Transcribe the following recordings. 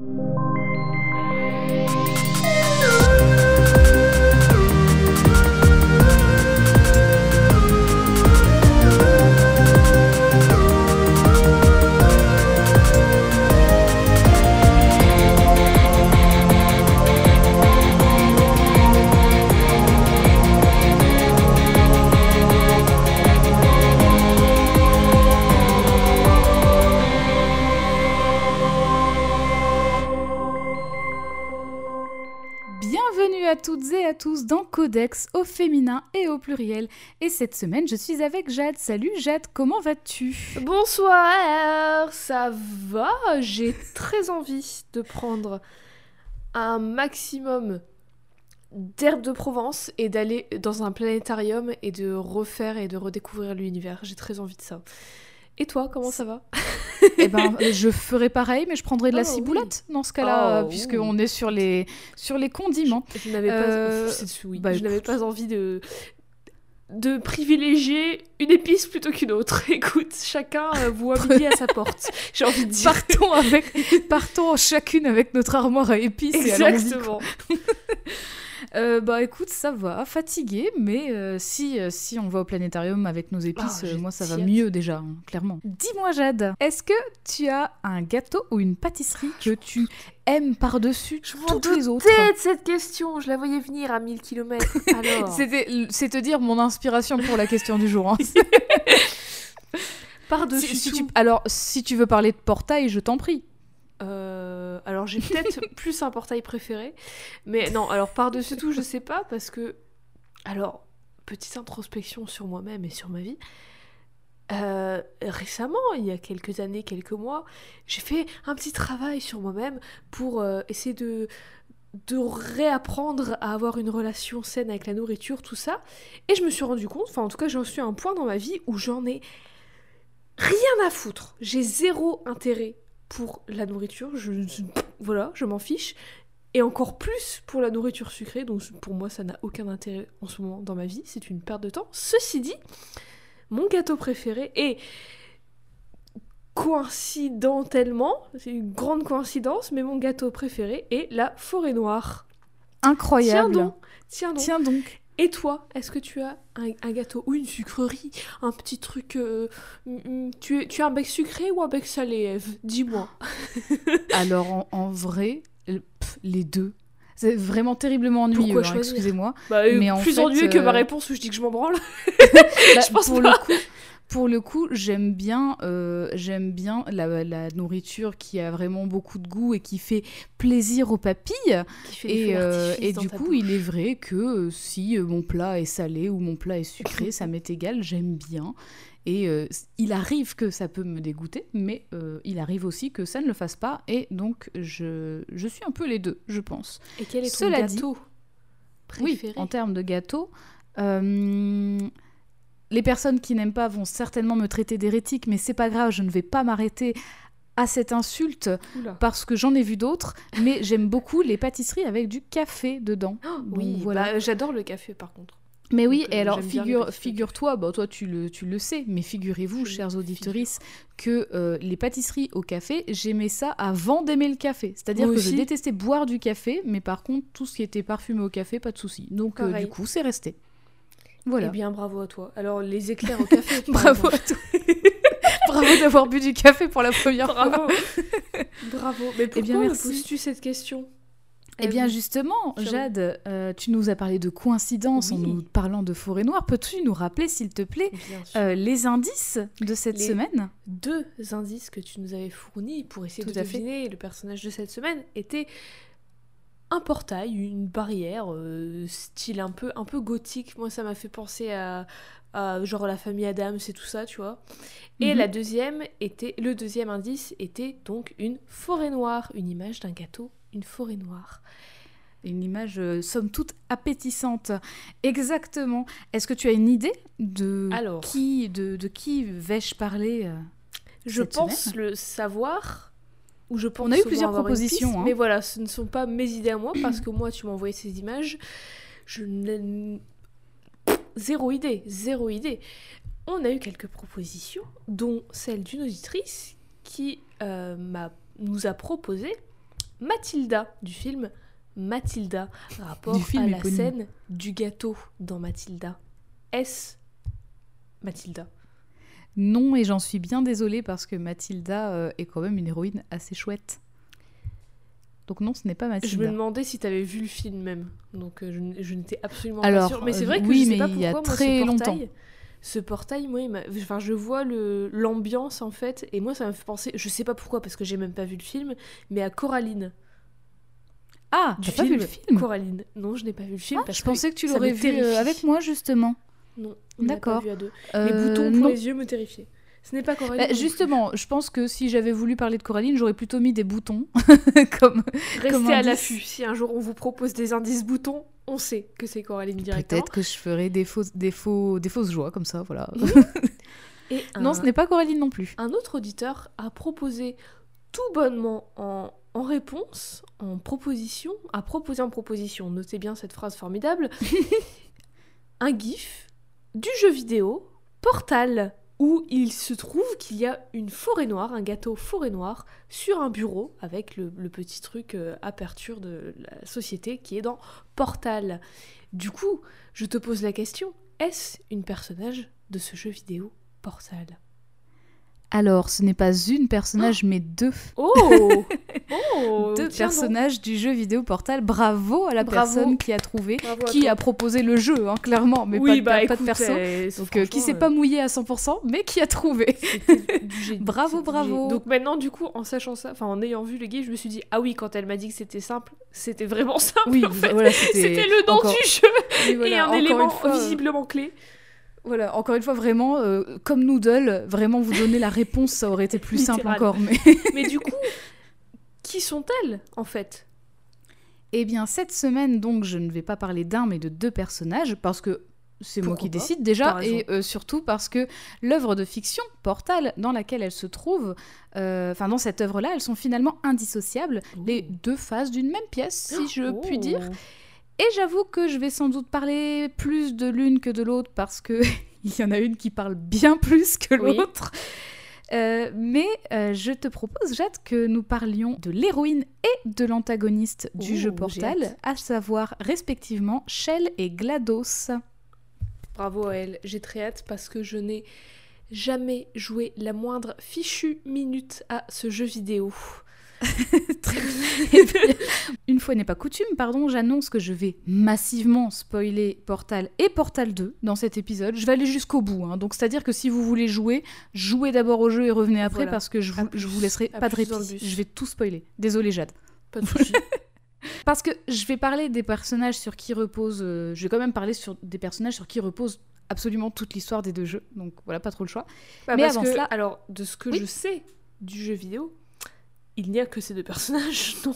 Bienvenue Au féminin et au pluriel. Et cette semaine, je suis avec Jade. Salut Jade, comment vas-tu? Bonsoir, ça va? J'ai très envie de prendre un maximum d'herbes de Provence et d'aller dans un planétarium et de refaire et de redécouvrir l'univers. J'ai très envie de ça. Et toi, comment ça va Eh ben, je ferai pareil, mais je prendrai de la Oh, oui. ciboulette dans ce cas-là, Oh, puisque ouh. on est sur les, sur les condiments. Je n'avais Euh, pas, oui, bah, envie de de privilégier une épice plutôt qu'une autre. Écoute, chacun euh, voit midi à sa porte. J'ai envie de dire. Partons, avec, partons chacune avec notre armoire à épices et Exactement. Euh, bah écoute, ça va, fatigué, mais euh, si, euh, si on va au planétarium avec nos épices, Ah, moi ça va mieux déjà, hein, clairement. Dis-moi Jade, est-ce que tu as un gâteau ou une pâtisserie que tu aimes par-dessus toutes les autres de cette question. Je la voyais venir à 1000 km. Alors, C'était- C'est te dire mon inspiration pour la question du jour. hein. par-dessus Si- si tout. tu- alors, si tu veux parler de portail, je t'en prie. Euh, alors j'ai peut-être plus un portail préféré, mais non. Alors par-dessus tout, je sais pas parce que. Alors petite introspection sur moi-même et sur ma vie. Euh, récemment, il y a quelques années, quelques mois, j'ai fait un petit travail sur moi-même pour euh, essayer de de réapprendre à avoir une relation saine avec la nourriture, tout ça. Et je me suis rendu compte, enfin en tout cas j'en suis à un point dans ma vie où j'en ai rien à foutre. J'ai zéro intérêt pour la nourriture. Je, je- voilà, je m'en fiche. Et encore plus pour la nourriture sucrée. Donc pour moi, ça n'a aucun intérêt en ce moment dans ma vie. C'est une perte de temps. Ceci dit, mon gâteau préféré est coïncidentellement, c'est une grande coïncidence, mais mon gâteau préféré est la forêt noire. Incroyable. Tiens donc, tiens donc. Tiens donc. Et toi, est-ce que tu as un, un gâteau ou une sucrerie Un petit truc. euh, tu, tu as un bec sucré ou un bec salé, Eve Dis-moi. Alors, en, en vrai, pff, les deux. C'est vraiment terriblement ennuyeux, hein, excusez-moi. Bah, euh, Mais en plus fait, ennuyeux que ma euh, réponse où je dis que je m'en branle. Bah, Je pense pour pas. le coup, pour le coup, j'aime bien, euh, j'aime bien la, la nourriture qui a vraiment beaucoup de goût et qui fait plaisir aux papilles. Et, euh, et du coup, bouche. il est vrai que euh, si euh, mon plat est salé ou mon plat est sucré, ça m'est égal, j'aime bien. Et euh, il arrive que ça peut me dégoûter, mais euh, il arrive aussi que ça ne le fasse pas. Et donc, je, je suis un peu les deux, je pense. Et quel est ton Cela dit- gâteau préféré? Oui, en termes de gâteau, euh, les personnes qui n'aiment pas vont certainement me traiter d'hérétique, mais c'est pas grave, je ne vais pas m'arrêter à cette insulte Oula. parce que j'en ai vu d'autres, mais j'aime beaucoup les pâtisseries avec du café dedans. Oh, oui, voilà. bah, j'adore le café par contre. Mais oui, Donc, et euh, alors figure, figure-toi, bon, toi tu le, tu le sais, mais figurez-vous, Je chers auditorices, que euh, les pâtisseries au café, j'aimais ça avant d'aimer le café. C'est-à-dire que je aussi. détestais boire du café, mais par contre, tout ce qui était parfumé au café, pas de souci. Donc euh, du coup, c'est resté. Voilà. Eh bien, bravo à toi. Alors, les éclairs au café. Bravo à toi. Bravo d'avoir bu du café pour la première fois. Bravo. Mais pourquoi bien, me merci. poses-tu cette question? Eh bien Eve justement, Jade, euh, tu nous as parlé de coïncidence en nous parlant de forêt noire. Peux-tu nous rappeler, s'il te plaît, euh, les indices de cette Les- semaine? deux indices que tu nous avais fournis pour essayer Tout de fait. deviner le personnage de cette semaine étaient un portail, une barrière, euh, style un peu, un peu gothique. Moi, ça m'a fait penser à, à genre la famille Adams et tout ça, tu vois. Et Mhm. la deuxième était, le deuxième indice était donc une forêt noire, une image d'un gâteau, une forêt noire. Une image, euh, somme toute, appétissante. Exactement. Est-ce que tu as une idée de Alors. qui, de, de qui vais-je parler euh Je Cette pense le savoir. Ou je pense On a eu plusieurs propositions, piste, hein. Mais voilà, ce ne sont pas mes idées à moi, parce que moi, tu m'as envoyé ces images. Je n'ai... Zéro idée, zéro idée. On a eu quelques propositions, dont celle d'une auditrice qui euh, m'a, nous a proposé Mathilda du film Mathilda, rapport film à la éponyme. scène du gâteau dans Mathilda. Est-ce Mathilda Non, et j'en suis bien désolée parce que Mathilda euh, est quand même une héroïne assez chouette. Donc non, ce n'est pas Je me Mathilda. demandais si tu avais vu le film même. Donc euh, je, n'étais absolument Alors, pas sûre. Mais c'est euh, vrai que oui, je sais mais pas il y a moi, très ce longtemps. portail, ce portail, moi, il m'a- enfin, je vois le l'ambiance en fait, et moi ça me fait penser, je sais pas pourquoi parce que j'ai même pas vu le film, mais à Coraline. Ah, Du t'as pas vu le film? Coraline. Non, je n'ai pas vu le film Ah, parce Je pensais que tu l'aurais vu terrifie. avec moi justement. Non, D'accord. vu à deux. Euh, Les boutons pour non. les yeux me terrifiaient. Ce n'est pas Coraline. Bah, plus. justement, je pense que si j'avais voulu parler de Coraline, j'aurais plutôt mis des boutons. comme Restez comme à l'affût. Si un jour on vous propose des indices boutons, on sait que c'est Coraline directement. peut-être que je ferais des fausses, des faux, des fausses joies comme ça, voilà. Et non, un- ce n'est pas Coraline non plus. un autre auditeur a proposé tout bonnement en, en réponse, en proposition, a proposé en proposition, notez bien cette phrase formidable, un gif du jeu vidéo Portal, où il se trouve qu'il y a une forêt noire, un gâteau forêt noire, sur un bureau avec le, petit truc euh, aperture de la société qui est dans Portal. Du coup, je te pose la question, est-ce une personnage de ce jeu vidéo Portal? Alors, ce n'est pas une personnage, mais deux. Oh Oh deux donc. personnages du jeu vidéo Portal. Bravo à la Bravo. personne qui a trouvé, qui a proposé le jeu, hein, clairement, mais oui, pas, de- bah, pas de perso. euh, Donc, euh, qui s'est euh, pas mouillé à 100%, mais qui a trouvé. Bravo, bravo. Donc maintenant, du coup, en sachant ça, enfin en ayant vu le guide, je me suis dit ah oui, quand elle m'a dit que c'était simple, c'était vraiment simple. Oui, en fait. voilà, c'était le nom encore- du jeu Oui, voilà, et un élément fois, euh, visiblement clé. Voilà, encore une fois, vraiment, euh, comme Noodle, vraiment vous donner la réponse, ça aurait été plus simple encore. Mais... Mais du coup, qui sont-elles en fait? Eh bien, cette semaine, donc, je ne vais pas parler d'un, mais de deux personnages, parce que c'est moi qui décide déjà, et euh, surtout parce que l'œuvre de fiction, Portal, dans laquelle elle se trouve, euh, enfin, dans cette œuvre-là, elles sont finalement indissociables, les deux faces d'une même pièce, si je puis Oh. dire. Et j'avoue que je vais sans doute parler plus de l'une que de l'autre parce que il y en a une qui parle bien plus que Oui. l'autre. Euh, mais euh, je te propose, Jade, que nous parlions de l'héroïne et de l'antagoniste du jeu Portal, à savoir respectivement Shell et GLaDOS. Bravo à elle, j'ai très hâte parce que je n'ai jamais joué la moindre fichue minute à ce jeu vidéo. Et puis, Une fois n'est pas coutume, pardon, j'annonce que je vais massivement spoiler Portal et Portal 2 dans cet épisode. Je vais aller jusqu'au bout, hein. donc c'est-à-dire que si vous voulez jouer, jouez d'abord au jeu et revenez après Voilà. parce que je vous, plus. je vous laisserai pas de répit. Je vais tout spoiler. Désolée Jade. Pas de soucis. Parce que je vais parler des personnages sur qui repose. euh, je vais quand même parler sur des personnages sur qui repose absolument toute l'histoire des deux jeux. Donc voilà, pas trop le choix. Bah, Mais parce avant que, cela- alors, de ce que Oui. je sais du jeu vidéo, il n'y a que ces deux personnages, non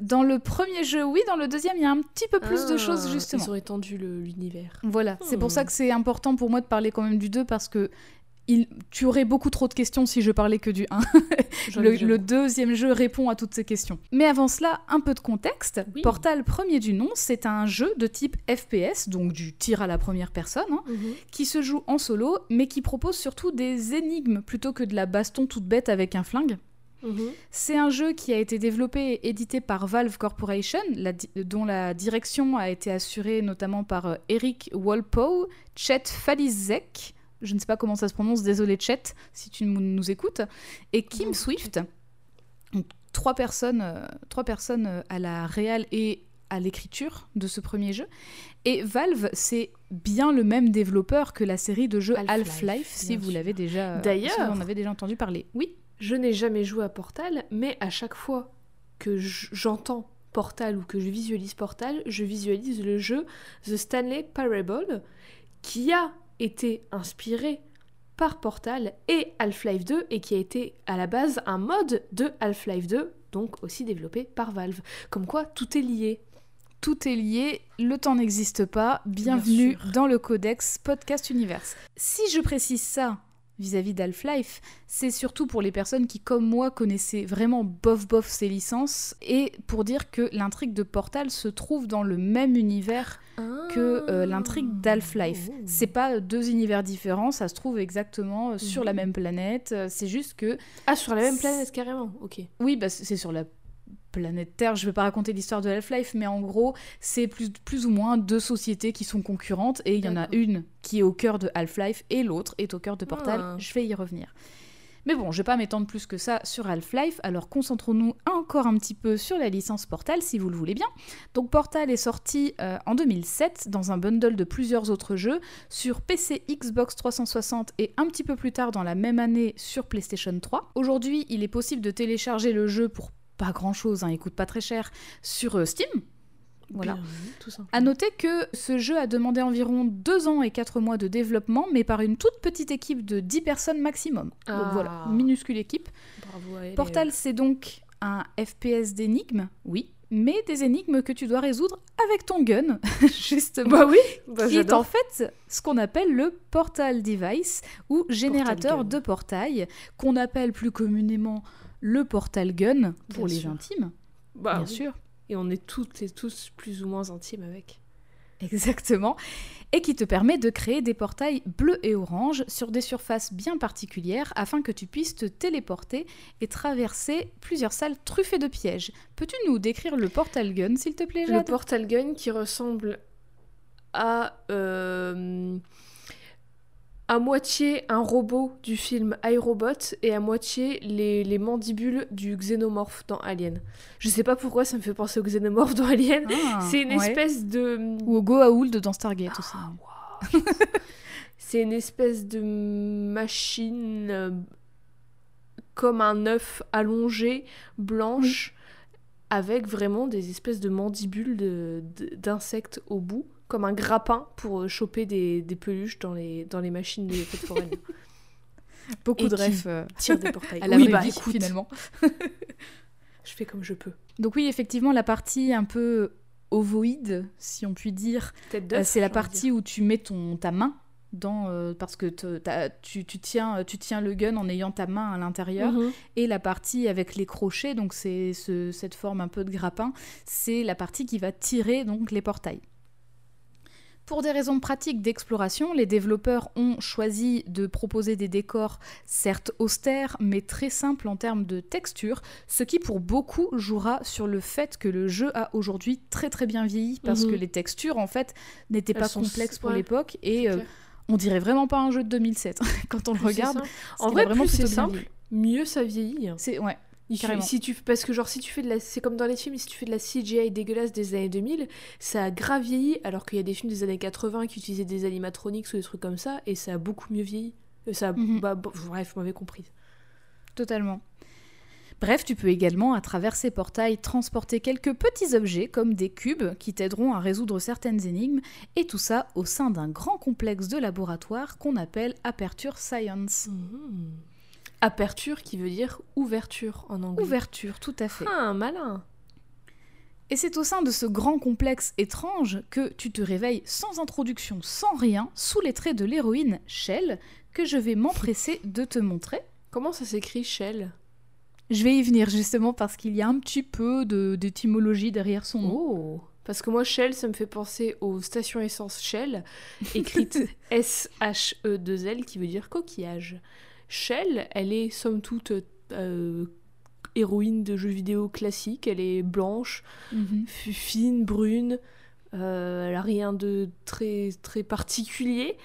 Dans le premier jeu, oui, dans le deuxième, il y a un petit peu plus de Ah, choses justement. Ils ont étendu le- l'univers. Voilà, c'est pour Hmm. ça que c'est important pour moi de parler quand même du 2 parce que il, tu aurais beaucoup trop de questions si je parlais que du 1. J'en Le, deuxième jeu répond à toutes ces questions. Mais avant cela, un peu de contexte. Oui. Portal premier du nom, c'est un jeu de type FPS, donc du tir à la première personne, hein, Mhm. qui se joue en solo, mais qui propose surtout des énigmes plutôt que de la baston toute bête avec un flingue. Mhm. C'est un jeu qui a été développé et édité par Valve Corporation, la dont la direction a été assurée notamment par euh, Eric Walpole, Chet Falizek, je ne sais pas comment ça se prononce, désolé Chet, si tu nous écoutes, et Kim Swift. Donc, trois personnes, euh, trois personnes euh, à la réal et à l'écriture de ce premier jeu. Et Valve, c'est bien le même développeur que la série de jeux Half-Life, si vous l'avez déjà, D'ailleurs- si vous en avez déjà entendu parler. Oui. Je n'ai jamais joué à Portal, mais à chaque fois que j'entends Portal ou que je visualise Portal, je visualise le jeu The Stanley Parable, qui a été inspiré par Portal et Half-Life 2 et qui a été à la base un mode de Half-Life 2, donc aussi développé par Valve. Comme quoi, tout est lié. Tout est lié, le temps n'existe pas. Bienvenue dans le Codex Podcast Universe. Si je précise ça vis-à-vis d'Half-Life, c'est surtout pour les personnes qui, comme moi, connaissaient vraiment bof-bof ces licences et pour dire que l'intrigue de Portal se trouve dans le même univers que euh, l'intrigue d'Half-Life. C'est pas deux univers différents, ça se trouve exactement euh, sur la Mhm. même planète. euh, C'est juste que Ah, sur la même planète, carrément, ok. oui, bah, c'est sur la planète Terre. Je vais pas raconter l'histoire de Half-Life, mais en gros, c'est plus, plus ou moins deux sociétés qui sont concurrentes et il y en a une qui est au cœur de Half-Life et l'autre est au cœur de Portal. Ah. Je vais y revenir. Mais bon, je vais pas m'étendre plus que ça sur Half-Life, alors concentrons-nous encore un petit peu sur la licence Portal si vous le voulez bien. Donc Portal est sorti euh, en 2007 dans un bundle de plusieurs autres jeux sur PC, Xbox 360 et un petit peu plus tard dans la même année sur PlayStation 3. Aujourd'hui, il est possible de télécharger le jeu pour pas grand chose, il coûte pas très cher, sur euh, Steam. Voilà. Bien tout. À noter que ce jeu a demandé environ 2 ans et 4 mois de développement, mais par une toute petite équipe de 10 personnes maximum. Ah. Donc voilà, minuscule équipe. Bravo elle. Portal, c'est donc un FPS d'énigmes, oui, mais des énigmes que tu dois résoudre avec ton gun, justement. Bah oui, bah qui est en fait ce qu'on appelle le Portal Device ou générateur de portail, qu'on appelle plus communément le Portal Gun pour Bien les sûr. intimes, Bah bien oui. sûr. Et on est toutes et tous plus ou moins intimes avec. Exactement. Et qui te permet de créer des portails bleus et orange sur des surfaces bien particulières afin que tu puisses te téléporter et traverser plusieurs salles truffées de pièges. Peux-tu nous décrire le Portal Gun, s'il te plaît, Le Jade? Portal Gun qui ressemble à euh, à moitié un robot du film iRobot et à moitié les, les mandibules du xénomorphe dans Alien. Je sais pas pourquoi ça me fait penser au xénomorphe dans Alien. Ah, c'est une ouais. espèce de Ou au Goa'uld dans Stargate aussi. Ah, c'est une espèce de machine euh, comme un œuf allongé, blanche, avec vraiment des espèces de mandibules de- de- d'insectes au bout, comme un grappin pour euh, choper des, des peluches dans les, dans les machines de fêtes foraines. Beaucoup Et de refs euh, Tire des portails. à la oui, bah vie, écoute, finalement. je fais comme je peux. Donc oui, effectivement, la partie un peu ovoïde, si on peut dire, Euh, c'est la partie où tu mets ton, ta main dans euh, parce que te- tu, tu tiens tu tiens le gun en ayant ta main à l'intérieur. Mhm. et la partie avec les crochets donc c'est ce- cette forme un peu de grappin c'est la partie qui va tirer donc les portails pour des raisons pratiques d'exploration, les développeurs ont choisi de proposer des décors certes austères, mais très simples en termes de texture, ce qui pour beaucoup jouera sur le fait que le jeu a aujourd'hui très très bien vieilli, parce Mhm. que les textures en fait n'étaient pas complexes pour ouais, l'époque, et euh, on dirait vraiment pas un jeu de 2007 quand on le regarde. En vrai, vraiment plus c'est simple, mieux ça vieillit. C'est ouais. Carrément. si tu, parce que genre si tu fais de la... C'est comme dans les films, si tu fais de la CGI dégueulasse des années 2000, ça a grave vieilli, alors qu'il y a des films des années 80 qui utilisaient des animatronics ou des trucs comme ça, et ça a beaucoup mieux vieilli. Euh, Ça a- Mhm. bah, bref, vous m'avez compris. Totalement. Bref, tu peux également, à travers ces portails, transporter quelques petits objets comme des cubes qui t'aideront à résoudre certaines énigmes, et tout ça au sein d'un grand complexe de laboratoire qu'on appelle Aperture Science. Mhm. Aperture qui veut dire ouverture en anglais. Ouverture, tout à fait. Ah, malin. Et c'est au sein de ce grand complexe étrange que tu te réveilles sans introduction, sans rien, sous les traits de l'héroïne Shell, que je vais m'empresser de te montrer. Comment ça s'écrit Shell? Je vais y venir justement parce qu'il y a un petit peu de- d'étymologie derrière son nom. Oh Parce que moi, Shell, ça me fait penser aux stations essence Shell, écrite S-H-E-2-L, qui veut dire coquillage. Shell, elle est somme toute euh, héroïne de jeux vidéo classique. Elle est blanche, Mhm. fine, brune. euh, elle a rien de très, très particulier.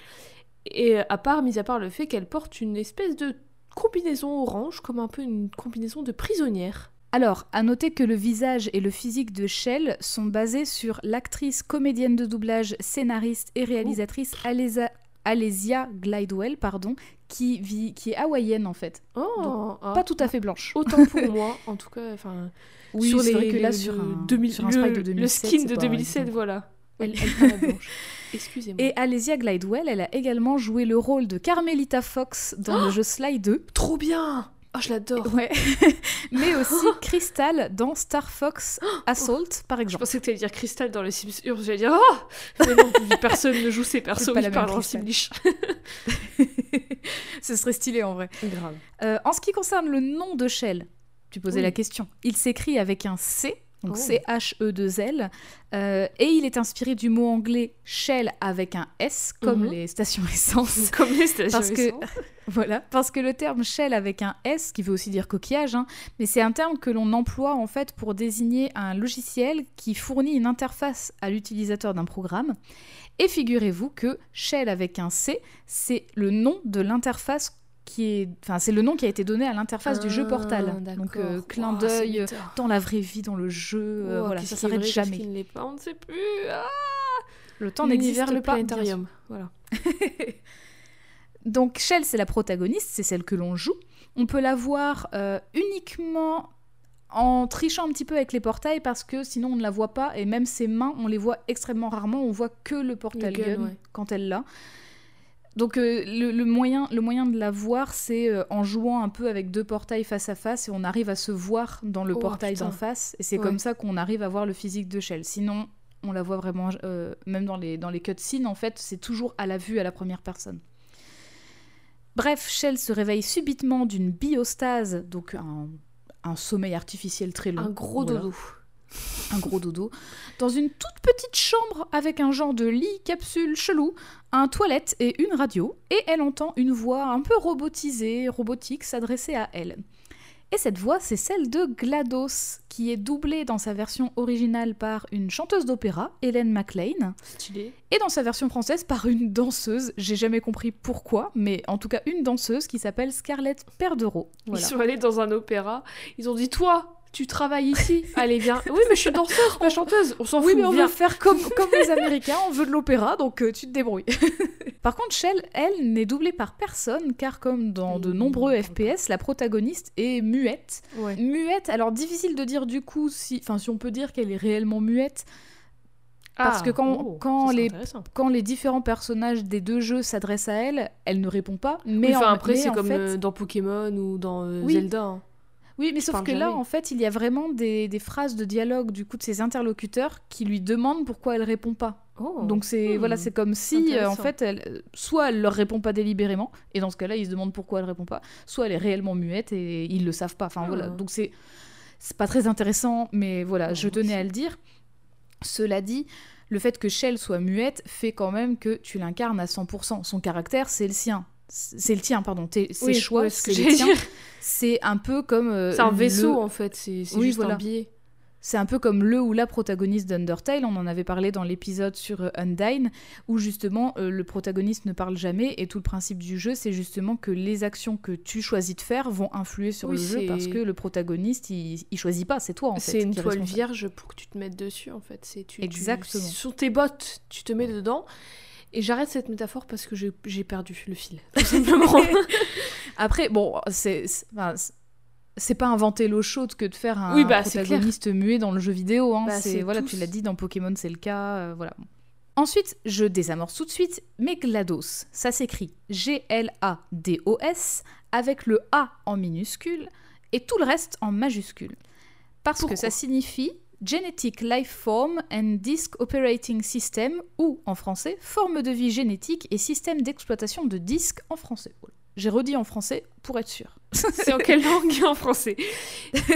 Et à part, mis à part le fait qu'elle porte une espèce de combinaison orange, comme un peu une combinaison de prisonnière. Alors, à noter que le visage et le physique de Shell sont basés sur l'actrice, comédienne de doublage, scénariste et réalisatrice Alesa- Alesia Glidewell, pardon, qui, vit, qui est hawaïenne en fait. Oh, ah. Pas tout à fait blanche. Autant pour moi, en tout cas. Enfin, Oui, sur les, vrai que là, le- sur le un, 2000 sur un le- sprite de le 2007, skin c'est de pas 2007, évident. voilà. Elle, blanche. Excusez-moi. Et Alesia Glidewell, elle a également joué le rôle de Carmelita Fox dans le jeu Sly 2. Trop bien Oh, je l'adore Ouais. Mais aussi Crystal dans Star Fox Assault, par Je exemple. pensais que t'allais dire Crystal dans les Sims j'allais dire Oh Mais non, personne ne joue ces persos, la parlent en. Simlish. Ce serait stylé en vrai. Grave. Euh, en ce qui concerne le nom de Shell, tu posais Oui. la question. Il s'écrit avec un C donc Oh. C-H-E-2-L. Euh, et il est inspiré du mot anglais Shell avec un S, comme Mhm. les stations essence. Comme les stations Parce que- essence. Voilà, parce que le terme shell avec un S, qui veut aussi dire coquillage, hein, mais c'est un terme que l'on emploie en fait pour désigner un logiciel qui fournit une interface à l'utilisateur d'un programme. Et figurez-vous que shell avec un C, c'est le nom de l'interface qui est, enfin c'est le nom qui a été donné à l'interface du jeu Portal. Ah, Donc d'accord. euh, clin c'est d'œil euh, dans la vraie vie, dans le jeu, euh, Wow, voilà, ça s'arrête jamais. Pas, on ne sait plus. Ah Le temps n'existe le pas. planétarium. Voilà. Donc Shell, c'est la protagoniste, c'est celle que l'on joue. On peut la voir euh, uniquement en trichant un petit peu avec les portails parce que sinon on ne la voit pas et même ses mains, on les voit extrêmement rarement. On voit que le portal Le gun, gun ouais. quand elle l'a. Donc euh, le, le moyen, le moyen de la voir, c'est euh, en jouant un peu avec deux portails face à face et on arrive à se voir dans le Oh, portail d'en face et c'est Ouais. comme ça qu'on arrive à voir le physique de Shell. Sinon, on la voit vraiment, euh, même dans les, dans les cutscenes, en fait, c'est toujours à la vue à la première personne. Bref, Shell se réveille subitement d'une biostase, donc un, un sommeil artificiel très long. Un gros Voilà, dodo. Un gros dodo. Dans une toute petite chambre avec un genre de lit capsule chelou, un toilette et une radio, et elle entend une voix un peu robotisée, robotique, s'adresser à elle. Et cette voix, c'est celle de GLaDOS, qui est doublée dans sa version originale par une chanteuse d'opéra, Hélène McLean, Stylé. et dans sa version française par une danseuse, j'ai jamais compris pourquoi, mais en tout cas une danseuse qui s'appelle Scarlett Perdereau. Voilà. Ils sont allés dans un opéra. Ils ont dit Toi, tu travailles ici. Allez, viens. Oui, mais je suis danseuse, pas chanteuse. On s'en Oui, fout. mais on viens. veut faire comme, comme les Américains, on veut de l'opéra, donc euh, tu te débrouilles. par contre, Shell, elle, n'est doublée par personne, car comme dans de nombreux. FPS, la protagoniste est muette. Ouais. Muette, alors difficile de dire du coup si, enfin, si on peut dire qu'elle est réellement muette, Parce que quand- oh, quand les- intéressant. quand les différents personnages des deux jeux s'adressent à elle, elle ne répond pas. Mais Oui, en- après, c'est comme fait- dans Pokémon ou dans euh, Oui. Zelda. hein. Oui, mais sauf que là, en fait, il y a vraiment des, des phrases de dialogue du coup de ses interlocuteurs qui lui demandent pourquoi elle répond pas. Oh. Donc c'est Hmm. voilà, c'est comme si euh, en fait, elle, euh, soit elle leur répond pas délibérément, et dans ce cas-là, ils se demandent pourquoi elle répond pas, soit elle est réellement muette et ils le savent pas. Enfin voilà, Ah. donc c'est c'est pas très intéressant, mais voilà, Non, je tenais à le dire. Cela dit, le fait que Shell soit muette fait quand même que tu l'incarnes à 100%. Son caractère, c'est le sien. C'est le tien, pardon. Tes- Oui, choix, ouais, ce que c'est un peu comme. euh, C'est un le- vaisseau en fait, c'est Oui, juste voilà. un billet. C'est un peu comme le ou la protagoniste d'Undertale, on en avait parlé dans l'épisode sur euh, Undyne, où justement euh, le protagoniste ne parle jamais et tout le principe du jeu c'est justement que les actions que tu choisis de faire vont influer sur Oui, le jeu parce que le protagoniste il, il choisit pas, c'est toi en fait. C'est une toile vierge pour que tu te mettes dessus en fait. Tu- Exactement. sur tes bottes, tu te mets dedans. Et j'arrête cette métaphore parce que j'ai perdu le fil. Tout simplement. Après, bon, c'est. pas inventer l'eau chaude que de faire un Oui, bah, protagoniste muet dans le jeu vidéo. Hein. Bah, c'est c'est voilà, tous. tu l'as dit dans Pokémon, c'est le cas. euh, voilà. Ensuite, je désamorce tout de suite, mais GLaDOS, ça s'écrit G-L-A-D-O-S avec le A en minuscule et tout le reste en majuscule. Parce Pourquoi que ça signifie Genetic Life Form and Disk Operating System, ou en français, forme de vie génétique et système d'exploitation de disques en français. Voilà. J'ai redit en français pour être sûr. c'est en quelle langue en français?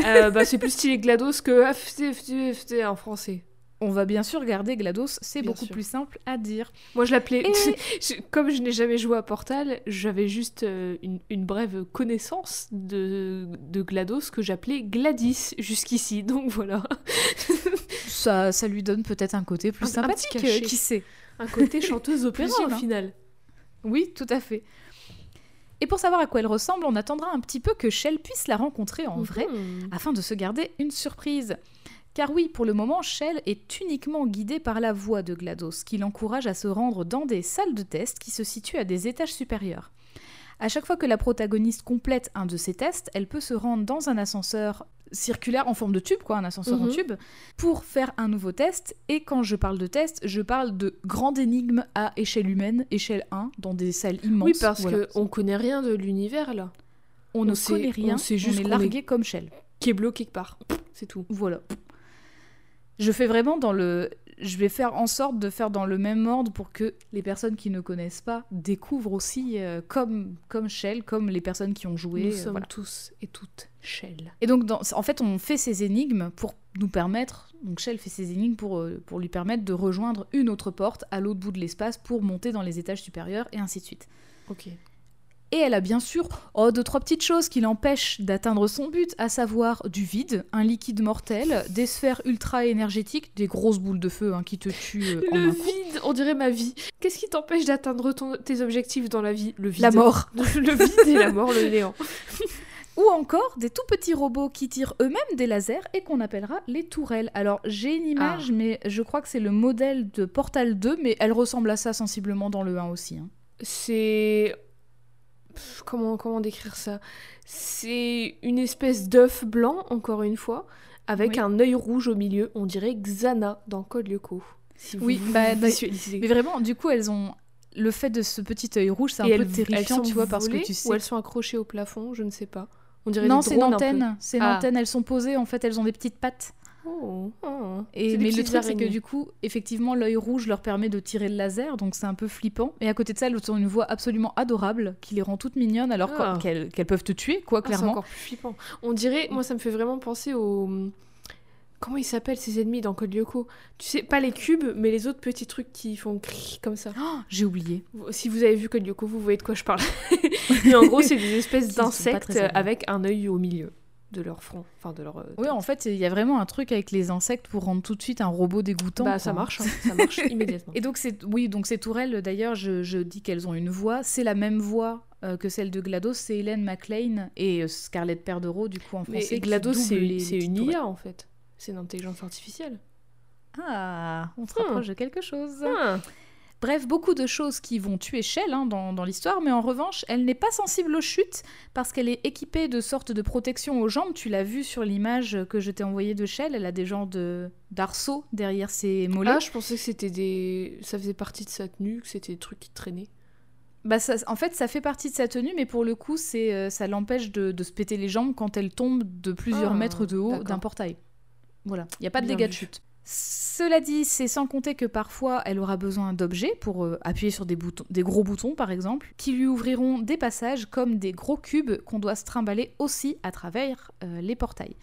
Euh, bah, C'est plus stylé GLaDOS que AFT, FT, FT en français. On va bien sûr garder GLaDOS, c'est beaucoup sûr. plus simple à dire. Moi, je l'appelais. Et- Comme je n'ai jamais joué à Portal, j'avais juste euh, une, une brève connaissance de, de GLaDOS que j'appelais Gladys jusqu'ici. Donc voilà. Ça, ça lui donne peut-être un côté plus Un- un sympathique, cachet. euh, qui sait. Un côté chanteuse opéra au final. Oui, tout à fait. Et pour savoir à quoi elle ressemble, on attendra un petit peu que Shell puisse la rencontrer en vrai, Mhm. afin de se garder une surprise. Car oui, pour le moment, Shell est uniquement guidée par la voix de GLaDOS, qui l'encourage à se rendre dans des salles de test qui se situent à des étages supérieurs. À chaque fois que la protagoniste complète un de ces tests, elle peut se rendre dans un ascenseur circulaire en forme de tube, quoi, un ascenseur en Mhm. tube, pour faire un nouveau test. Et quand je parle de test, je parle de grande énigme à échelle humaine, échelle 1, dans des salles immenses. Oui, parce Voilà. que on connaît rien de l'univers là, on ne sait- connaît rien, on sait juste on est qu'on largué comme Shell. qui est bloqué quelque part. C'est tout. Voilà. Je fais vraiment dans le. je vais faire en sorte de faire dans le même ordre pour que les personnes qui ne connaissent pas découvrent aussi, euh, comme, comme Shell, comme les personnes qui ont joué. Nous euh, sommes voilà. tous et toutes Shell. Et donc, dans- en fait, on fait ces énigmes pour nous permettre. Donc, Shell fait ces énigmes pour, euh, pour lui permettre de rejoindre une autre porte à l'autre bout de l'espace pour monter dans les étages supérieurs et ainsi de suite. Ok. Et elle a bien sûr oh, deux, trois petites choses qui l'empêchent d'atteindre son but, à savoir du vide, un liquide mortel, des sphères ultra énergétiques, des grosses boules de feu hein, qui te tuent euh, en Le vide, on dirait ma vie. Qu'est-ce qui t'empêche d'atteindre tes objectifs dans la vie? Le vide. La mort. le vide et la mort, le néant. Ou encore des tout petits robots qui tirent eux-mêmes des lasers et qu'on appellera les tourelles. Alors j'ai une image, mais je crois que c'est le modèle de Portal 2, mais elle ressemble à ça sensiblement dans le 1 aussi. hein. C'est. Pff, Comment, comment décrire ça? C'est une espèce d'œuf blanc, encore une fois, avec Oui. un œil rouge au milieu. On dirait Xana dans Code Lyoko. Si Oui, vous bah, visualisez. Mais vraiment, du coup, elles ont le fait de ce petit œil rouge, c'est un peu terrifiant, tu vois, parce que tu sais. Ou elles sont accrochées au plafond, je ne sais pas. On dirait Non, c'est une antenne. C'est une Ah. antenne. Elles sont posées. En fait, elles ont des petites pattes. Oh, oh. Et C'est mais le truc, c'est que du coup, effectivement, l'œil rouge leur permet de tirer le laser, donc c'est un peu flippant. Et à côté de ça, elles ont une voix absolument adorable qui les rend toutes mignonnes, alors Ah. qu'elles peuvent te tuer, quoi, Ah, c'est clairement. encore plus flippant. On dirait, moi ça me fait vraiment penser au... Comment ils s'appellent ces ennemis dans Code Lyoko? Tu sais, pas les cubes, mais les autres petits trucs qui font cric comme ça. Oh, J'ai oublié. Si vous avez vu Code Lyoko, vous voyez de quoi je parle. mais en gros, c'est des espèces d'insectes avec un œil au milieu de leur front. Enfin, de leur... euh, Oui, en fait, il y a vraiment un truc avec les insectes pour rendre tout de suite un robot dégoûtant. bah ça marche, hein. ça marche immédiatement. Et donc, c'est oui, donc ces tourelles, d'ailleurs, je, je dis qu'elles ont une voix. C'est la même voix euh, que celle de GLaDOS, c'est Hélène McLean et euh, Scarlett Perdero, du coup, en Mais français. qui GLaDOS, c'est une tourelles. IA en fait. C'est une intelligence artificielle. Ah, on se Hmm. rapproche de quelque chose. Ah. Bref, beaucoup de choses qui vont tuer Shell hein, dans, dans l'histoire, mais en revanche, elle n'est pas sensible aux chutes parce qu'elle est équipée de sortes de protections aux jambes. Tu l'as vu sur l'image que je t'ai envoyée de Shell, elle a des genres de d'arceaux derrière ses mollets. Ah, je pensais que c'était des... Ça faisait partie de sa tenue, que c'était des trucs qui traînaient. Bah, ça- en fait, ça fait partie de sa tenue, mais pour le coup, c'est euh, ça l'empêche de, de se péter les jambes quand elle tombe de plusieurs Ah, mètres de haut d'un portail. Voilà, il n'y a pas de Bien dégâts de chute. Cela dit, c'est sans compter que parfois elle aura besoin d'objets pour euh, appuyer sur des, boutons, des gros boutons par exemple, qui lui ouvriront des passages comme des gros cubes qu'on doit se trimballer aussi à travers euh, les portails.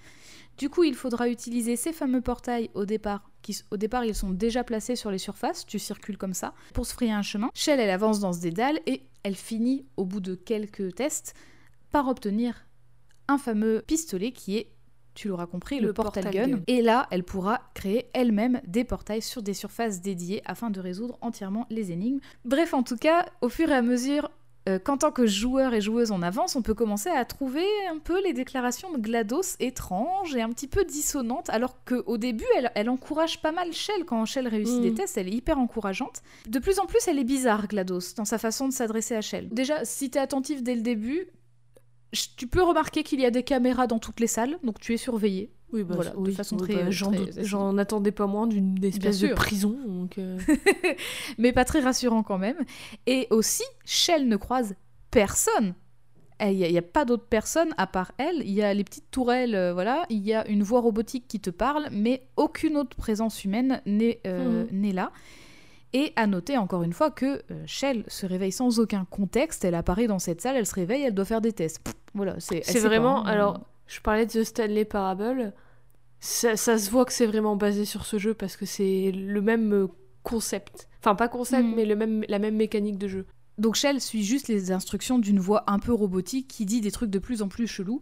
Du coup, il faudra utiliser ces fameux portails au départ, qui au départ ils sont déjà placés sur les surfaces, tu circules comme ça, pour se frayer un chemin. Shell, elle avance dans ce dédale et elle finit, au bout de quelques tests, par obtenir un fameux pistolet qui est, tu l'auras compris, le, Le portal, portal gun. gun. Et là, elle pourra créer elle-même des portails sur des surfaces dédiées afin de résoudre entièrement les énigmes. Bref, en tout cas, au fur et à mesure euh, qu'en tant que joueur et joueuse on avance, on peut commencer à trouver un peu les déclarations de GLaDOS étranges et un petit peu dissonantes, alors qu'au début, elle, elle encourage pas mal Shell. Quand Shell réussit Mm. des tests, elle est hyper encourageante. De plus en plus, elle est bizarre, GLaDOS, dans sa façon de s'adresser à Shell. Déjà, si t'es attentif dès le début, tu peux remarquer qu'il y a des caméras dans toutes les salles, donc tu es surveillé. Oui, bah, Voilà, de façon oui, très- bah, j'en, très attendais pas moins d'une espèce de prison. Donc, euh, mais pas très rassurant quand même. Et aussi, Shell ne croise personne. Il n'y a, pas d'autres personnes à part elle. Il y a les petites tourelles, euh, voilà. Il y a une voix robotique qui te parle, mais aucune autre présence humaine n'est euh, n'est là. Et à noter encore une fois que euh, Shell se réveille sans aucun contexte. Elle apparaît dans cette salle, elle se réveille, elle doit faire des tests. Pff, voilà, c'est pas, vraiment. hein. Alors, je parlais de The Stanley Parable. Ça, ça se voit que c'est vraiment basé sur ce jeu parce que c'est le même euh, concept. Enfin, pas concept, Mm. mais le même, la même mécanique de jeu. Donc Shell suit juste les instructions d'une voix un peu robotique qui dit des trucs de plus en plus chelous.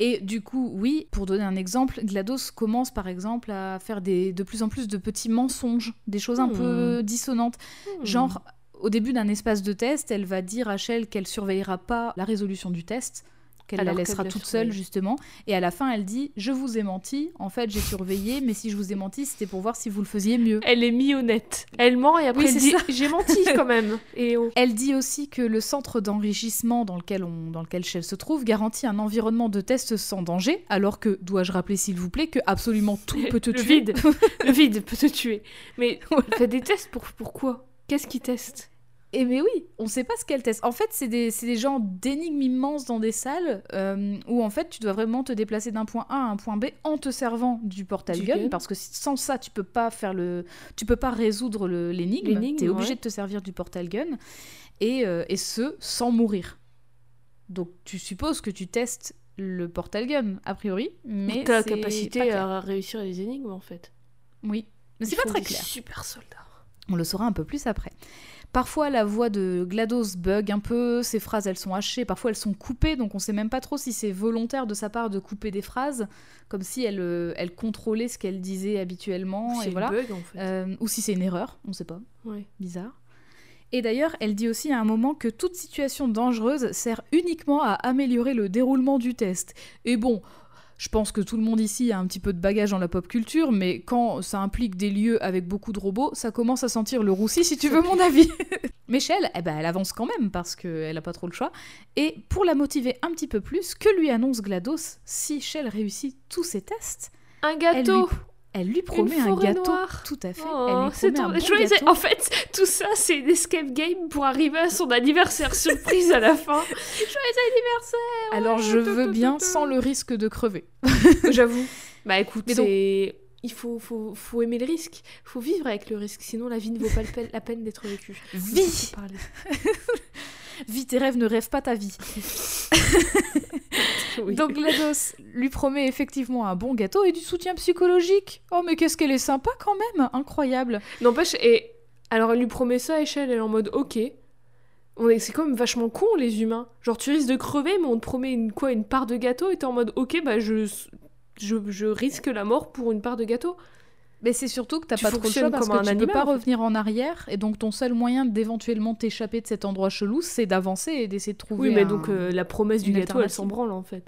Et du coup, oui, pour donner un exemple, GLaDOS commence par exemple à faire des, de plus en plus de petits mensonges, des choses un Hmm. peu dissonantes. Genre, au début d'un espace de test, elle va dire à Shell qu'elle surveillera pas la résolution du test, qu'elle la laissera la toute seule justement. Et à la fin, elle dit Je vous ai menti, en fait j'ai surveillé, mais si je vous ai menti, c'était pour voir si vous le faisiez mieux. Elle est mi-honnête. Elle ment et après Oui, elle dit. J'ai menti quand même. Et oh. Elle dit aussi que le centre d'enrichissement dans lequel, on, dans lequel Shell se trouve garantit un environnement de test sans danger, alors que, dois-je rappeler s'il vous plaît, que absolument tout peut te le tuer? vide. le vide peut te tuer. Mais fait des tests pour pourquoi Qu'est-ce qu'ils testent Et mais oui, on sait pas ce qu'elle teste. En fait, c'est des, des genres d'énigmes immenses dans des salles euh, où en fait tu dois vraiment te déplacer d'un point A à un point B en te servant du portal gun, gun. parce que sans ça tu peux pas faire le, tu peux pas résoudre l'énigme. T'es obligé ouais. de te servir du portal gun et, euh, et ce sans mourir. Donc tu supposes que tu testes le portal gun a priori, mais c'est capacité pas à réussir les énigmes en fait. Oui, mais c'est pas très clair. Super soldats. On le saura un peu plus après. Parfois, la voix de GLaDOS bug un peu, ses phrases elles sont hachées, parfois elles sont coupées, donc on sait même pas trop si c'est volontaire de sa part de couper des phrases, comme si elle, euh, elle contrôlait ce qu'elle disait habituellement, C'est et voilà. bug en fait. Euh, ou si c'est une erreur, on sait pas, Ouais. bizarre. Et d'ailleurs, elle dit aussi à un moment que toute situation dangereuse sert uniquement à améliorer le déroulement du test. Et bon, je pense que tout le monde ici a un petit peu de bagage dans la pop culture, mais quand ça implique des lieux avec beaucoup de robots, ça commence à sentir le roussi si tu veux mon avis. mais Shell, eh ben, elle avance quand même parce qu'elle a pas trop le choix. Et pour la motiver un petit peu plus, que lui annonce GLaDOS si Shell réussit tous ses tests? Un gâteau. lui, elle lui promet un gâteau. noire. Tout à fait. Oh, elle lui promet un bon gâteau. En fait, tout ça, c'est une escape game pour arriver à son anniversaire surprise à la fin. Joyeux Alors je veux bien sans le risque de crever. anniversaire J'avoue. Bah écoute, Mais donc- c'est... Il faut, faut, faut aimer le risque. faut vivre avec le risque, sinon la vie ne vaut pas le pe- la peine d'être vécue. Vis. Vis tes rêves, ne rêve pas ta vie. Oui. Donc GLaDOS lui promet effectivement un bon gâteau et du soutien psychologique. Oh mais qu'est-ce qu'elle est sympa quand même, incroyable. N'empêche, et alors elle lui promet ça, Échelle, elle est en mode ok. On est, c'est quand même vachement con les humains. Genre tu risques de crever, mais on te promet une quoi, une part de gâteau, et t'es en mode ok, bah je, je, je risque la mort pour une part de gâteau. Mais c'est surtout que t'as Tu pas trop le choix parce que un tu animal, peux pas en fait. revenir en arrière et donc ton seul moyen d'éventuellement t'échapper de cet endroit chelou, c'est d'avancer et d'essayer de trouver. Oui, mais un- donc euh, la promesse du gâteau, elle s'en branle en fait.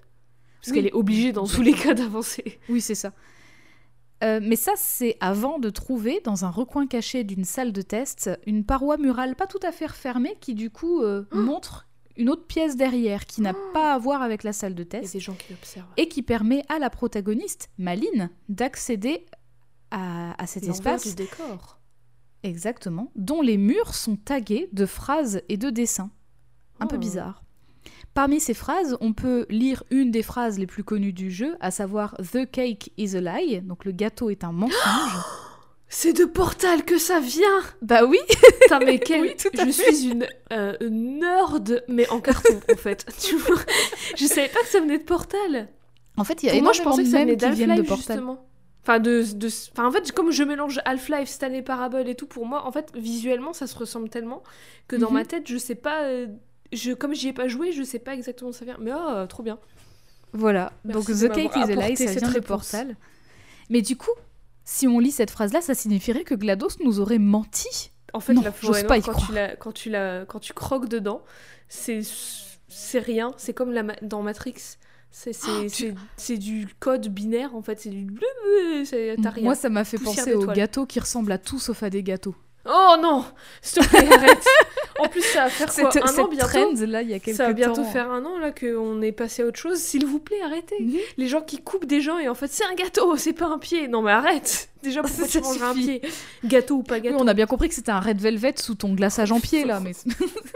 Parce Oui. qu'elle est obligée dans tous les cas d'avancer. Oui, c'est ça. Euh, mais ça, c'est avant de trouver, dans un recoin caché d'une salle de test, une paroi murale pas tout à fait refermée qui, du coup, euh, Oh montre une autre pièce derrière qui n'a pas à voir avec la salle de test des gens qui l'observent. et qui permet à la protagoniste, Maline, d'accéder à, à cet espace, du décor. exactement, dont les murs sont tagués de phrases et de dessins. Un peu Oh. bizarre. Parmi ces phrases, on peut lire une des phrases les plus connues du jeu, à savoir The cake is a lie, donc le gâteau est un mensonge. C'est de Portal que ça vient bah oui, Putain, mais quel... Oui, je fait. suis une euh, nerd, mais en carton, en fait. Tu vois? Je savais pas que ça venait de Portal. en fait, il y a Pour moi, je énormément pensais que ça venait qui viennent de Portal. justement. Enfin, de, de... Enfin, en fait, comme je mélange Half-Life, Stanley Parable et tout, pour moi, en fait, visuellement, ça se ressemble tellement que dans Mhm. ma tête, je sais pas... euh, Je, comme j'y ai pas joué, je sais pas exactement ça vient. Mais oh, trop bien. Voilà, Merci donc The Cake is a lie, ça vient de. Portal. Mais du coup, si on lit cette phrase-là, ça signifierait que GLaDOS nous aurait menti. En fait, Non, la forêt noire, quand, tu la, quand, tu la, quand tu croques dedans, c'est rien. C'est comme la, dans Matrix. C'est Oh, tu- du code binaire, en fait. C'est du... Moi, ça m'a fait penser aux gâteaux qui ressemblent à tout sauf à des gâteaux. Oh non S'il te plaît, arrête En plus, ça va faire quoi Cette, Un an bientôt trend, là, il y a quelques Ça va bientôt temps. faire un an là qu'on est passé à autre chose. S'il vous plaît, arrêtez. Mhm. Les gens qui coupent des gens et en fait c'est un gâteau, c'est pas un pied. Non mais arrête. Déjà pourquoi tu Ça mangerais un pied? Gâteau ou pas Oui, gâteau on a bien compris que c'était un red velvet sous ton glaçage en pied, là. Mais...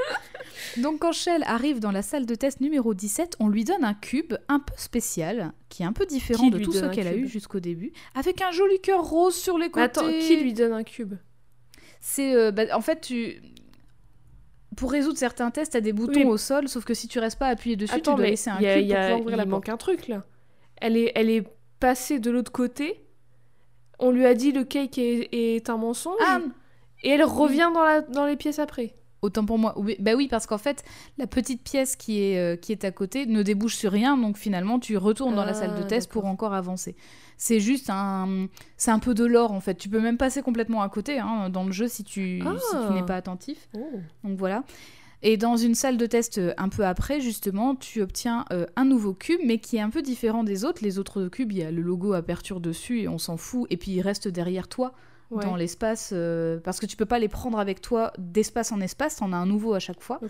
Donc, quand Shell arrive dans la salle de test numéro 17, on lui donne un cube un peu spécial, qui est un peu différent Qui de tout ce qu'elle a eu jusqu'au début, avec un joli cœur rose sur les côtés. Mais attends, qui lui donne un cube? C'est euh, bah, en fait tu pour résoudre certains tests, t'as des boutons Oui. au sol, sauf que si tu restes pas appuyé dessus, Attends, tu dois laisser un y a- cube y a- pour pouvoir ouvrir la porte. manque un truc là. Elle est, elle est passée de l'autre côté. On lui a dit le cake est, est un mensonge. Ah, et elle revient dans, la, dans les pièces après. Autant pour moi. Oui, bah oui, parce qu'en fait, la petite pièce qui est, euh, qui est à côté ne débouche sur rien, donc finalement, tu retournes dans la Ah, salle de test pour encore avancer. C'est juste un, c'est un peu de l'or en fait. Tu peux même passer complètement à côté hein, dans le jeu si tu, si Ah. tu n'es pas attentif. Donc voilà. Et dans une salle de test euh, un peu après, justement, tu obtiens euh, un nouveau cube, mais qui est un peu différent des autres. Les autres cubes, il y a le logo Aperture dessus et on s'en fout. Et puis il reste derrière toi Ouais. dans l'espace, euh, parce que tu peux pas les prendre avec toi d'espace en espace. T'en as un nouveau à chaque fois.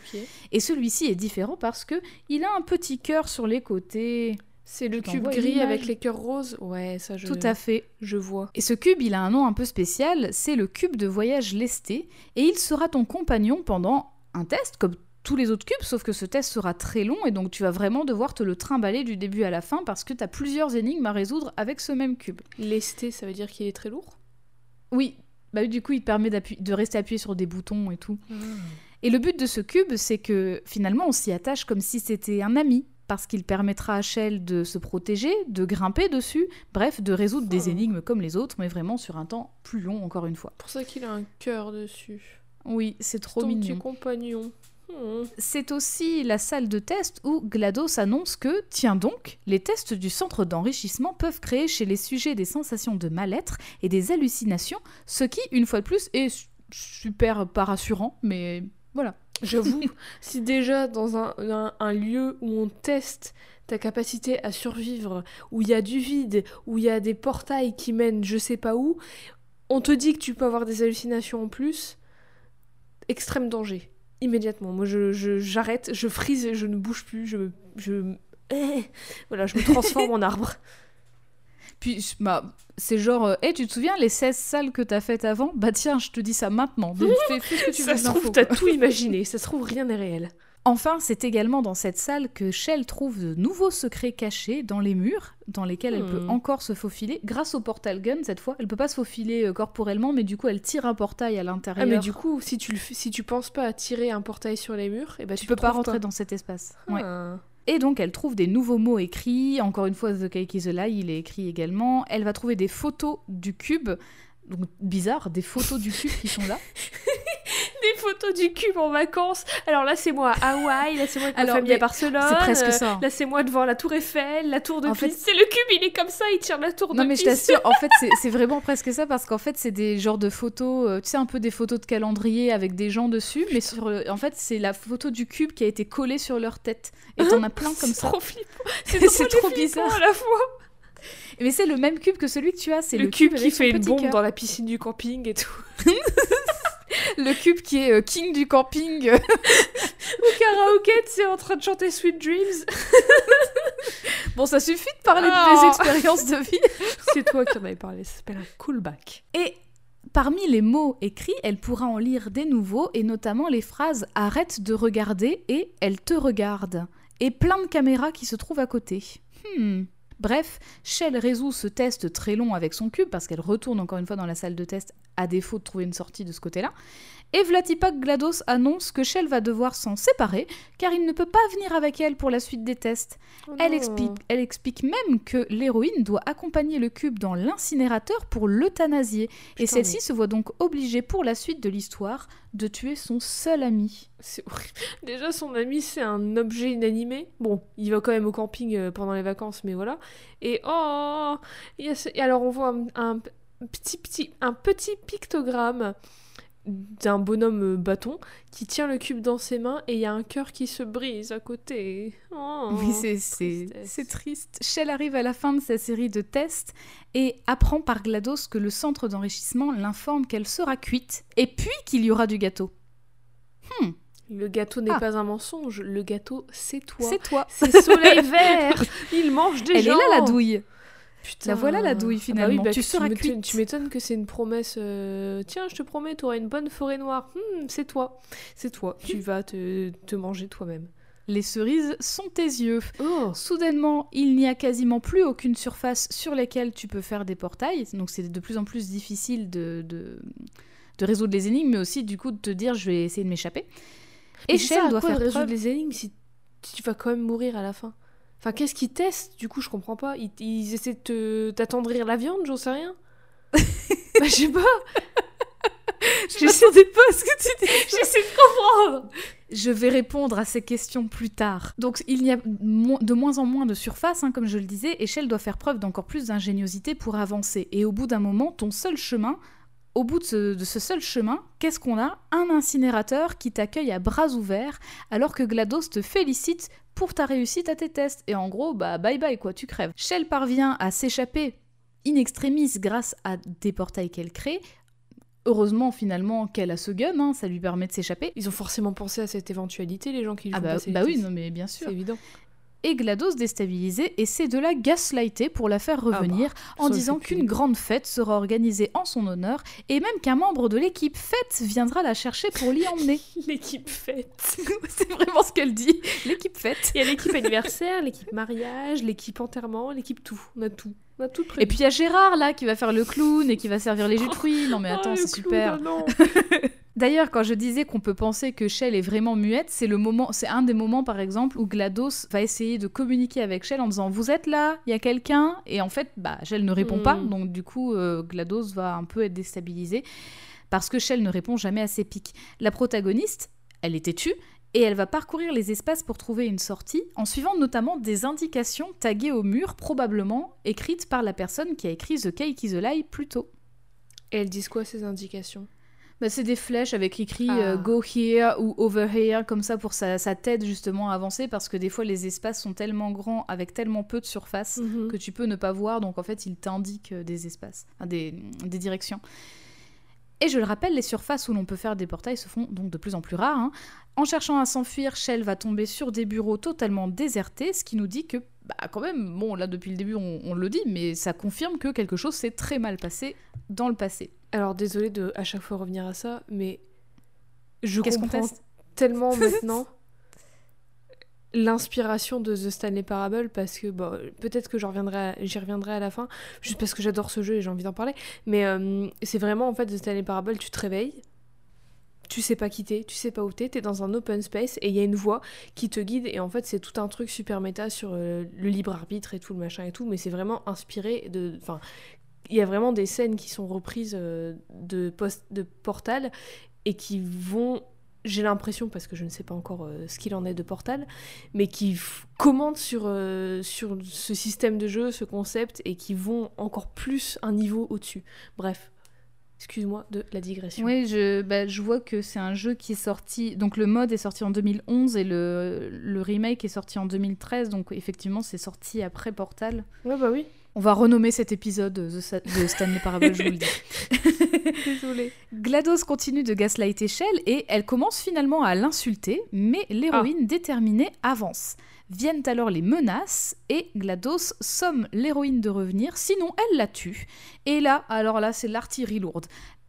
Et celui-ci est différent parce que il a un petit cœur sur les côtés. C'est le cube gris avec les cœurs roses? Ouais, ça je. Tout à fait. Je vois. Et ce cube, il a un nom un peu spécial, c'est le cube de voyage lesté, et il sera ton compagnon pendant un test, comme tous les autres cubes, sauf que ce test sera très long, et donc tu vas vraiment devoir te le trimballer du début à la fin, parce que tu as plusieurs énigmes à résoudre avec ce même cube. Lesté, ça veut dire qu'il est très lourd? Oui, bah du coup, il permet de rester appuyé sur des boutons et tout. Et le but de ce cube, c'est que finalement, on s'y attache comme si c'était un ami, parce qu'il permettra à Shell de se protéger, de grimper dessus, bref, de résoudre des Oh. énigmes comme les autres, mais vraiment sur un temps plus long, encore une fois. Pour ça qu'il a un cœur dessus. Oui, c'est trop Ton mignon. petit compagnon. C'est aussi la salle de test où GLaDOS annonce que, tiens donc, les tests du centre d'enrichissement peuvent créer chez les sujets des sensations de mal-être et des hallucinations, ce qui, une fois de plus, est su- super pas rassurant, mais voilà. J'avoue, si déjà dans un, un- un lieu où on teste ta capacité à survivre, où il y a du vide, où il y a des portails qui mènent je sais pas où, on te dit que tu peux avoir des hallucinations en plus, extrême danger. Immédiatement. Moi, je, je- j'arrête, je frise et je ne bouge plus. Je, me- je, eh, voilà, je me transforme en arbre. Puis, je- bah, c'est genre, hé, tu te souviens les 16 salles que t'as faites avant? Bah tiens, je te dis ça maintenant. Donc fais, fais ce que tu Ça veux se trouve, t'as tout imaginé. Ça se trouve, rien n'est réel. Enfin, c'est également dans cette salle que Shell trouve de nouveaux secrets cachés dans les murs, dans lesquels elle peut Hmm. encore se faufiler, grâce au portal gun cette fois. Elle peut pas se faufiler euh, corporellement, mais du coup, elle tire un portail à l'intérieur. Ah, mais du coup, si tu, le si tu penses pas à tirer un portail sur les murs, et ben, tu peux pas rentrer dans cet espace. Ouais. Ah. Et donc, elle trouve des nouveaux mots écrits. Encore une fois, The Cake is a Lie, il est écrit également. Elle va trouver des photos du cube. Donc, bizarre, des photos du cube qui sont là. Des photos du cube en vacances. Alors là, c'est moi à Hawaï, là, c'est moi avec Alors, ma famille à Barcelone. C'est presque euh, ça. Là, c'est moi devant la tour Eiffel, la tour de En fait- C'est le cube, il est comme ça, il tire la tour Non de mais je t'assure, en fait c'est- c'est vraiment presque ça parce qu'en fait c'est des genres de photos, euh, tu sais un peu des photos de calendrier avec des gens dessus, mais sur, euh, en fait c'est la photo du cube qui a été collée sur leur tête. Et t'en as plein comme C'est ça. trop flippant. C'est C'est trop trop, bizarre. à la fois. Mais c'est le même cube que celui que tu as, c'est Le, le, cube, qui fait une bombe cœur. dans la piscine du camping et tout. Le cube qui est euh, king du camping. Au karaoké, tu sais, en train de chanter Sweet Dreams. bon ça suffit de parler de Oh. mes expériences de vie. C'est toi qui en avais parlé, ça s'appelle un callback. Et parmi les mots écrits, elle pourra en lire des nouveaux, et notamment les phrases Arrête de regarder et Elle te regarde. Et plein de caméras qui se trouvent à côté. Hmm. Bref, Shell résout ce test très long avec son cube, parce qu'elle retourne encore une fois dans la salle de test à défaut de trouver une sortie de ce côté-là. Et Vlatipak GLaDOS annonce que Shell va devoir s'en séparer, car il ne peut pas venir avec elle pour la suite des tests. Oh Elle explique, elle explique même que l'héroïne doit accompagner le cube dans l'incinérateur pour l'euthanasier. Et celle-ci se voit donc obligée pour la suite de l'histoire de tuer son seul ami. C'est horrible. Déjà, son ami, c'est un objet inanimé. Bon, il va quand même au camping euh, pendant les vacances, mais voilà. Et oh il y a ce- Et alors, on voit un, un petit, petit, un petit pictogramme d'un bonhomme euh, bâton qui tient le cube dans ses mains et il y a un cœur qui se brise à côté. Oh, oui, c'est- c'est tristesse. c'est triste. Shell arrive à la fin de sa série de tests et apprend par GLaDOS que le centre d'enrichissement l'informe qu'elle sera cuite et puis qu'il y aura du gâteau. Le gâteau n'est Ah. pas un mensonge, le gâteau, c'est toi. C'est toi. C'est Soleil Vert Il mange des Elle gens est là la douille. Putain. La voilà, la douille, Ah bah finalement. oui, bah, Tu tu seras m'étonnes- cuite. Tu m'étonnes que c'est une promesse. euh, Tiens, je te promets, tu auras une bonne forêt noire. Hmm, c'est toi. C'est toi. Tu vas te, te manger toi-même. Les cerises sont tes yeux. Oh Soudainement, il n'y a quasiment plus aucune surface sur laquelle tu peux faire des portails, donc c'est de plus en plus difficile de, de, de résoudre les énigmes, mais aussi du coup de te dire je vais essayer de m'échapper. Et Shell doit faire résoudre preuve... les énigmes si tu vas quand même mourir à la fin? Enfin, qu'est-ce qu'ils testent? Du coup, je comprends pas. Ils, ils essaient de te- t'attendrir la viande, j'en sais rien. bah, je sais pas. Je m'attendais pas ce que tu dis. J'essaie de comprendre. Je vais répondre à ces questions plus tard. Donc il y a de moins en moins de surface, hein, comme je le disais, Shell doit faire preuve d'encore plus d'ingéniosité pour avancer. Et au bout d'un moment, ton seul chemin, au bout de ce, de ce seul chemin, qu'est-ce qu'on a? Un incinérateur qui t'accueille à bras ouverts, alors que GLaDOS te félicite pour ta réussite à tes tests. Et en gros, bah bye bye quoi, tu crèves. Shell parvient à s'échapper in extremis grâce à des portails qu'elle crée. Heureusement finalement qu'elle a ce gun, hein, ça lui permet de s'échapper. Ils ont forcément pensé à cette éventualité, les gens qui lui Ah bah, bah oui, non mais bien sûr. C'est évident. Et GLaDOS déstabilisée essaie de la gaslighter pour la faire revenir en ça, disant qu'une grande fête sera organisée en son honneur et même qu'un membre de l'équipe fête viendra la chercher pour l'y emmener. L'équipe fête. C'est vraiment ce qu'elle dit. L'équipe fête. Il y a l'équipe anniversaire, l'équipe mariage, l'équipe enterrement, l'équipe tout. On a tout. On a tout prévu. Et puis il y a Gérard là qui va faire le clown et qui va servir les jus de fruits. Non mais Oh, attends, c'est super. oh non. D'ailleurs, quand je disais qu'on peut penser que Shell est vraiment muette, c'est le moment, c'est un des moments par exemple où GLaDOS va essayer de communiquer avec Shell en disant vous êtes là, il y a quelqu'un, et en fait, bah Shell ne répond Mm. pas, donc du coup euh, GLaDOS va un peu être déstabilisée parce que Shell ne répond jamais à ses pics. La protagoniste, elle est têtue. Et elle va parcourir les espaces pour trouver une sortie, en suivant notamment des indications taguées au mur, probablement écrites par la personne qui a écrit The Cake is a Lie plus tôt. Et elles disent quoi ces indications? Bah, c'est des flèches avec écrit Ah. euh, go here ou over here, comme ça pour ça, ça t'aide justement à avancer parce que des fois les espaces sont tellement grands avec tellement peu de surface Mhm. que tu peux ne pas voir, donc en fait il t'indique euh, des espaces, enfin, des, des directions. Et je le rappelle, les surfaces où l'on peut faire des portails se font donc de plus en plus rares. hein. En cherchant à s'enfuir, Shell va tomber sur des bureaux totalement désertés, ce qui nous dit que, bah quand même, bon là depuis le début on, on le dit, mais ça confirme que quelque chose s'est très mal passé dans le passé. Alors désolé de à chaque fois revenir à ça, mais je comprends tellement maintenant l'inspiration de The Stanley Parable parce que bon, peut-être que j'y reviendrai, à- j'y reviendrai à la fin, juste parce que j'adore ce jeu et j'ai envie d'en parler. Mais euh, c'est vraiment en fait The Stanley Parable, tu te réveilles, tu sais pas qui t'es, tu sais pas où t'es, t'es dans un open space et il y a une voix qui te guide et en fait c'est tout un truc super méta sur euh, le libre arbitre et tout le machin et tout, mais c'est vraiment inspiré de, enfin il y a vraiment des scènes qui sont reprises euh, de, post, de Portal et qui vont, j'ai l'impression, parce que je ne sais pas encore euh, ce qu'il en est de Portal, mais qui commentent sur, euh, sur ce système de jeu, ce concept, et qui vont encore plus un niveau au-dessus. Bref, excuse-moi de la digression. Oui, je, bah, je vois que c'est un jeu qui est sorti. Donc le mode est sorti en 2011 et le, le remake est sorti en 2013. Donc effectivement, c'est sorti après Portal. Ouais, bah oui. On va renommer cet épisode The Sa- de Stanley Parable, je vous le dis. Désolée. GLaDOS continue de gaslighter Shell et elle commence finalement à l'insulter, mais l'héroïne déterminée avance. Viennent alors les menaces et GLaDOS somme l'héroïne de revenir, sinon elle la tue. Et là, alors là, c'est l'artillerie lourde.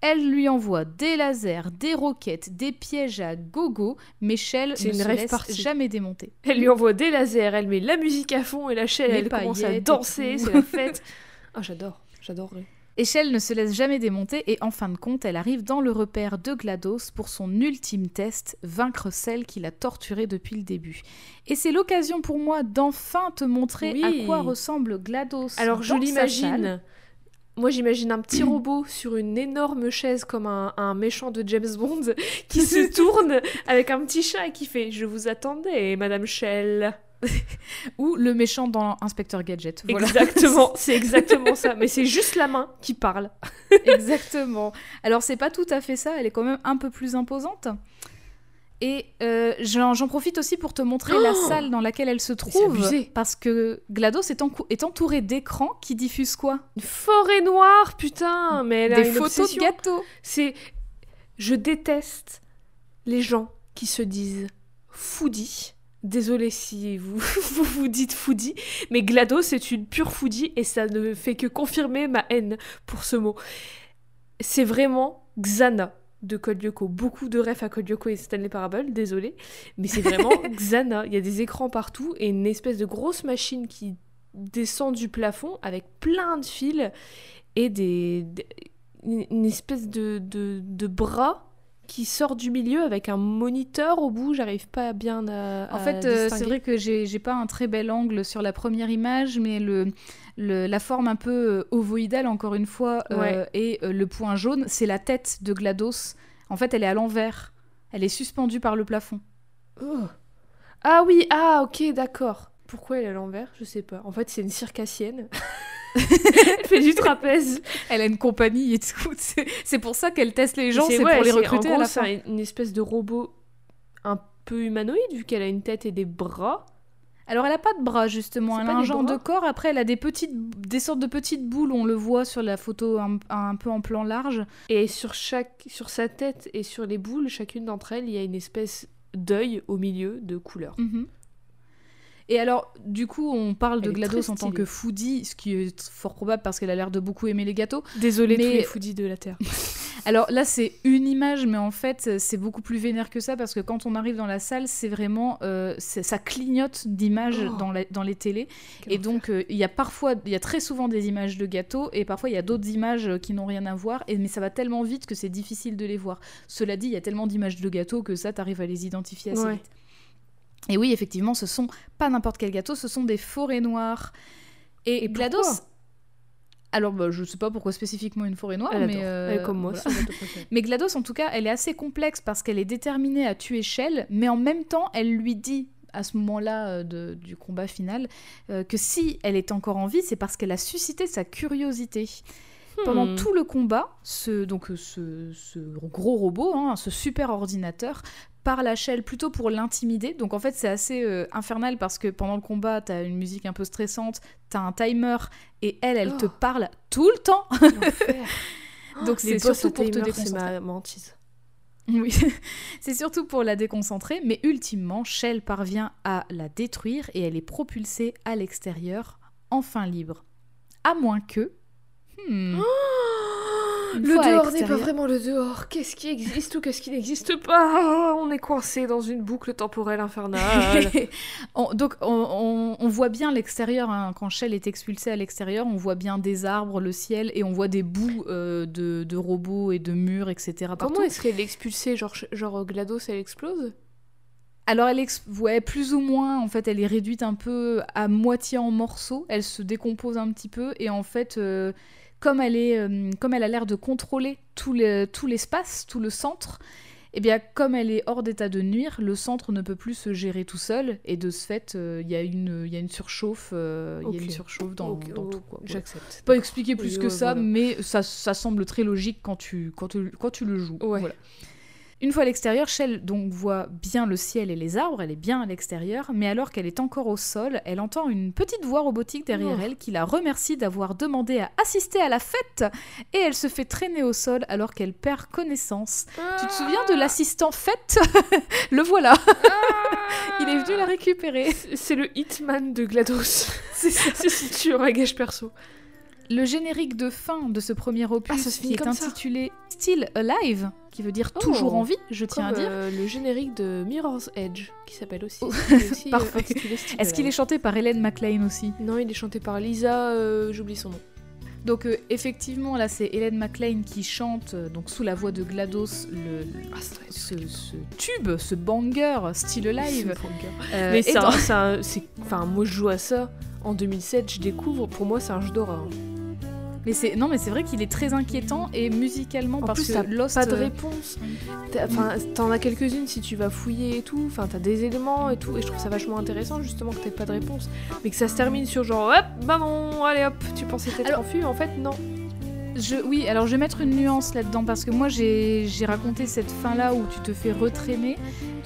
Elle lui envoie des lasers, des roquettes, des pièges à gogo, mais Shell ne se laisse jamais démonter. Elle lui envoie des lasers, elle met la musique à fond et la chaîne, Les elle commence à danser, c'est la fête. Ah, j'adore, j'adorerais. Et Shell ne se laisse jamais démonter et en fin de compte, elle arrive dans le repère de GLaDOS pour son ultime test, vaincre celle qui l'a torturée depuis le début. Et c'est l'occasion pour moi d'enfin te montrer Oui. à quoi ressemble GLaDOS. Alors je dans salle. l'imagine. Moi j'imagine un petit robot sur une énorme chaise comme un, un méchant de James Bond qui se tourne avec un petit chat et qui fait Je vous attendais, Madame Shell. Ou le méchant dans Inspecteur Gadget. Voilà. Exactement, c'est exactement ça. Mais c'est juste la main qui parle. Exactement. Alors c'est pas tout à fait ça, elle est quand même un peu plus imposante. Et euh, j'en profite aussi pour te montrer la Oh salle dans laquelle elle se trouve. abusé. Parce que GLaDOS est, est entourée d'écrans qui diffusent quoi? Une forêt noire, putain Mais elle a Des une photos obsession. de gâteaux. C'est. Je déteste les gens qui se disent foodie. Désolée si vous, vous vous dites foodie, mais GLaDOS c'est une pure foodie et ça ne fait que confirmer ma haine pour ce mot. C'est vraiment Xana de Code Lyoko. Beaucoup de refs à Code Lyoko et Stanley Parable, désolé, mais c'est vraiment Xana. Il y a des écrans partout et une espèce de grosse machine qui descend du plafond avec plein de fils et des, des- une espèce de, de, de bras qui sort du milieu avec un moniteur au bout. J'arrive pas bien à. En à fait, euh, c'est vrai que j'ai pas un très bel angle sur la première image, mais le, le- la forme un peu euh, ovoïdale, encore une fois, euh, Ouais. et euh, le point jaune, c'est la tête de GLaDOS. En fait, elle est à l'envers. Elle est suspendue par le plafond. Oh. Ah oui, ah ok, d'accord. Pourquoi elle est à l'envers? Je sais pas. En fait, c'est une circassienne. elle fait du trapèze. Elle a une compagnie et tout. C'est pour ça qu'elle teste les gens, C'est- ouais, pour les recruter en à gros, la fin. c'est une espèce de robot un peu humanoïde vu qu'elle a une tête et des bras. Alors, elle a pas de bras, justement. Elle a un genre bras de corps. Après, elle a des, petites, des sortes de petites boules. On le voit sur la photo un, un peu en plan large. Et sur, chaque, sur sa tête et sur les boules, chacune d'entre elles, il y a une espèce d'œil au milieu de couleur. Mhm. Et alors, du coup, on parle de Elle GLaDOS en tant que foodie, ce qui est fort probable parce qu'elle a l'air de beaucoup aimer les gâteaux. Désolé tous Mais- les foodies de la Terre. Alors là, c'est une image, mais en fait, c'est beaucoup plus vénère que ça parce que quand on arrive dans la salle, c'est vraiment. euh, ça clignote d'images Oh. dans, les télés. Quel Et donc, euh, il y a parfois, il y a très souvent des images de gâteaux et parfois il y a d'autres images euh, qui n'ont rien à voir. Et, mais ça va tellement vite que c'est difficile de les voir. Cela dit, il y a tellement d'images de gâteaux que ça, t'arrives à les identifier assez Ouais. vite. Et oui, effectivement, ce sont pas n'importe quel gâteau, ce sont des forêts noires. Et, Et GLaDOS. Alors, bah, je sais pas pourquoi spécifiquement une forêt noire, Elle mais. euh, Elle est comme moi, voilà. Mais GLaDOS, en tout cas, elle est assez complexe parce qu'elle est déterminée à tuer Shell, mais en même temps, elle lui dit à ce moment-là euh, du combat final euh, que si elle est encore en vie, c'est parce qu'elle a suscité sa curiosité. Pendant Hmm. tout le combat, ce, donc, ce, ce gros robot, hein, ce super ordinateur, parle à Shell plutôt pour l'intimider. Donc en fait, c'est assez euh, infernal parce que pendant le combat, t'as une musique un peu stressante, t'as un timer, et elle, elle te Oh. parle tout le temps. Donc c'est surtout pour te timer, c'est déconcentrer. ma. Oui, c'est surtout pour la déconcentrer, mais ultimement, Shell parvient à la détruire et elle est propulsée à l'extérieur, enfin libre. À moins que... hmm, Une le dehors n'est pas vraiment le dehors. Qu'est-ce qui existe ou qu'est-ce qui n'existe pas On est coincé dans une boucle temporelle infernale. On- donc on, on- on voit bien l'extérieur, hein, quand Shell est expulsée à l'extérieur, on voit bien des arbres, le ciel, et on voit des bouts euh, de, de robots et de murs, etc. Comment partout. est-ce qu'elle est expulsée? Genre, genre GLaDOS, elle explose? Alors elle ouais, plus ou moins, en fait, elle est réduite un peu à moitié en morceaux, elle se décompose un petit peu, et en fait, euh, comme, elle est, euh, comme elle a l'air de contrôler tout, le- tout l'espace, tout le centre, et bien comme elle est hors d'état de nuire, le centre ne peut plus se gérer tout seul, et de ce fait, euh, il y, a une- il y a une surchauffe, euh, y a une surchauffe dans, oh, tout. J'accepte. Pas expliquer plus Oui, que ouais, ça, voilà. mais ça, ça semble très logique quand tu, quand tu, quand tu le joues. Ouais. Voilà. Une fois à l'extérieur, Shell donc voit bien le ciel et les arbres, elle est bien à l'extérieur, mais alors qu'elle est encore au sol, elle entend une petite voix robotique derrière Oh. elle qui la remercie d'avoir demandé à assister à la fête, et elle se fait traîner au sol alors qu'elle perd connaissance. Tu te souviens de l'assistant fête Le voilà, il est venu la récupérer. C'est- C'est le Hitman de GLaDOS. C'est ça. C'est si tu un gage perso. Le générique de fin de ce premier opus Ah, qui est ça. intitulé Still Alive, qui veut dire Oh. toujours en vie, je tiens à dire. euh, le générique de Mirror's Edge, qui s'appelle aussi. Oh. aussi, euh, Parfait. Est-ce qu'il est chanté par Hélène McLean aussi? Non, il est chanté par Lisa, euh, j'oublie son nom. Donc effectivement, là c'est Hélène McLean qui chante donc sous la voix de GLaDOS le, le- Ah, ce, ce tube, ce banger Still Alive. Mais c'est dans- un- c'est un- c'est- Enfin, moi je joue à ça en 2007, je découvre, pour moi c'est un jeu d'horreur. Mais c'est non mais c'est vrai qu'il est très inquiétant et musicalement En parce plus, que Lost pas de réponse. Enfin, t'en as quelques-unes si tu vas fouiller et tout. Enfin, t'as des éléments et tout. Et je trouve ça vachement intéressant justement que t'aies pas de réponse. Mais que ça se termine sur genre, hop, bah non, allez hop, tu pensais t'être enfui, en fait, non. Je, oui, alors je vais mettre une nuance là-dedans parce que moi j'ai raconté cette fin-là où tu te fais retraîner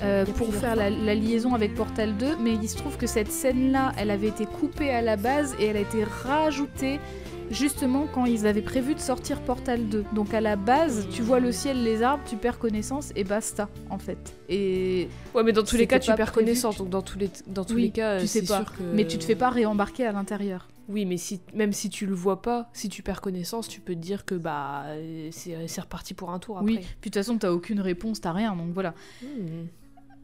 euh, pour faire la, la liaison avec Portal 2, mais il se trouve que cette scène-là, elle avait été coupée à la base et elle a été rajoutée justement quand ils avaient prévu de sortir Portal 2. Donc à la base, tu vois le ciel, les arbres, tu perds connaissance et basta en fait. Et Ouais, mais dans tous les cas, tu perds connaissance. Donc dans tous les, dans tous Oui, les cas, tu sais c'est pas. sûr que. mais tu te fais pas réembarquer à l'intérieur. Oui, mais si, même si tu le vois pas, si tu perds connaissance, tu peux te dire que bah euh, c'est reparti pour un tour après. Oui, puis de toute façon, t'as aucune réponse, t'as rien, donc voilà. Hmm.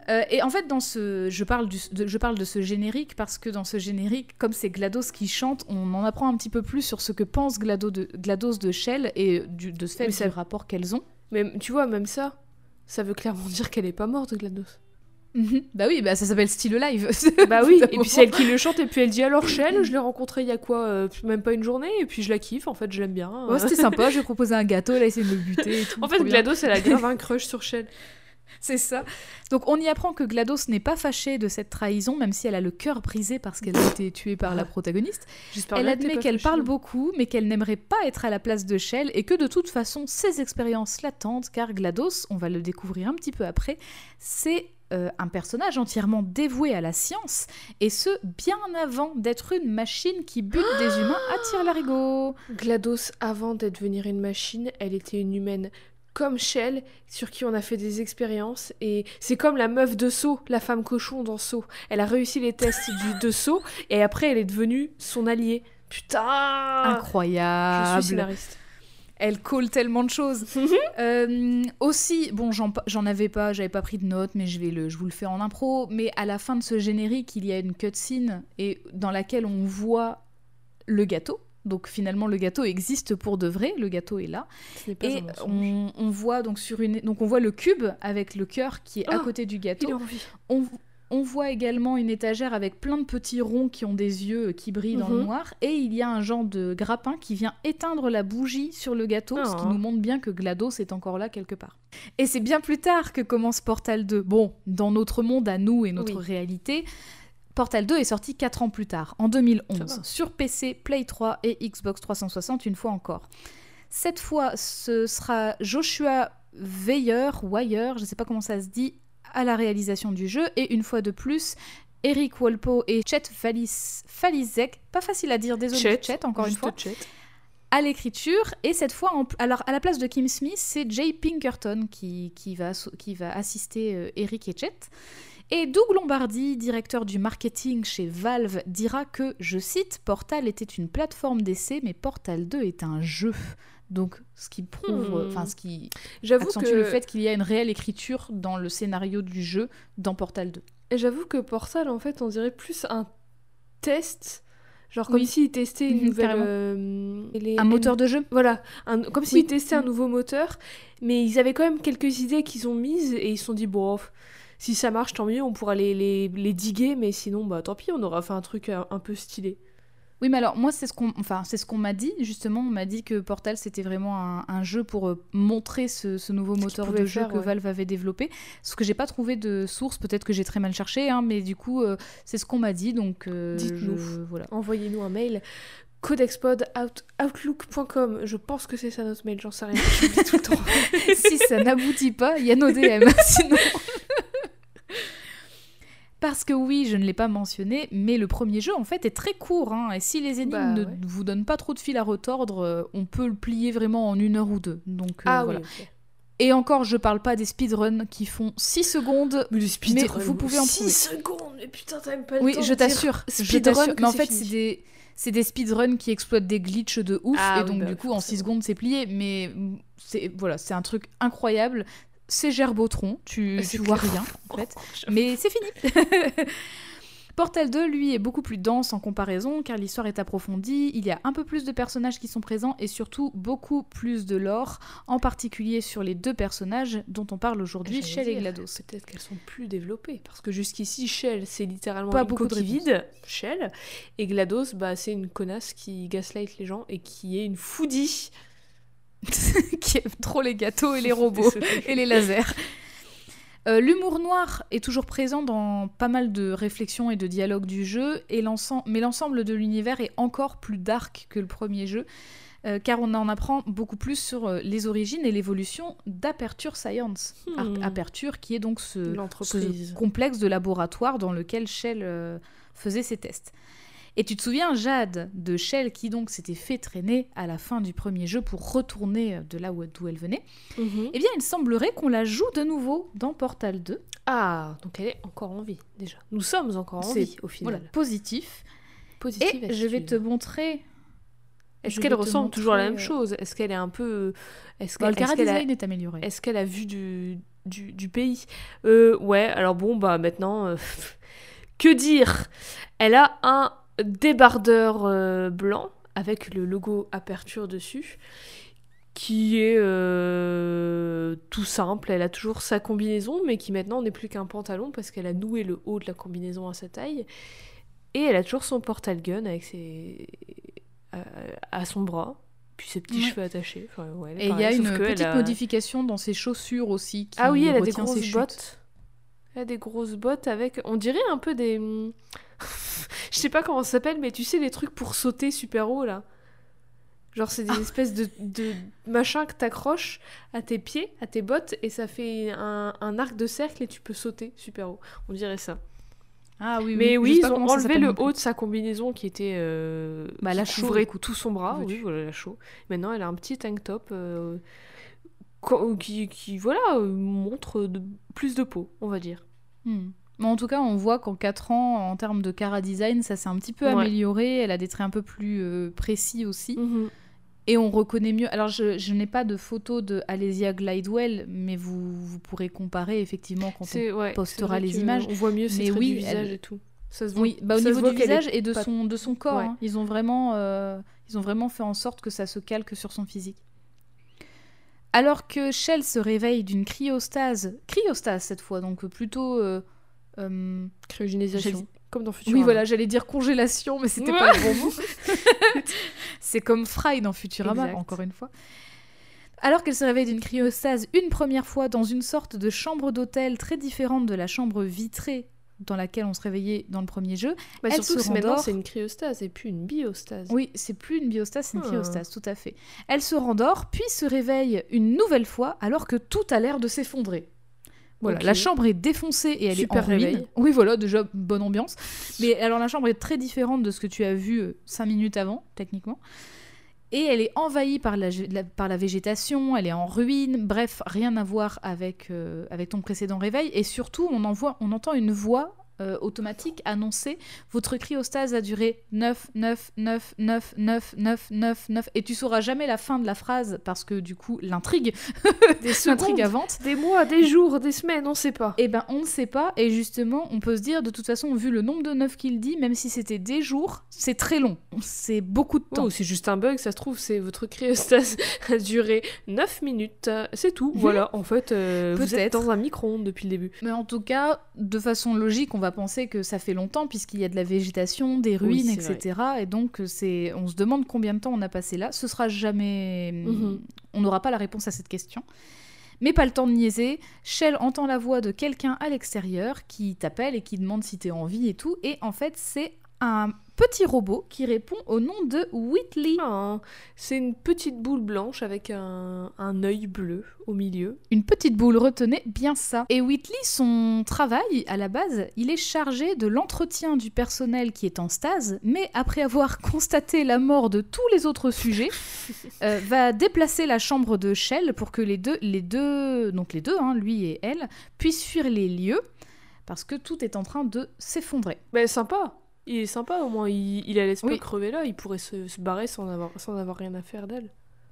Euh, et en fait, dans ce, je parle, du, de, je parle de ce générique parce que dans ce générique, comme c'est GLaDOS qui chante, on en apprend un petit peu plus sur ce que pense GLaDOS de, GLaDOS de Shell et du, de ce fait ça- du rapport qu'elles ont. Mais tu vois, même ça, ça veut clairement dire qu'elle est pas morte, GLaDOS. Mhm. Bah oui, bah ça s'appelle Still Alive. Bah oui, et puis c'est elle qui le chante, et puis elle dit alors Shell, je l'ai rencontrée il y a quoi euh, Même pas une journée, et puis je la kiffe, en fait, je l'aime bien. Ouais, c'était sympa, je lui ai proposé un gâteau, elle a essayé de me buter et tout. en fait. GLaDOS, elle a grave un crush sur Shell. C'est ça. Donc on y apprend que GLaDOS n'est pas fâchée de cette trahison, même si elle a le cœur brisé parce qu'elle a été tuée par la protagoniste. J'espère Elle admet qu'elle parle beaucoup, mais qu'elle n'aimerait pas être à la place de Shell et que de toute façon, ses expériences l'attendent, car GLaDOS, on va le découvrir un petit peu après, c'est euh, un personnage entièrement dévoué à la science, et ce, bien avant d'être une machine qui bute des humains à tir larigot. GLaDOS, avant d'être devenir une machine, elle était une humaine comme Shell, sur qui on a fait des expériences. Et c'est comme la meuf de Saut, la femme cochon dans Saut. Elle a réussi les tests du, de Saut et après elle est devenue son allié. Putain Incroyable. Je suis scénariste. Elle colle tellement de choses. Euh, aussi, bon, j'en j'en avais pas, j'avais pas pris de notes, mais je vais le, je vous le fais en impro. Mais à la fin de ce générique, il y a une cutscene et dans laquelle on voit le gâteau. Donc finalement, le gâteau existe pour de vrai. Le gâteau est là. Et on, on voit donc sur une, donc on voit le cube avec le cœur qui est à Oh, côté du gâteau. On, on voit également une étagère avec plein de petits ronds qui ont des yeux qui brillent dans le noir. Et il y a un genre de grappin qui vient éteindre la bougie sur le gâteau, ce qui Oh. nous montre bien que GLaDOS est encore là quelque part. Et c'est bien plus tard que commence Portal 2. Bon, dans notre monde à nous et notre Oui. réalité, Portal 2 est sorti 4 ans plus tard, en 2011, Ça va. sur PC, Play 3 et Xbox 360 une fois encore. Cette fois, ce sera Joshua Weyer, Wire, je ne sais pas comment ça se dit, à la réalisation du jeu, et une fois de plus, Eric Walpo et Chet Falis- Falizek, pas facile à dire, désolé Chet, Chet, encore une fois, Chet. à l'écriture. Et cette fois, en- alors à la place de Kim Smith, c'est Jay Pinkerton qui, qui, va, so- qui va assister euh, Eric et Chet. Et Doug Lombardi, directeur du marketing chez Valve, dira que, je cite, Portal était une plateforme d'essai, mais Portal 2 est un jeu. Donc, ce qui prouve, Hmm. enfin, ce qui J'avoue accentue que le fait qu'il y a une réelle écriture dans le scénario du jeu dans Portal 2. Et J'avoue que Portal, en fait, on dirait plus un test. Genre comme Oui. s'ils testaient une Mhm, nouvelle. euh, les- Un moteur de jeu Voilà, un- comme s'ils Oui. testaient un nouveau moteur, mais ils avaient quand même quelques idées qu'ils ont mises et ils se sont dit, bon, si ça marche, tant mieux, on pourra les, les, les diguer, mais sinon, bah tant pis, on aura fait un truc un, un peu stylé. Oui, mais alors moi, c'est ce qu'on enfin, c'est ce qu'on m'a dit, justement. On m'a dit que Portal, c'était vraiment un, un jeu pour euh, montrer ce, ce nouveau moteur de jeu faire, que ouais. Valve avait développé. Ce que j'ai pas trouvé de source, peut-être que j'ai très mal cherché, hein, mais du coup, euh, c'est ce qu'on m'a dit. Donc, euh, Dites-nous. je- Voilà. Envoyez-nous un mail. codexpod.outlook.com. Je pense que c'est ça notre mail, j'en sais rien. J'oublie tout le temps. si ça n'aboutit pas, il y a nos DM. Sinon. Parce que oui, je ne l'ai pas mentionné, mais le premier jeu en fait est très court. hein, et si les énigmes Bah, ne ouais. vous donnent pas trop de fil à retordre, euh, on peut le plier vraiment en une heure ou deux. Donc euh, ah voilà. oui. Et encore, je parle pas des speedruns qui font 6 secondes. Mais, le speedrun, Mais vous pouvez en 6 trouver. secondes, mais putain, t'as même pas le Oui, temps je t'assure. je speedrun t'assure. que Mais en fait, c'est des, c'est des speedruns qui exploitent des glitches de ouf. Ah et oui, donc, bah, du coup, en 6 forcément. secondes, c'est plié. Mais mm, c'est voilà, c'est un truc incroyable. C'est Gerbotron. Tu, tu vois clair. rien, en fait. Mais c'est fini. Portal 2, lui, est beaucoup plus dense en comparaison, car l'histoire est approfondie, il y a un peu plus de personnages qui sont présents, et surtout beaucoup plus de lore, en particulier sur les deux personnages dont on parle aujourd'hui, Shell et GLaDOS. Peut-être qu'elles sont plus développées. Parce que jusqu'ici, Shell, c'est littéralement Pas une beaucoup de vide. Shell. Et GLaDOS, bah, c'est une connasse qui gaslight les gens et qui est une foodie. qui aime trop les gâteaux et les robots et les lasers. Euh, L'humour noir est toujours présent dans pas mal de réflexions et de dialogues du jeu, et mais l'ensemble de l'univers est encore plus dark que le premier jeu, euh, car on en apprend beaucoup plus sur euh, les origines et l'évolution d'Aperture Science. Hmm. Aperture qui est donc ce, ce complexe de laboratoire dans lequel Shell faisait ses tests. Et tu te souviens, Jade, de Shell qui donc s'était fait traîner à la fin du premier jeu pour retourner de là où- d'où elle venait Mhm. Eh bien, il semblerait qu'on la joue de nouveau dans Portal 2. Ah, donc elle est encore en vie, déjà. Nous sommes encore en vie, au final. Voilà, positif. Positive Et je vais te montrer. Est-ce qu'elle ressemble toujours à la même montrer, chose? Est-ce qu'elle est un peu... Est-ce Bah, qu'elle le qu'elle a... est amélioré. Est-ce qu'elle a vu du, du, du pays? Euh, Ouais, alors bon, bah maintenant, euh, que dire? Elle a un débardeur euh, blanc avec le logo Aperture dessus, qui est euh, tout simple. Elle a toujours sa combinaison, mais qui maintenant n'est plus qu'un pantalon parce qu'elle a noué le haut de la combinaison à sa taille. Et elle a toujours son portal gun avec ses... à, à son bras. Puis ses petits Ouais. cheveux attachés. Enfin, ouais, Et il y a une petite a- modification dans ses chaussures aussi. Qui ah oui, elle a des grosses chutes. bottes. Des grosses bottes avec. On dirait un peu des. Je sais pas comment ça s'appelle, mais tu sais, les trucs pour sauter super haut là. Genre, c'est des Ah. espèces de, de machins que t'accroches à tes pieds, à tes bottes, et ça fait un, un arc de cercle et tu peux sauter super haut. On dirait ça. Ah oui, mais oui, ils ont enlevé le haut de sa combinaison qui était. euh, Bah, qui la couvrait tout son bras. Oui, voilà, la chaux. Maintenant, elle a un petit tank top. euh, qui, qui, voilà, euh, montre de- plus de peau, on va dire. Hmm. Mais en tout cas, on voit qu'en 4 ans, en termes de cara design, ça s'est un petit peu Ouais. amélioré. Elle a des traits un peu plus euh, précis aussi. Mhm. Et on reconnaît mieux. Alors, je, je n'ai pas de photo de Alésia Glidewell, mais vous, vous pourrez comparer effectivement quand on ouais, postera les images. On voit mieux ses Mais traits oui, du visage elle- et tout. Ça se voit. Oui, bah, au Ça niveau du visage et de pas- son, de son corps, Ouais. hein. ils, ont vraiment, euh, ils ont vraiment fait en sorte que ça se calque sur son physique. Alors que Shell se réveille d'une cryostase, cryostase cette fois, donc plutôt... euh, euh, Cryogénisation. Comme dans Futurama. oui, voilà, j'allais dire congélation, mais c'était Ouais. pas le bon mot. C'est comme Fry dans Futurama, Exact. encore une fois. Alors qu'elle se réveille d'une cryostase une première fois dans une sorte de chambre d'hôtel très différente de la chambre vitrée dans laquelle on se réveillait dans le premier jeu, Bah, elle surtout se rendort. c'est une cryostase et puis une biostase. Oui, c'est plus une biostase, c'est une Ah. cryostase, tout à fait. Elle se rendort, puis se réveille une nouvelle fois alors que tout a l'air de s'effondrer. Voilà, la chambre est défoncée et elle Super est en ruine. réveil. Oui, voilà, déjà bonne ambiance. Mais alors la chambre est très différente de ce que tu as vu 5 minutes avant, techniquement. Et elle est envahie par la, végétation, elle est en ruine, bref, rien à voir avec, euh, ton précédent réveil. Et surtout, on entend une voix euh, automatique annoncer votre cryostase a duré 9, 9, 9, 9, 9, 9, 9, 9. Et tu sauras jamais la fin de la phrase parce que du coup, l'intrigue, Des l'intrigue avance. des mois, des jours, des semaines, on sait pas. Eh ben, on ne sait pas. Et justement, on peut se dire, de toute façon, vu le nombre de 9 qu'il dit, même si c'était des jours, c'est très long. C'est beaucoup de temps. Oh, c'est juste un bug, ça se trouve, c'est votre cryostase a duré 9 minutes. C'est tout. Voilà, en fait, euh, vous êtes dans un micro-ondes depuis le début. Mais en tout cas, de façon logique, on va penser que ça fait longtemps puisqu'il y a de la végétation, des ruines, etc. Et donc, c'est, on se demande combien de temps on a passé là. Ce sera jamais, Mhm. on n'aura pas la réponse à cette question. Mais pas le temps de niaiser. Shell entend la voix de quelqu'un à l'extérieur qui t'appelle et qui demande si t'es en vie et tout. Et en fait, c'est un petit robot qui répond au nom de Whitley. Ah, c'est une petite boule blanche avec un, un œil bleu au milieu. Une petite boule, retenez bien ça. Et Whitley, son travail, à la base, il est chargé de l'entretien du personnel qui est en stase, mais après avoir constaté la mort de tous les autres sujets, euh, va déplacer la chambre de Shell pour que les deux, les deux, donc les deux, hein, lui et elle, puissent fuir les lieux, parce que tout est en train de s'effondrer. Mais sympa. Il est sympa au moins. Il, il la laisse pas crever là. Il pourrait se, se barrer sans avoir, sans avoir rien à faire d'elle.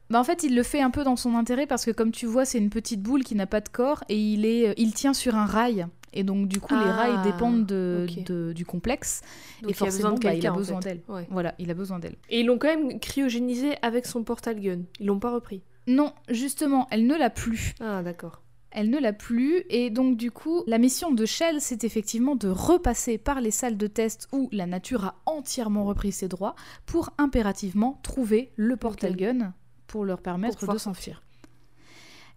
Bah en fait, il le fait un peu dans son intérêt parce que comme tu vois, c'est une petite boule qui n'a pas de corps et il est, euh, il tient sur un rail. Et donc du coup, les Ah, rails dépendent de, du complexe. Donc et il a besoin forcément, de bah, il a en besoin fait. d'elle. Ouais. Voilà, il a besoin d'elle. Et ils l'ont quand même cryogénisé avec son portal gun. Ils l'ont pas repris. Non, justement, elle ne l'a plus. Ah d'accord. Elle ne l'a plus et donc du coup, la mission de Shell, c'est effectivement de repasser par les salles de test où la nature a entièrement repris ses droits pour impérativement trouver le portal gun pour leur permettre de s'enfuir.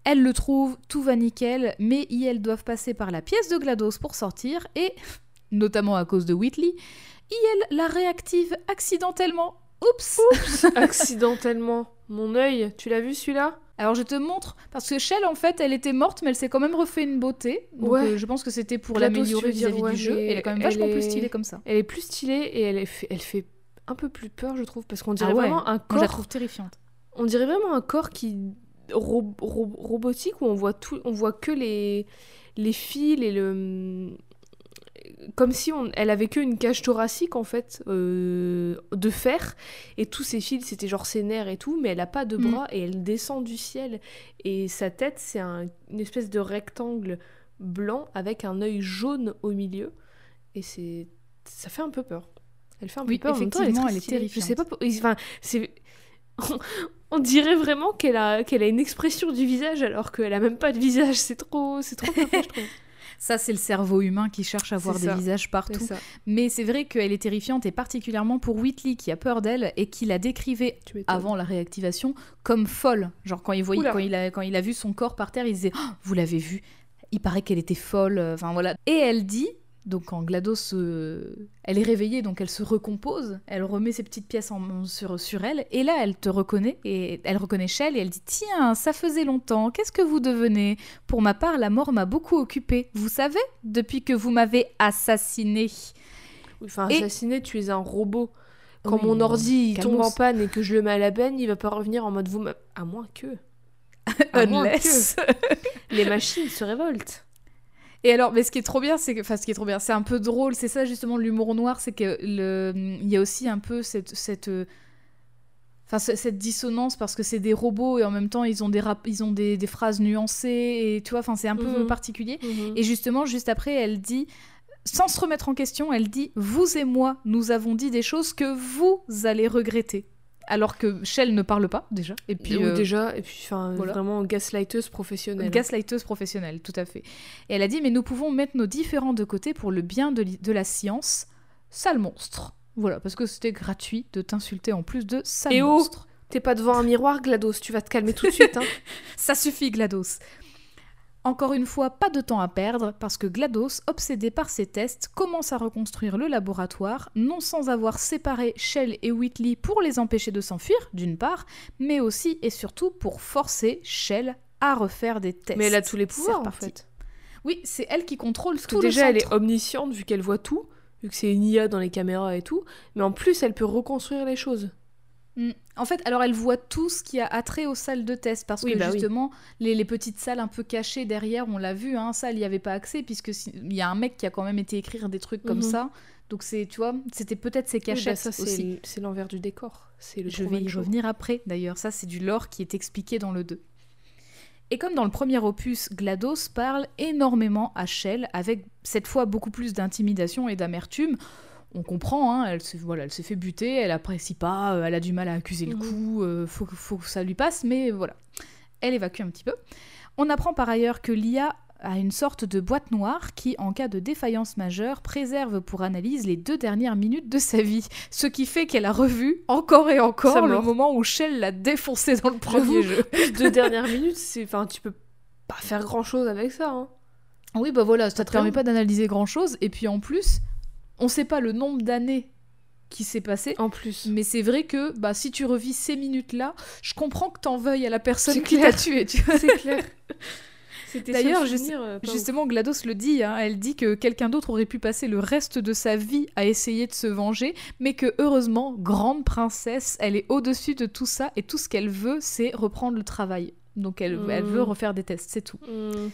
Elles le trouvent, tout va nickel, mais elles doivent passer par la pièce de GLaDOS pour sortir et, notamment à cause de Whitley, elle la réactive accidentellement. Oups Accidentellement. Mon œil, tu l'as vu celui-là? Alors je te montre, parce que Shell en fait elle était morte mais elle s'est quand même refait une beauté. Donc Ouais. euh, je pense que c'était pour l'améliorer vis-à-vis ouais, du jeu. elle est quand même vachement plus stylée comme ça. Elle est plus stylée et elle, est fait, elle fait un peu plus peur, je trouve, parce qu'on dirait Ah ouais, vraiment un Moi je la corps. trouve terrifiante. On dirait vraiment un corps qui ro- ro- robotique où on voit tout, on voit que les les fils et le comme si on, elle avait que une cage thoracique en fait euh, de fer et tous ses fils c'était genre ses nerfs et tout mais elle a pas de Mm. bras et elle descend du ciel et sa tête c'est un- une espèce de rectangle blanc avec un œil jaune au milieu et c'est ça fait un peu peur elle fait un peu Oui, peur en même temps, elle est, effectivement, elle est stylée. je sais terrifiante. pas enfin c'est on dirait vraiment qu'elle a, qu'elle a une expression du visage alors qu'elle a même pas de visage. C'est trop, c'est trop je trouve. Ça c'est le cerveau humain qui cherche à voir des visages partout. Mais c'est vrai qu'elle est terrifiante et particulièrement pour Whitley qui a peur d'elle et qui la décrivait avant la réactivation comme folle. Genre quand il, voyait, Oula. quand il, a, quand il a vu son corps par terre, il disait Oh, Vous l'avez vu Il paraît qu'elle était folle. euh, Enfin voilà. Et elle dit, donc quand GLaDOS, euh, elle est réveillée, donc elle se recompose, elle remet ses petites pièces en, sur, sur elle, et là elle te reconnaît, et elle reconnaît Shell, et elle dit Tiens, ça faisait longtemps, qu'est-ce que vous devenez? Pour ma part, la mort m'a beaucoup occupée. Vous savez, depuis que vous m'avez assassinée. Enfin, Et- assassiner, tu es un robot. Quand Oui, mon ordi il tombe en panne et que je le mets à la benne, il va pas revenir en mode vous À moins que. À moins Unless. Les machines se révoltent. Et alors, mais ce qui est trop bien, c'est que, enfin, ce qui est trop bien, c'est un peu drôle, c'est ça justement l'humour noir, c'est que le, il y a aussi un peu cette, cette, euh, enfin, ce- cette dissonance parce que c'est des robots et en même temps ils ont des rap- ils ont des, des phrases nuancées et tu vois, enfin, c'est un peu Mhm. particulier. Mhm. Et justement, juste après, elle dit, sans se remettre en question, elle dit Vous et moi, nous avons dit des choses que vous allez regretter. Alors que Shell ne parle pas, déjà. Et puis, euh, déjà, et puis enfin, voilà. vraiment gaslighteuse professionnelle. gaslighteuse professionnelle, tout à fait. Et elle a dit Mais nous pouvons mettre nos différends de côté pour le bien de, la science. Sale monstre. Voilà, parce que c'était gratuit de t'insulter en plus de sale Et oh monstre. T'es pas devant un miroir, GLaDOS, tu vas te calmer tout de suite. Hein. Ça suffit, GLaDOS. Encore une fois, pas de temps à perdre, parce que GLaDOS, obsédé par ses tests, commence à reconstruire le laboratoire, non sans avoir séparé Shell et Whitley pour les empêcher de s'enfuir, d'une part, mais aussi et surtout pour forcer Shell à refaire des tests. Mais elle a tous les pouvoirs en fait. Oui, c'est elle qui contrôle Parce que tout déjà, le elle est omnisciente vu qu'elle voit tout, vu que c'est une IA dans les caméras et tout. Mais en plus, elle peut reconstruire les choses. Mm. En fait, alors elle voit tout ce qui a attrait aux salles de test parce Oui, que bah oui. justement, les, les petites salles un peu cachées derrière, on l'a vu, hein, ça, il n'y avait pas accès puisque si- il y a un mec qui a quand même été écrire des trucs comme Mhm. ça. Donc c'est, tu vois, c'était peut-être ses Oui, bah, cachettes ça, c'est aussi. c'est l'envers du décor. C'est le Je vais y revenir après, d'ailleurs. Ça, c'est du lore qui est expliqué dans le 2. Et comme dans le premier opus, GLaDOS parle énormément à Shell, avec cette fois beaucoup plus d'intimidation et d'amertume. On comprend, hein, elle, se, voilà, elle s'est fait buter, elle apprécie pas, euh, elle a du mal à accuser le Mhm. coup, euh, faut, que- faut que ça lui passe, mais voilà. Elle évacue un petit peu. On apprend par ailleurs que l'IA a une sorte de boîte noire qui, en cas de défaillance majeure, préserve pour analyse les deux dernières minutes de sa vie. Ce qui fait qu'elle a revu encore et encore le mort. moment où Shell l'a défoncé dans le premier jeu. Deux dernières minutes, c'est, enfin, tu peux pas faire grand chose avec ça. Hein. Oui, bah voilà, ça te permet pas d'analyser grand chose. Et puis en plus, on sait pas le nombre d'années qui s'est passé. En plus. Mais c'est vrai que bah, si tu revis ces minutes-là, je comprends que t'en veuilles à la personne qui t'a tué. Tu. C'est clair. C'était D'ailleurs, euh. Justement, GLaDOS le dit, hein, elle dit que quelqu'un d'autre aurait pu passer le reste de sa vie à essayer de se venger, mais que heureusement, grande princesse, elle est au-dessus de tout ça et tout ce qu'elle veut, c'est reprendre le travail. Donc elle, elle veut refaire des tests, c'est tout. Hmm.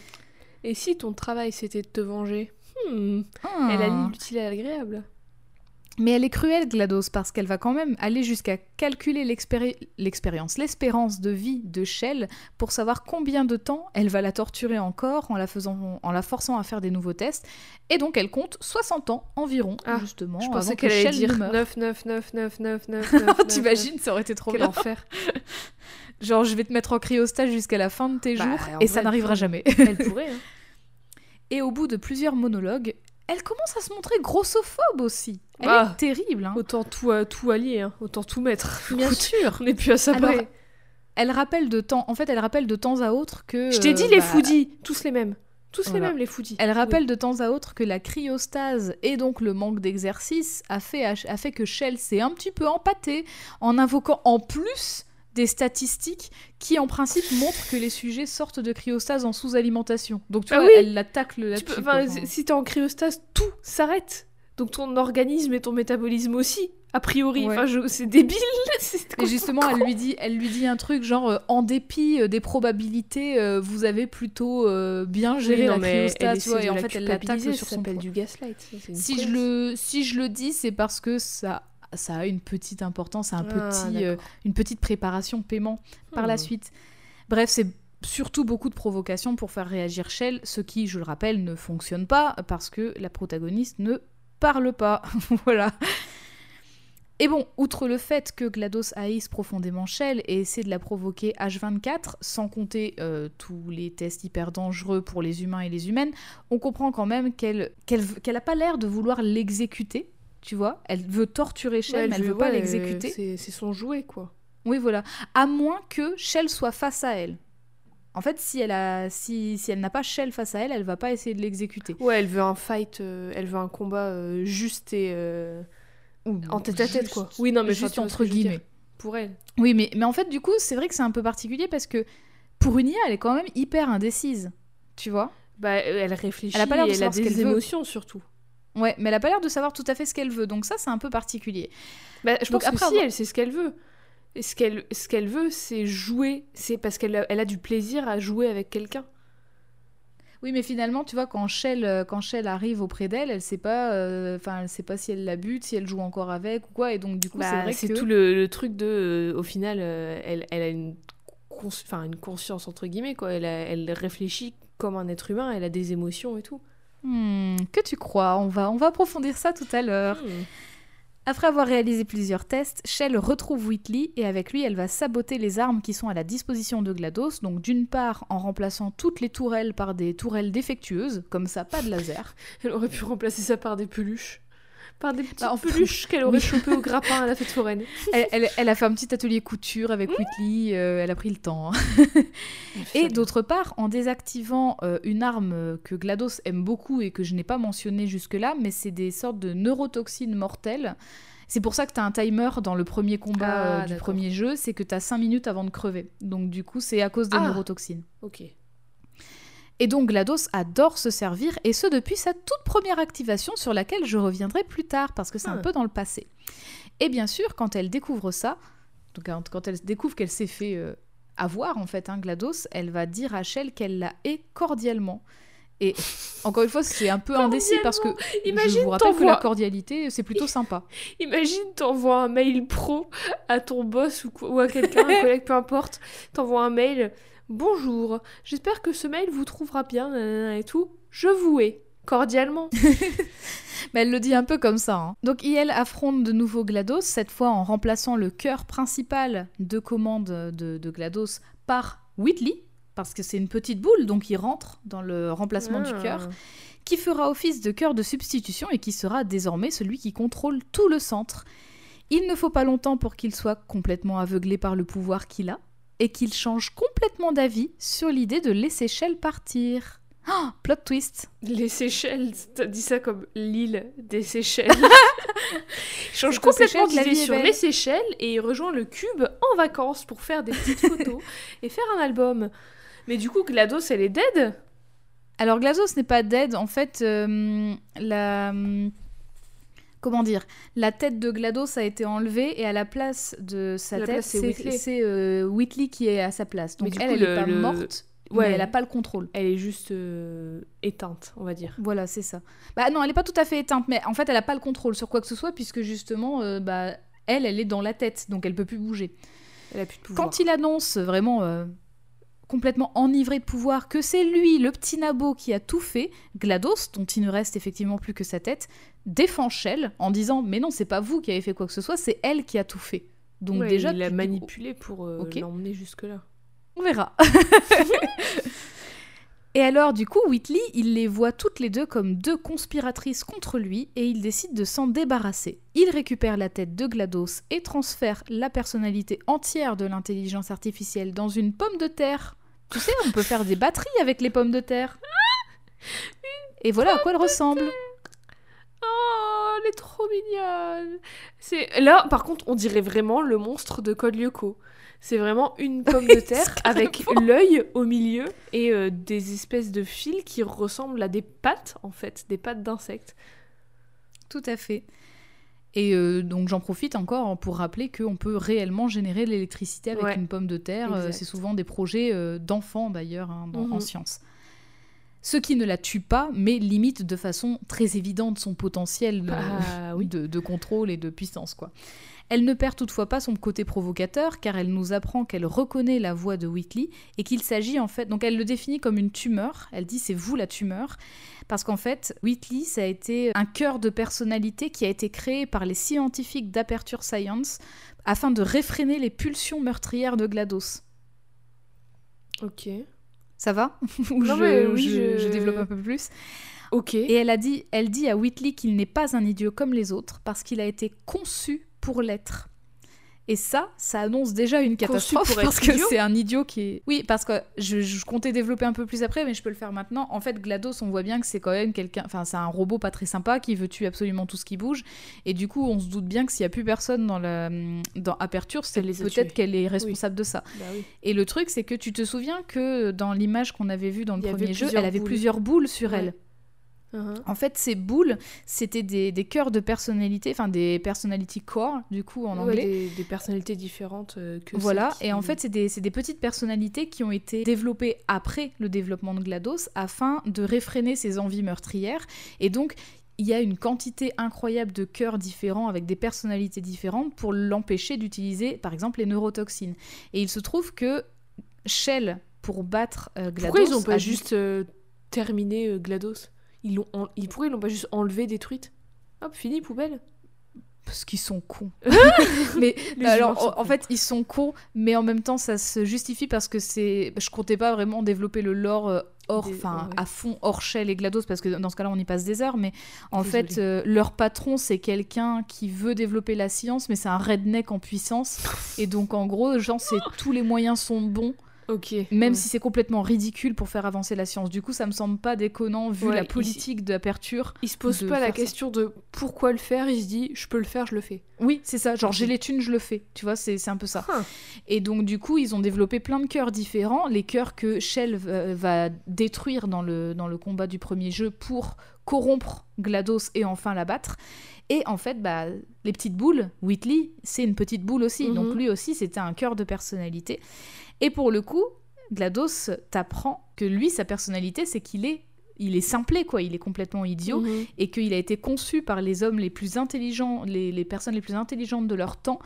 Et si ton travail c'était de te venger? Hmm. Ah. Elle allie l'utile à l'agréable. Mais elle est cruelle, GLaDOS, parce qu'elle va quand même aller jusqu'à calculer l'expéri- l'expérience, l'espérance de vie de Shell pour savoir combien de temps elle va la torturer encore en la, faisant, en la forçant à faire des nouveaux tests. Et donc elle compte 60 ans environ, Ah, justement, Je pensais que qu'elle allait dire ne meure. 9, 9, 9, 9, 9, 9, 9. T'imagines, ça aurait été trop Quel bien. enfer. Genre, je vais te mettre en cryostage jusqu'à la fin de tes Bah, jours, et vrai, ça n'arrivera jamais. Elle pourrait. Hein. Et au bout de plusieurs monologues, elle commence à se montrer grossophobe aussi. Elle Ah. est terrible, hein. Autant tout, euh, tout allier, hein. autant tout mettre. Bien Écoute, sûr. On n'est plus à ça Alors. Elle rappelle de temps, en fait, elle rappelle de temps à autre que. Je t'ai dit euh, les bah, foodies, tous les mêmes. Tous Voilà. les mêmes, les foodies. Elle rappelle de temps à autre que la cryostase et donc le manque d'exercice a fait, a fait que Shell s'est un petit peu empâtée en invoquant en plus des statistiques qui en principe montrent que les sujets sortent de cryostase en sous-alimentation. Donc tu Ah vois, oui. elle l'attaque le Tu peux- quoi. Si t'es en cryostase, tout s'arrête. Donc ton organisme et ton métabolisme aussi, a priori. Ouais. Enfin, je- c'est débile. Et justement, elle lui dit, elle lui dit un truc genre, euh, en dépit euh, des probabilités, euh, vous avez plutôt bien géré Oui, non, la cryostase, et en fait, elle l'attaque sur ça son s'appelle du gaslight. ça, Si je, le, si je le dis, c'est parce que ça, ça a une petite importance, un Ah, petit, euh, une petite préparation paiement par la Hmm. suite. Bref, c'est surtout beaucoup de provocations pour faire réagir Shell, ce qui, je le rappelle, ne fonctionne pas parce que la protagoniste ne parle pas. voilà. Et bon, outre le fait que GLaDOS haïsse profondément Shell et essaie de la provoquer H24, sans compter euh, tous les tests hyper dangereux pour les humains et les humaines, on comprend quand même qu'elle qu'elle v- qu'elle a pas l'air de vouloir l'exécuter, tu vois. Elle veut torturer Shell, Ouais, mais elle veut- veut pas l'exécuter. C'est son jouet, quoi. Oui, voilà. À moins que Shell soit face à elle. En fait, si elle, a, si, si elle n'a pas Shell face à elle, elle va pas essayer de l'exécuter. Ouais, elle veut un fight, euh, elle veut un combat euh, juste et euh, en tête à tête, quoi. Oui, non, mais juste entre guillemets. Pour elle. Oui, mais, mais en fait, du coup, c'est vrai que c'est un peu particulier parce que pour une IA, elle est quand même hyper indécise. Tu vois Bah, elle réfléchit, Elle a pas l'air de et elle a des veut. émotions surtout. Ouais, mais elle a pas l'air de savoir tout à fait ce qu'elle veut. Donc ça, c'est un peu particulier. Bah, je Donc pense que après si, avoir- elle sait ce qu'elle veut. ce qu'elle ce qu'elle veut, c'est jouer. C'est parce qu'elle a, elle a du plaisir à jouer avec quelqu'un. Oui, mais finalement, tu vois, quand Shell, euh, quand Shell arrive auprès d'elle, elle sait pas, euh, enfin, elle sait pas si elle la bute, si elle joue encore avec ou quoi, et donc du coup, c'est Bah, vrai c'est que tout le, le truc de. euh, au final, euh, elle, elle a une, cons- enfin, une conscience, entre guillemets, quoi. Elle, a- elle réfléchit comme un être humain, elle a des émotions et tout. Hmm, que tu crois? On va, on va approfondir ça tout à l'heure. Hmm. Après avoir réalisé plusieurs tests, Shell retrouve Whitley et avec lui, elle va saboter les armes qui sont à la disposition de GLaDOS. Donc d'une part en remplaçant toutes les tourelles par des tourelles défectueuses, comme ça, pas de laser. Elle aurait pu remplacer ça par des peluches. Par des petites Bah, en peluches qu'elle aurait chopées au grappin à la fête foraine. Elle, elle- elle a fait un petit atelier couture avec Whitley, euh, elle a pris le temps. hein. Et d'autre part, en désactivant euh, une arme euh, que GLaDOS aime beaucoup et que je n'ai pas mentionnée jusque-là, mais c'est des sortes de neurotoxines mortelles. C'est pour ça que tu as un timer dans le premier combat Ah, euh, du premier jeu, c'est que tu as 5 minutes avant de crever. Donc du coup, c'est à cause des Ah. neurotoxines. Ok. Et donc GLaDOS adore se servir, et ce depuis sa toute première activation sur laquelle je reviendrai plus tard, parce que c'est un Ah. peu dans le passé. Et bien sûr, quand elle découvre ça, donc quand, quand elle découvre qu'elle s'est fait euh, avoir, en fait, hein, GLaDOS, elle va dire à Shell qu'elle la hait cordialement. Et encore une fois, c'est un peu indécis parce que je vous rappelle que la cordialité, c'est plutôt sympa. Imagine, t'envoies un mail pro à ton boss ou, ou à quelqu'un, un collègue, peu importe. T'envoies un mail. Bonjour, j'espère que ce mail vous trouvera bien et tout. Je vous hais cordialement. Mais elle le dit un peu comme ça. hein. Donc IL affronte de nouveau GLaDOS, cette fois en remplaçant le cœur principal de commande de, de GLaDOS par Whitley, parce que c'est une petite boule, donc il rentre dans le remplacement du Ah. cœur, qui fera office de cœur de substitution et qui sera désormais celui qui contrôle tout le centre. Il ne faut pas longtemps pour qu'il soit complètement aveuglé par le pouvoir qu'il a, et qu'il change complètement d'avis sur l'idée de laisser Shell partir. Ah, plot twist Les Seychelles, t'as dit ça comme l'île des Seychelles. il change complètement d'idée sur les Seychelles et il rejoint le cube en vacances pour faire des petites photos et faire un album. Mais du coup, GLaDOS, elle est dead? Alors GLaDOS n'est pas dead, en fait, euh, la... Comment dire La tête de GLaDOS a été enlevée et à la place de sa La tête, c'est Whitley. euh, Whitley qui est à sa place. Donc elle, coup, elle le- n'est pas le- morte, Ouais. mais elle n'a pas le contrôle. Elle est juste euh, éteinte, on va dire. Voilà, c'est ça. Bah non, elle n'est pas tout à fait éteinte, mais en fait, elle n'a pas le contrôle sur quoi que ce soit, puisque justement, euh, bah, elle, elle est dans la tête, donc elle peut plus bouger. Elle a plus de pouvoir. Quand il annonce vraiment euh, complètement enivré de pouvoir que c'est lui, le petit nabo, qui a tout fait, GLaDOS, dont il ne reste effectivement plus que sa tête, défend Shell en disant Mais non, c'est pas vous qui avez fait quoi que ce soit, c'est elle qui a tout fait. Donc Ouais, déjà, il l'a manipulé pour euh, l'emmener jusque-là. on verra. Et alors, du coup, Whitley, il les voit toutes les deux comme deux conspiratrices contre lui et il décide de s'en débarrasser. Il récupère la tête de GLaDOS et transfère la personnalité entière de l'intelligence artificielle dans une pomme de terre. Tu sais, on peut faire des batteries avec les pommes de terre. Et voilà à quoi elle ressemble. Oh, elle est trop mignonne. C'est là, par contre, on dirait vraiment le monstre de Code Lyoko. C'est vraiment une pomme de terre avec l'œil au milieu et euh, des espèces de fils qui ressemblent à des pattes en fait, des pattes d'insectes. Tout à fait. Et euh, donc j'en profite encore pour rappeler qu'on peut réellement générer de l'électricité avec Ouais. une pomme de terre. Euh. C'est souvent des projets d'enfants d'ailleurs hein, dans- en Mhm. sciences. Ce qui ne la tue pas, mais limite de façon très évidente son potentiel Ah oui. de, de contrôle et de puissance. quoi. Elle ne perd toutefois pas son côté provocateur car elle nous apprend qu'elle reconnaît la voix de Whitley et qu'il s'agit en fait, donc elle le définit comme une tumeur, elle dit c'est vous la tumeur, parce qu'en fait Whitley ça a été un cœur de personnalité qui a été créé par les scientifiques d'Aperture Science afin de réfréner les pulsions meurtrières de GLaDOS. Ok. Ça va Ou Non, je, mais ou oui, je- je- je développe un peu plus Ok. Et elle a dit, elle dit à Whitley qu'il n'est pas un idiot comme les autres parce qu'il a été conçu pour l'être. Et ça, ça annonce déjà une catastrophe parce que c'est un idiot qui est. Oui, parce que je, je comptais développer un peu plus après, mais je peux le faire maintenant. En fait, GLaDOS, on voit bien que c'est quand même quelqu'un. Enfin, c'est un robot pas très sympa qui veut tuer absolument tout ce qui bouge. Et du coup, on se doute bien que s'il y a plus personne dans la dans Aperture, c'est peut-être qu'elle est responsable de ça. Bah oui. Et le truc, c'est que tu te souviens que dans l'image qu'on avait vue dans le premier jeu, elle avait boules. plusieurs boules sur Ouais. elle. Uh-huh. En fait, ces boules, c'était des, des cœurs de personnalité, enfin des personality core, du coup, en Ouais, anglais. des, des personnalités différentes euh, que Voilà, qui- et en fait, c'est des, petites personnalités qui ont été développées après le développement de GLaDOS afin de réfréner ses envies meurtrières. Et donc, il y a une quantité incroyable de cœurs différents avec des personnalités différentes pour l'empêcher d'utiliser, par exemple, les neurotoxines. Et il se trouve que Shell, pour battre euh, GLaDOS... Pourquoi ils n'ont pas a juste euh, terminé euh, GLaDOS? Ils l'ont en- ils, l'ont pas juste enlevé, détruite Hop, fini, poubelle Parce qu'ils sont cons. mais Les alors, en, fait, ils sont cons, mais en même temps, ça se justifie parce que c'est. Je comptais pas vraiment développer le lore euh, hors, enfin, ouais. à fond hors Shell et GLaDOS parce que dans ce cas-là, on y passe des heures. Mais en Désolée. fait, euh, leur patron, c'est quelqu'un qui veut développer la science, mais c'est un redneck en puissance. et donc, en gros, genre, c'est tous les moyens sont bons, Ok. même ouais. si c'est complètement ridicule pour faire avancer la science. Du coup, ça me semble pas déconnant vu Ouais, la politique d'aperture. Il se pose pas la ça. question de pourquoi le faire, il se dit je peux le faire, je le fais. Oui, c'est ça. Genre, j'ai les thunes, je le fais. Tu vois, c'est un peu ça. Huh. Et donc, du coup, ils ont développé plein de cœurs différents. Les cœurs que Shell va, va détruire dans le, dans le combat du premier jeu pour corrompre GLaDOS et enfin l'abattre. Et en fait, bah, les petites boules, Whitley, c'est une petite boule aussi. Mhm. Donc, lui aussi, c'était un cœur de personnalité. Et pour le coup, GLaDOS t'apprend que lui, sa personnalité, c'est qu'il est, il est simplé, quoi. Il est complètement idiot Mhm. et qu'il a été conçu par les hommes les plus intelligents, les, les personnes les plus intelligentes de leur temps,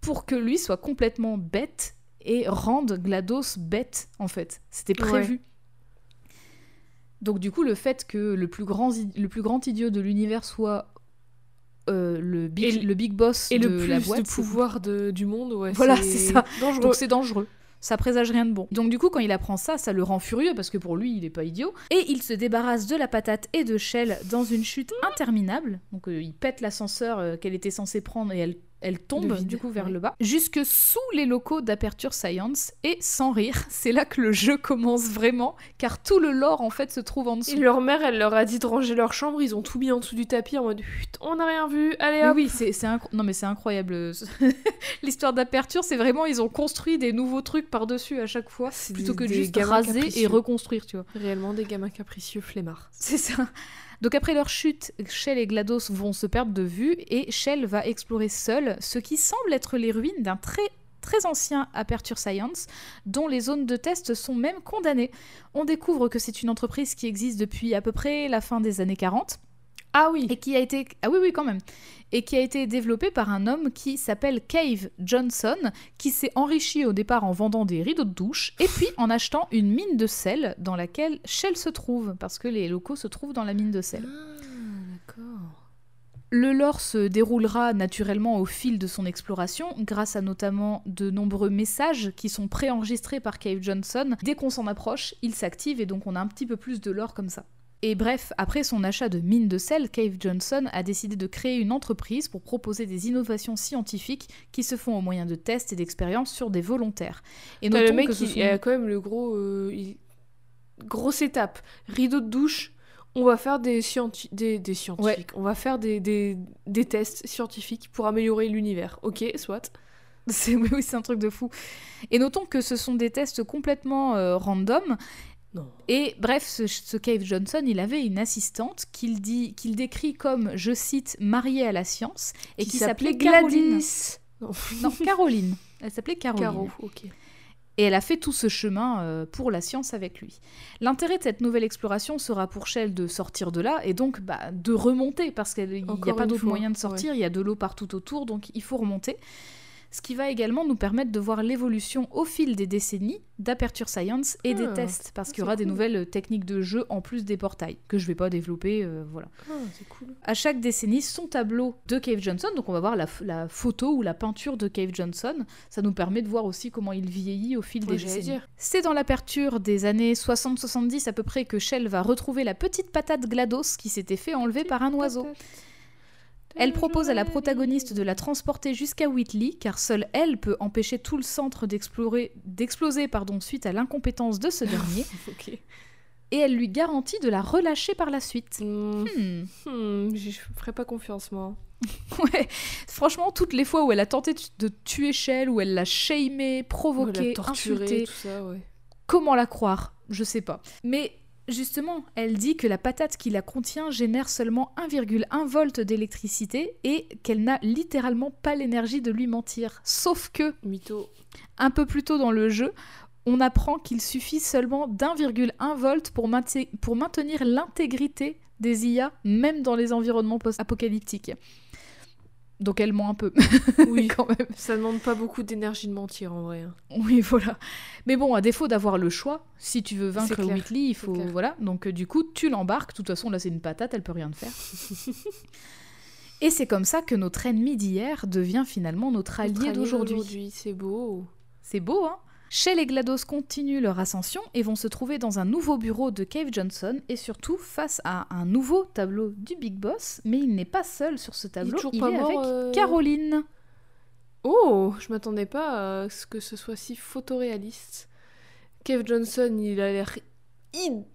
pour que lui soit complètement bête et rende GLaDOS bête, en fait. C'était prévu. Donc du coup, le fait que le plus grand, le plus grand idiot de l'univers soit euh, le, big, Et- le big boss Et de le la plus boîte, de pouvoir de- du monde, ouais. Voilà, c'est ça. Dangereux. donc c'est dangereux. Ça présage rien de bon. Donc du coup, quand il apprend ça, ça le rend furieux parce que pour lui, il est pas idiot. Et il se débarrasse de la patate et de Shell dans une chute interminable. Donc euh, il pète l'ascenseur euh, qu'elle était censée prendre et elle, elle tombe vide, du coup vers ouais. le bas. Jusque sous les locaux d'Aperture Science. Et sans rire, c'est là que le jeu commence vraiment, car tout le lore en fait se trouve en dessous. Et leur mère, elle leur a dit de ranger leur chambre, ils ont tout mis en dessous du tapis en mode on n'a rien vu, allez hop. oui, c'est non mais c'est incroyable. L'histoire d'aperture, c'est vraiment ils ont construit des nouveaux trucs par-dessus à chaque fois plutôt des- que des juste raser et reconstruire, tu vois. Réellement des gamins capricieux flemmards. C'est ça. Donc après leur chute, Shell et GLaDOS vont se perdre de vue et Shell va explorer seul ce qui semble être les ruines d'un très très ancien Aperture Science, dont les zones de test sont même condamnées. On découvre que c'est une entreprise qui existe depuis à peu près la fin des années 40 Ah oui et qui a été ah oui oui quand même et qui a été développé par un homme qui s'appelle Cave Johnson qui s'est enrichi au départ en vendant des rideaux de douche et puis en achetant une mine de sel dans laquelle Shell se trouve parce que les locaux se trouvent dans la mine de sel. Ah, d'accord. Le lore se déroulera naturellement au fil de son exploration, grâce à notamment de nombreux messages qui sont préenregistrés par Cave Johnson. Dès qu'on s'en approche, il s'active et donc on a un petit peu plus de lore comme ça. Et bref, après son achat de mines de sel, Cave Johnson a décidé de créer une entreprise pour proposer des innovations scientifiques qui se font au moyen de tests et d'expériences sur des volontaires. Et T'as le notons mec que ce sont- a quand même le gros. euh, il- Grosse étape. Rideau de douche. On va faire des, scienti- des, des scientifiques. On va faire des, des, des tests scientifiques pour améliorer l'univers. Ok, soit. C'est oui, oui, c'est un truc de fou. Et notons que ce sont des tests complètement euh, random Non. Et bref, ce, ce Cave Johnson, il avait une assistante qu'il dit, qu'il décrit comme, je cite, mariée à la science, et qui, s'appelait Caroline. Gladys. Non, Non, Caroline. Elle s'appelait Caroline. Caro, ok. Et elle a fait tout ce chemin euh, pour la science avec lui. L'intérêt de cette nouvelle exploration sera pour Shell de sortir de là et donc bah, de remonter parce qu'il n'y a pas d'autre moyen de sortir, il y a de l'eau partout autour, donc il faut remonter. Ce qui va également nous permettre de voir l'évolution au fil des décennies d'Aperture Science et des Ah, tests, parce qu'il y aura des nouvelles techniques de jeu en plus des portails, que je vais pas développer, euh, voilà. Ah, cool. À chaque décennie, son tableau de Cave Johnson, donc on va voir la, photo ou la peinture de Cave Johnson, ça nous permet de voir aussi comment il vieillit au fil des décennies. C'est dans l'aperture des années 60-70 à peu près que Shell va retrouver la petite patate GLaDOS qui s'était fait enlever par un oiseau. Elle propose à la protagoniste de la transporter jusqu'à Whitley, car seule elle peut empêcher tout le centre d'exploser pardon, suite à l'incompétence de ce dernier, et elle lui garantit de la relâcher par la suite. Hmm, Hmm. hmm, je ferais pas confiance, moi. Ouais, franchement, toutes les fois où elle a tenté de tuer Shell, où elle l'a shamé, provoqué, torturé, insulté, tout ça, ouais. comment la croire? Je sais pas. Mais Justement, elle dit que la patate qui la contient génère seulement 1,1 volt d'électricité et qu'elle n'a littéralement pas l'énergie de lui mentir. Sauf que, Mytho. un peu plus tôt dans le jeu, on apprend qu'il suffit seulement d'1,1 volt pour, pour maintenir l'intégrité des IA, même dans les environnements post-apocalyptiques. Donc elle ment un peu, Oui. quand même. Ça demande pas beaucoup d'énergie de mentir en vrai. hein. Oui, voilà. Mais bon, à défaut d'avoir le choix, si tu veux vaincre Whitley, il faut. Voilà. Donc, euh, du coup, tu l'embarques. De toute façon, là, c'est une patate, elle peut rien te faire. Et c'est comme ça que notre ennemi d'hier devient finalement notre allié Notre allié d'aujourd'hui. C'est beau. C'est beau, hein Shell et GLaDOS continuent leur ascension et vont se trouver dans un nouveau bureau de Cave Johnson et surtout face à un nouveau tableau du Big Boss, mais il n'est pas seul sur ce tableau, il est mort, avec euh, Caroline. Oh, je m'attendais pas à ce que ce soit si photoréaliste. Kev Johnson, il a l'air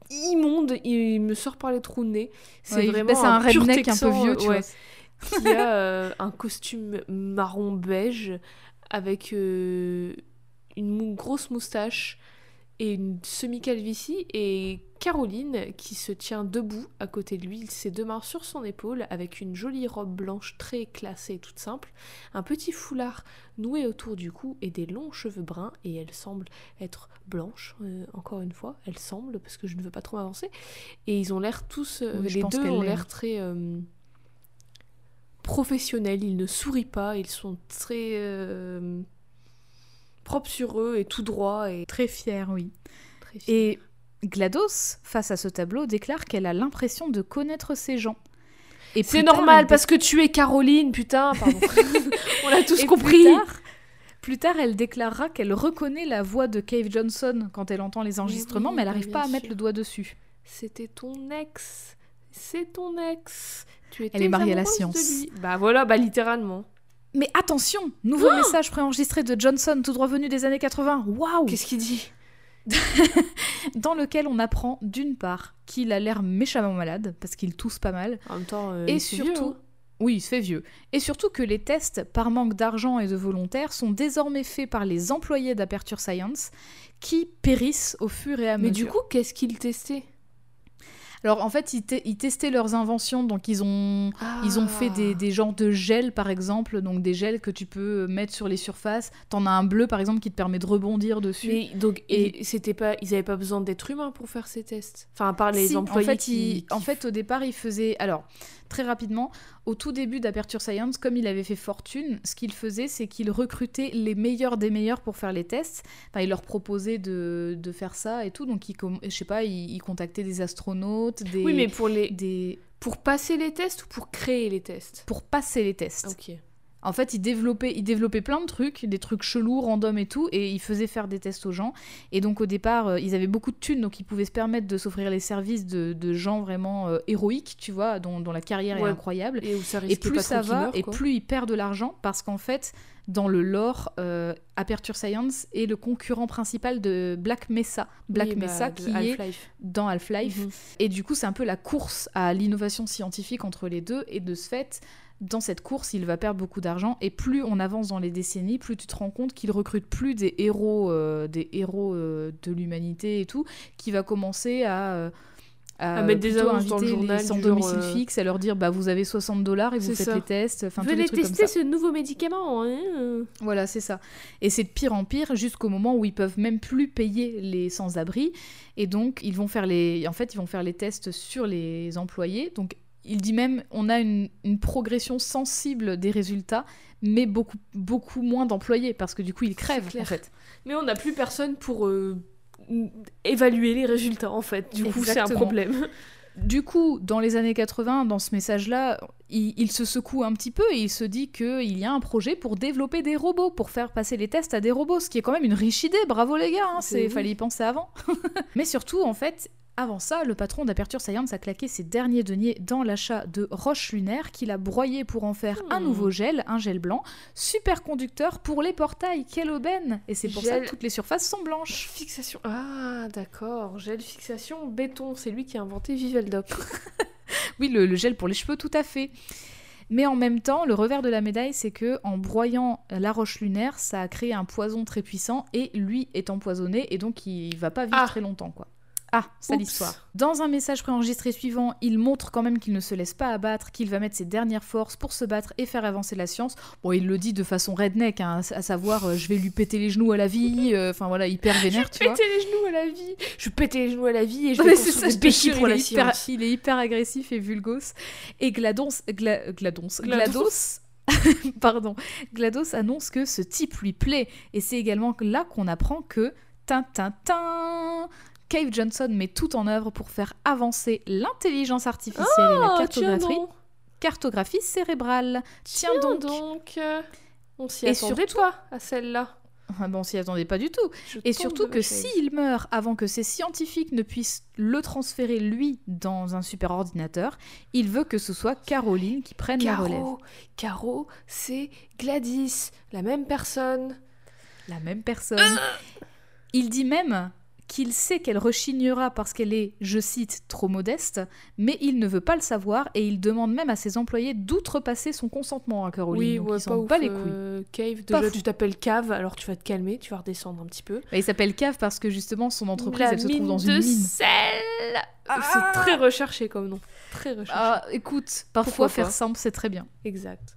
immonde, il me sort par les trous de nez. C'est Ouais, vraiment un pur redneck un peu vieux, euh, tu ouais, vois. qui a euh, un costume marron beige avec euh, une mou- grosse moustache et une semi-calvitie et Caroline qui se tient debout à côté de lui, ses deux mains sur son épaule avec une jolie robe blanche très classée et toute simple, un petit foulard noué autour du cou et des longs cheveux bruns et elle semble être blanche, euh, encore une fois, elle semble parce que je ne veux pas trop m'avancer et ils ont l'air tous, euh, Oui, les deux ont l'air très euh, professionnels, ils ne sourient pas, ils sont très propres sur eux et tout droit et Très fier, oui. très. Et GLaDOS, face à ce tableau, déclare qu'elle a l'impression de connaître ces gens. Et C'est normal elle parce que tu es Caroline, putain, pardon. On l'a tous Et compris. Plus tard, plus tard, elle déclarera qu'elle reconnaît la voix de Cave Johnson quand elle entend les enregistrements, oui, mais elle n'arrive pas à mettre le doigt dessus. C'était ton ex. C'est ton ex. Tu étais Elle est mariée à la science. Bah voilà, bah littéralement. Mais attention, nouveau message préenregistré de Johnson, tout droit venu des années 80. Waouh Qu'est-ce qu'il dit Dans lequel on apprend d'une part qu'il a l'air méchamment malade parce qu'il tousse pas mal, En même temps, euh, et il fait vieux, surtout, hein. oui, il se fait vieux, et surtout que les tests par manque d'argent et de volontaires sont désormais faits par les employés d'Aperture Science qui périssent au fur et à Mais mesure. du coup, qu'est-ce qu'il testait Alors en fait, ils, te- ils testaient leurs inventions, donc ils ont, ils ont fait Ah. des, des genres de gels par exemple, donc des gels que tu peux mettre sur les surfaces. T'en as un bleu par exemple qui te permet de rebondir dessus. Mais donc, Et- et c'était pas, ils avaient pas besoin d'être humains pour faire ces tests? Enfin, à part les Si, employés en fait, qui, il- qui- en fait, au départ, il faisait. Alors, très rapidement, au tout début d'Aperture Science, comme il avait fait fortune, ce qu'il faisait, c'est qu'il recrutait les meilleurs des meilleurs pour faire les tests. Enfin, il leur proposait de, de faire ça et tout. Donc, il, je sais pas, il, il contactait des astronautes, des. Oui, mais pour les, des... pour passer les tests ou pour créer les tests? Pour passer les tests. Ok. En fait, il développait, il développait plein de trucs, des trucs chelous, random et tout, et il faisait faire des tests aux gens. Et donc au départ, euh, ils avaient beaucoup de thunes, donc ils pouvaient se permettre de s'offrir les services de, de gens vraiment euh, héroïques, tu vois, dont, dont la carrière Ouais. est incroyable. Et où ça Et risquait plus ça va, et plus ils perdent de l'argent, parce qu'en fait, dans le lore, euh, Aperture Science est le concurrent principal de Black Mesa. Black Oui, bah, Mesa de qui est dans Half-Life. Mhm. Et du coup, c'est un peu la course à l'innovation scientifique entre les deux. Et de ce fait, dans cette course, il va perdre beaucoup d'argent. Et plus on avance dans les décennies, plus tu te rends compte qu'il recrute plus des héros, euh, des héros euh, de l'humanité et tout, qui va commencer à. euh, À mettre des annonces dans le journal sans domicile euh, fixe, à leur dire bah vous avez 60 dollars et vous faites ça. les tests, enfin Venez trucs comme tester ça. ce nouveau médicament. hein. Voilà, c'est ça. Et c'est de pire en pire jusqu'au moment où ils peuvent même plus payer les sans-abri. Et donc, ils vont faire les... En fait, ils vont faire les tests sur les employés. Donc, il dit même, on a une, une progression sensible des résultats, mais beaucoup, beaucoup moins d'employés, parce que du coup, ils crèvent, en fait. Mais on n'a plus personne pour euh, évaluer les résultats en fait. Du coup, c'est un problème. Du coup, dans les années 80, dans ce message-là, il, il se secoue un petit peu et il se dit qu'il y a un projet pour développer des robots, pour faire passer les tests à des robots, ce qui est quand même une riche idée, bravo les gars, hein, C'est- c'est oui. fallait y penser avant. Mais surtout, en fait, avant ça, le patron d'Aperture Science a claqué ses derniers deniers dans l'achat de roches lunaires qu'il a broyé pour en faire un Hmm. nouveau gel, un gel blanc, super conducteur pour les portails, quelle aubaine Et c'est pour ça que toutes les surfaces sont blanches. Fixation. Ah, d'accord. Gel fixation béton. C'est lui qui a inventé Viveldoc. Oui, le, le gel pour les cheveux, tout à fait. Mais en même temps, le revers de la médaille, c'est que en broyant la roche lunaire, ça a créé un poison très puissant et lui est empoisonné et donc il va pas vivre Ah. très longtemps, quoi. Ah, c'est l'histoire. Dans un message préenregistré suivant, il montre quand même qu'il ne se laisse pas abattre, qu'il va mettre ses dernières forces pour se battre et faire avancer la science. Bon, il le dit de façon redneck, hein, à savoir euh, je vais lui péter les genoux à la vie, euh, enfin voilà, hyper vénère, tu vois. Péter les genoux à la vie. Je vais péter les genoux à la vie et je vais ça, des je pour il, la est hyper, science. il est hyper agressif et vulgos. Et Gladons, Gla- Gladons, Glados. Glados, pardon, Glados annonce que ce type lui plaît. Et c'est également là qu'on apprend que, tin, tin, tin, Cave Johnson met tout en œuvre pour faire avancer l'intelligence artificielle et la tiens cartographie, cérébrale. Tiens, Tiens donc. donc. On s'y attendait surtout- pas à celle-là. Ah bon, on s'y attendait pas du tout. Je Et surtout que s'il meurt avant que ces scientifiques ne puissent le transférer lui dans un super ordinateur, il veut que ce soit Caroline qui prenne la relève. Caro, Caro, c'est Gladys, la même personne. La même personne. Il dit même qu'il sait qu'elle rechignera parce qu'elle est, je cite, trop modeste, mais il ne veut pas le savoir et il demande même à ses employés d'outrepasser son consentement à Caroline. Oui, donc ouais, pas ouf. bat les couilles. euh, Cave, Pas déjà tu t'appelles Cave, alors tu vas te calmer, tu vas redescendre un petit peu. Bah, il s'appelle Cave parce que justement son entreprise elle se trouve dans de une mine. sel Ah C'est très recherché comme nom. Très recherché. Ah, écoute, parfois Pourquoi faire pas simple c'est très bien. Exact.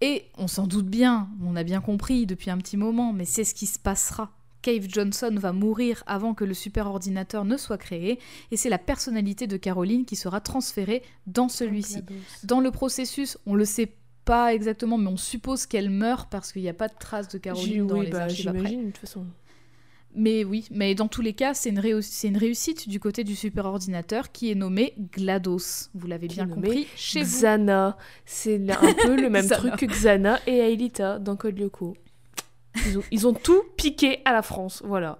Et on s'en doute bien, on a bien compris depuis un petit moment, mais c'est ce qui se passera. Cave Johnson va mourir avant que le superordinateur ne soit créé, et c'est la personnalité de Caroline qui sera transférée dans celui-ci. Dans le processus, on le sait pas exactement, mais on suppose qu'elle meurt parce qu'il n'y a pas de traces de Caroline dans oui, les bah, archives après. de toute façon. Mais oui, mais dans tous les cas, c'est une, réu- c'est une réussite du côté du superordinateur qui est nommé GLaDOS. Vous l'avez bien compris chez vous. Xana, c'est là un peu le même truc que Xana et Aelita dans Code Lyoko. Ils ont, ils ont tout piqué à la France, voilà.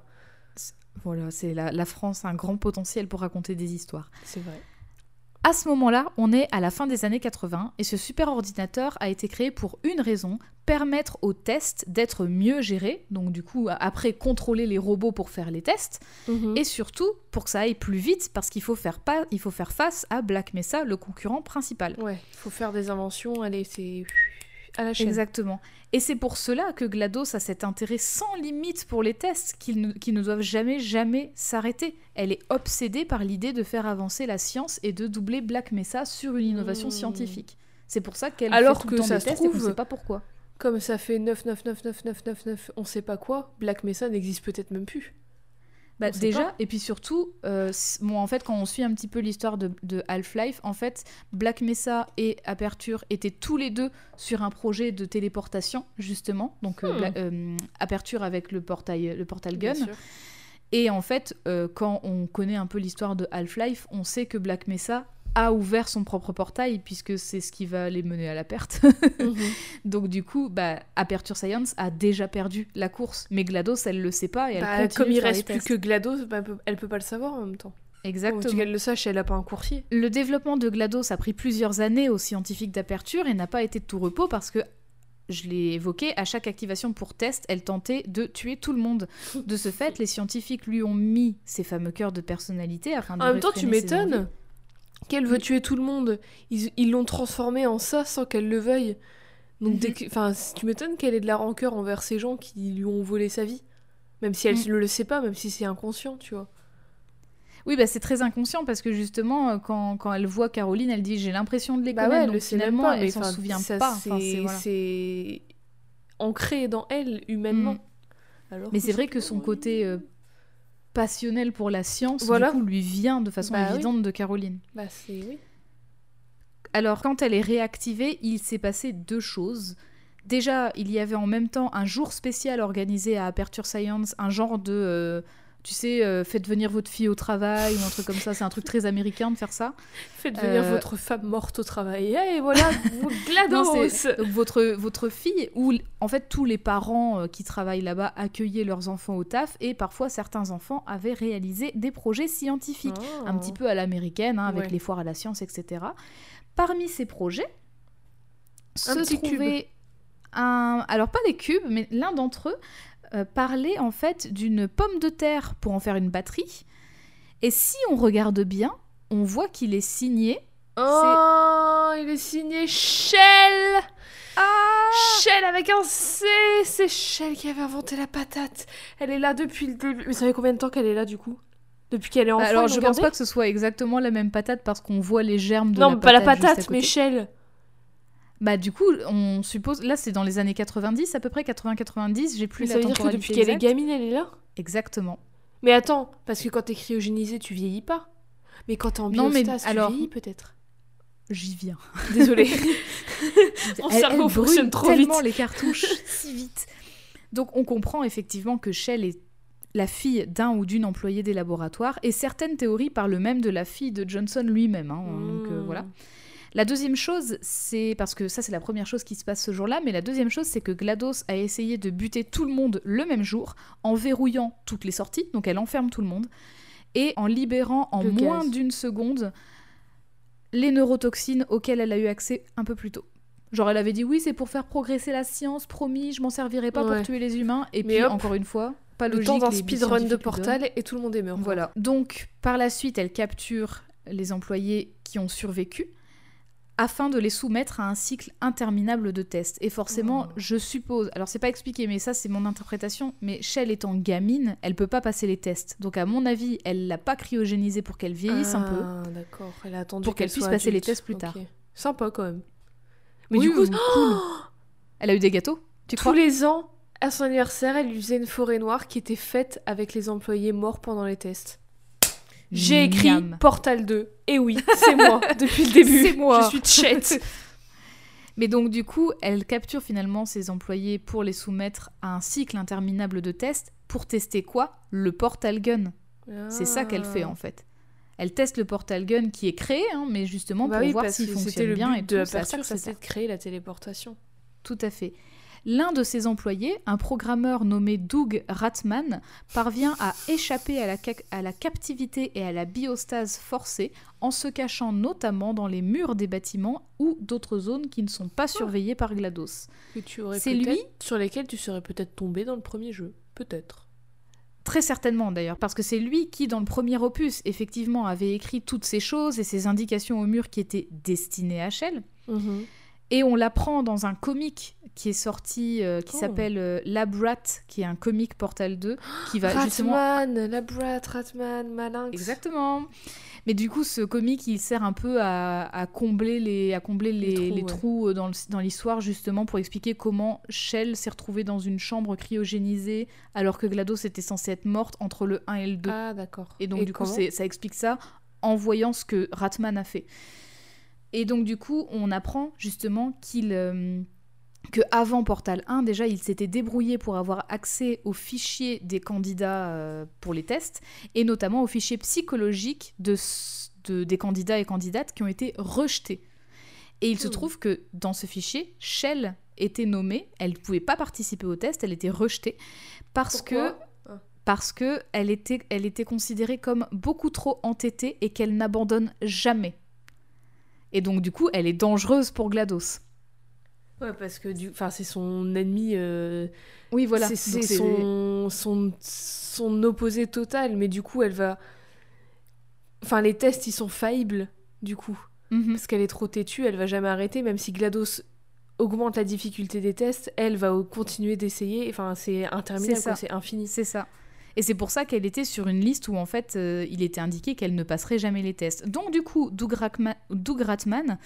Voilà, c'est la, la France a un grand potentiel pour raconter des histoires. C'est vrai. À ce moment-là, on est à la fin des années 80 et ce superordinateur a été créé pour une raison, permettre aux tests d'être mieux gérés, donc du coup après contrôler les robots pour faire les tests, Mhm. et surtout pour que ça aille plus vite parce qu'il faut faire pas, il faut faire face à Black Mesa, le concurrent principal. Ouais, il faut faire des inventions, allez, c'est à la chaîne. Exactement. Et c'est pour cela que GLaDOS a cet intérêt sans limite pour les tests qu'ils ne, qui ne doivent jamais, jamais s'arrêter. Elle est obsédée par l'idée de faire avancer la science et de doubler Black Mesa sur une innovation Mmh. scientifique. C'est pour ça qu'elle Alors fait tout que le temps ça des se tests et trouve- sait pas pourquoi. Comme ça fait 9999999, on sait pas quoi, Black Mesa n'existe peut-être même plus. Bah, déjà, pas. et puis surtout, euh, bon, en fait, quand on suit un petit peu l'histoire de, de Half-Life, en fait, Black Mesa et Aperture étaient tous les deux sur un projet de téléportation, justement. Donc, euh, Hmm. Bla- euh, Aperture avec le portail, le portal gun. Et en fait, quand on connaît un peu l'histoire de Half-Life, on sait que Black Mesa a ouvert son propre portail, puisque c'est ce qui va les mener à la perte. Mhm. Donc du coup, bah, Aperture Science a déjà perdu la course, mais GLaDOS, elle le sait pas et elle Bah, continue comme il reste plus que GLaDOS, bah, elle peut- pas le savoir en même temps. Exactement. tu qu'elle le sache, elle a pas un coursier. Le développement de GLaDOS a pris plusieurs années aux scientifiques d'Aperture et n'a pas été de tout repos parce que, je l'ai évoqué, à chaque activation pour test, elle tentait de tuer tout le monde. De ce fait, les scientifiques lui ont mis ces fameux cœurs de personnalité afin de En même temps, tu m'étonnes qu'elle veut tuer tout le monde? Ils l'ont transformée en ça sans qu'elle le veuille. Donc, Mhm. dès que- tu m'étonnes qu'elle ait de la rancœur envers ces gens qui lui ont volé sa vie. Même si elle Mm. ne le sait pas, même si c'est inconscient, tu vois. Oui, bah, c'est très inconscient parce que justement, euh, quand, quand elle voit Caroline, elle dit j'ai l'impression de les Bah ouais, donc finalement, pas, elle s'en souvient ça, pas. C'est- voilà. ancré dans elle humainement. Mm. Alors Mais c'est vrai que son côté euh, passionnel pour la science, Voilà. du coup, lui vient de façon Bah oui. évidente de Caroline. Bah c'est oui. Alors, quand elle est réactivée, il s'est passé deux choses. Déjà, il y avait en même temps un jour spécial organisé à Aperture Science, un genre de, euh, tu sais, euh, faites venir votre fille au travail ou un truc comme ça. C'est un truc très américain de faire ça. Faites venir Euh, votre femme morte au travail. Et voilà, vous GLaDOS Donc votre, votre fille, ou en fait tous les parents euh, qui travaillent là-bas accueillaient leurs enfants au taf, et parfois certains enfants avaient réalisé des projets scientifiques, Oh. un petit peu à l'américaine, hein, avec Ouais. les foires à la science, etc. Parmi ces projets, Un se petit cube. trouvait un... Alors pas des cubes, mais l'un d'entre eux euh, parlait en fait d'une pomme de terre pour en faire une batterie. Et si on regarde bien, on voit qu'il est signé Oh, il est signé Shell Ah Shell avec un C C'est Shell qui avait inventé la patate. Elle est là depuis le début. Mais ça fait combien de temps qu'elle est là du coup? Depuis qu'elle est enfant. Bah, alors ils je pense pas que ce soit exactement la même patate parce qu'on voit les germes de Non, la pas la patate. patate, mais. Shell. Bah du coup, on suppose là c'est dans les années 90 à peu près 80-90, j'ai plus Mais la ça veut dire que depuis qu'elle est gamine, elle est là Exactement. Mais attends, parce que quand t'es cryogénisé, tu vieillis pas. Mais quand t'es en Non, mais tu alors- vieillis peut-être. J'y viens. Désolée. Mon cerveau fonctionne brûle trop tellement vite. les cartouches si vite. Donc on comprend effectivement que Shell est la fille d'un ou d'une employée des laboratoires et certaines théories parlent même de la fille de Johnson lui-même. hein. Donc euh, Hmm. voilà. La deuxième chose, c'est parce que ça c'est la première chose qui se passe ce jour-là, mais la deuxième chose c'est que GLaDOS a essayé de buter tout le monde le même jour en verrouillant toutes les sorties, donc elle enferme tout le monde, et en libérant en Le moins d'une seconde les neurotoxines auxquelles elle a eu accès un peu plus tôt. Genre elle avait dit oui c'est pour faire progresser la science, promis, je m'en servirai pas Ouais. pour tuer les humains, et Mais puis hop, encore une fois, pas Le logique. temps d'un speedrun de. Portal et tout le monde est mort. Voilà. Donc, par la suite, elle capture les employés qui ont survécu afin de les soumettre à un cycle interminable de tests. Et forcément, Oh. je suppose, alors c'est pas expliqué, mais ça c'est mon interprétation, mais Shell étant gamine, elle peut pas passer les tests. Donc à mon avis, elle l'a pas cryogénisée pour qu'elle vieillisse un peu. Ah, d'accord. Elle a attendu Pour qu'elle puisse passer les tests plus tard. Sympa quand même. Mais Oui, du coup, cool. Elle a eu des gâteaux, tu tous crois les ans, à son anniversaire, elle lui faisait une forêt noire qui était faite avec les employés morts pendant les tests. J'ai écrit Miam. Portal 2. Et oui, c'est moi depuis le début. C'est moi. Je suis chette. Mais donc du coup, elle capture finalement ses employés pour les soumettre à un cycle interminable de tests pour tester quoi? Le portal gun. C'est ça qu'elle fait en fait. Elle teste le portal gun qui est créé, hein, mais justement Bah pour oui, voir s'il fonctionne bien et de tout. la C'est à ça que ça c'était de créer la téléportation. Tout à fait. L'un de ses employés, un programmeur nommé Doug Ratman, parvient à échapper à la, ca- à la captivité et à la biostase forcée en se cachant notamment dans les murs des bâtiments ou d'autres zones qui ne sont pas surveillées par GLaDOS. C'est lui Sur lesquels tu serais peut-être tombé dans le premier jeu. Peut-être. Très certainement d'ailleurs, parce que c'est lui qui, dans le premier opus, effectivement, avait écrit toutes ces choses et ces indications au mur qui étaient destinées à Shell. Et on l'apprend dans un comic qui est sorti, euh, qui Oh. s'appelle euh, Lab Rat, qui est un comic Portal 2, qui va justement... Ratman, la brat, Ratman, Malinx. Exactement. Mais du coup, ce comic, il sert un peu à, à combler les, à combler les, Les trous, les ouais. trous euh, dans le- dans l'histoire, justement, pour expliquer comment Shell s'est retrouvée dans une chambre cryogénisée, alors que GLaDOS était censée être morte entre le 1 et le 2. Ah, d'accord. Et donc, du coup, c'est- ça explique ça en voyant ce que Ratman a fait. Et donc, du coup, on apprend justement qu'il. euh, que avant Portal 1, déjà, il s'était débrouillé pour avoir accès aux fichiers des candidats euh, pour les tests, et notamment aux fichiers psychologiques de, des candidats et candidates qui ont été rejetés. Et il se Hmm. trouve que dans ce fichier, Shell était nommée, elle ne pouvait pas participer au test, elle était rejetée, parce que Pourquoi? Parce que elle était, elle était considérée comme beaucoup trop entêtée et qu'elle n'abandonne jamais. Et donc du coup, elle est dangereuse pour GLaDOS. Ouais, parce que du... enfin, c'est son ennemi. euh, Oui, voilà. C'est son, son, son opposé total, mais du coup, elle va. Enfin, les tests, ils sont faillibles, du coup. Mhm. Parce qu'elle est trop têtue, elle va jamais arrêter, même si GLaDOS augmente la difficulté des tests, elle va continuer d'essayer. Enfin, c'est interminable, c'est infini. C'est ça. Et c'est pour ça qu'elle était sur une liste où en fait euh, il était indiqué qu'elle ne passerait jamais les tests. Donc du coup, Doug, Rackma- Doug Ratman,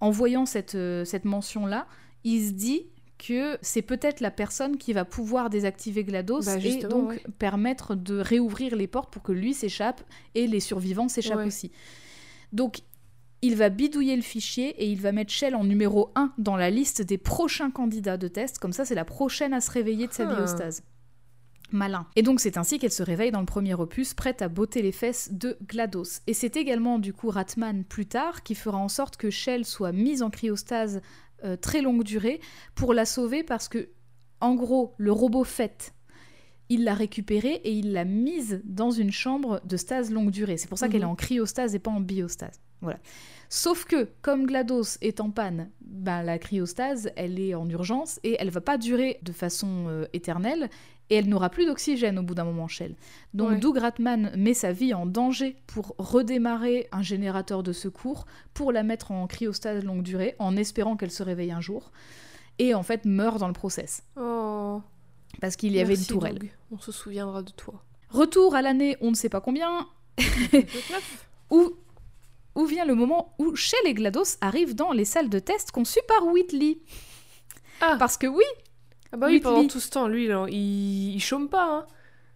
en voyant cette, euh, cette mention-là, il se dit que c'est peut-être la personne qui va pouvoir désactiver GLaDOS Bah, et donc ouais. permettre de réouvrir les portes pour que lui s'échappe et les survivants s'échappent Ouais. aussi. Donc il va bidouiller le fichier et il va mettre Shell en numéro 1 dans la liste des prochains candidats de test. Comme ça, c'est la prochaine à se réveiller de sa Ah. biostase. Malin. Et donc c'est ainsi qu'elle se réveille dans le premier opus, prête à botter les fesses de GLaDOS. Et c'est également du coup Ratman plus tard qui fera en sorte que Shell soit mise en cryostase euh, très longue durée pour la sauver parce que, en gros, le robot fait, il l'a récupérée et il l'a mise dans une chambre de stase longue durée. C'est pour ça qu'elle est Mhm. en cryostase et pas en biostase. Voilà. Sauf que, comme GLaDOS est en panne, ben, la cryostase, elle est en urgence et elle va pas durer de façon euh, éternelle et elle n'aura plus d'oxygène au bout d'un moment, Shell. Donc Ouais. Doug Ratman met sa vie en danger pour redémarrer un générateur de secours, pour la mettre en cryostase longue durée, en espérant qu'elle se réveille un jour, et en fait meurt dans le process. Oh, Parce qu'il y avait une tourelle. Doug. On se souviendra de toi. Retour à l'année, on ne sait pas combien. où, où vient le moment où Shell et GLaDOS arrivent dans les salles de test conçues par Whitley. Ah. Parce que oui, Ah bah oui, Whitley. pendant tout ce temps, lui, il, il, il chôme pas. Hein.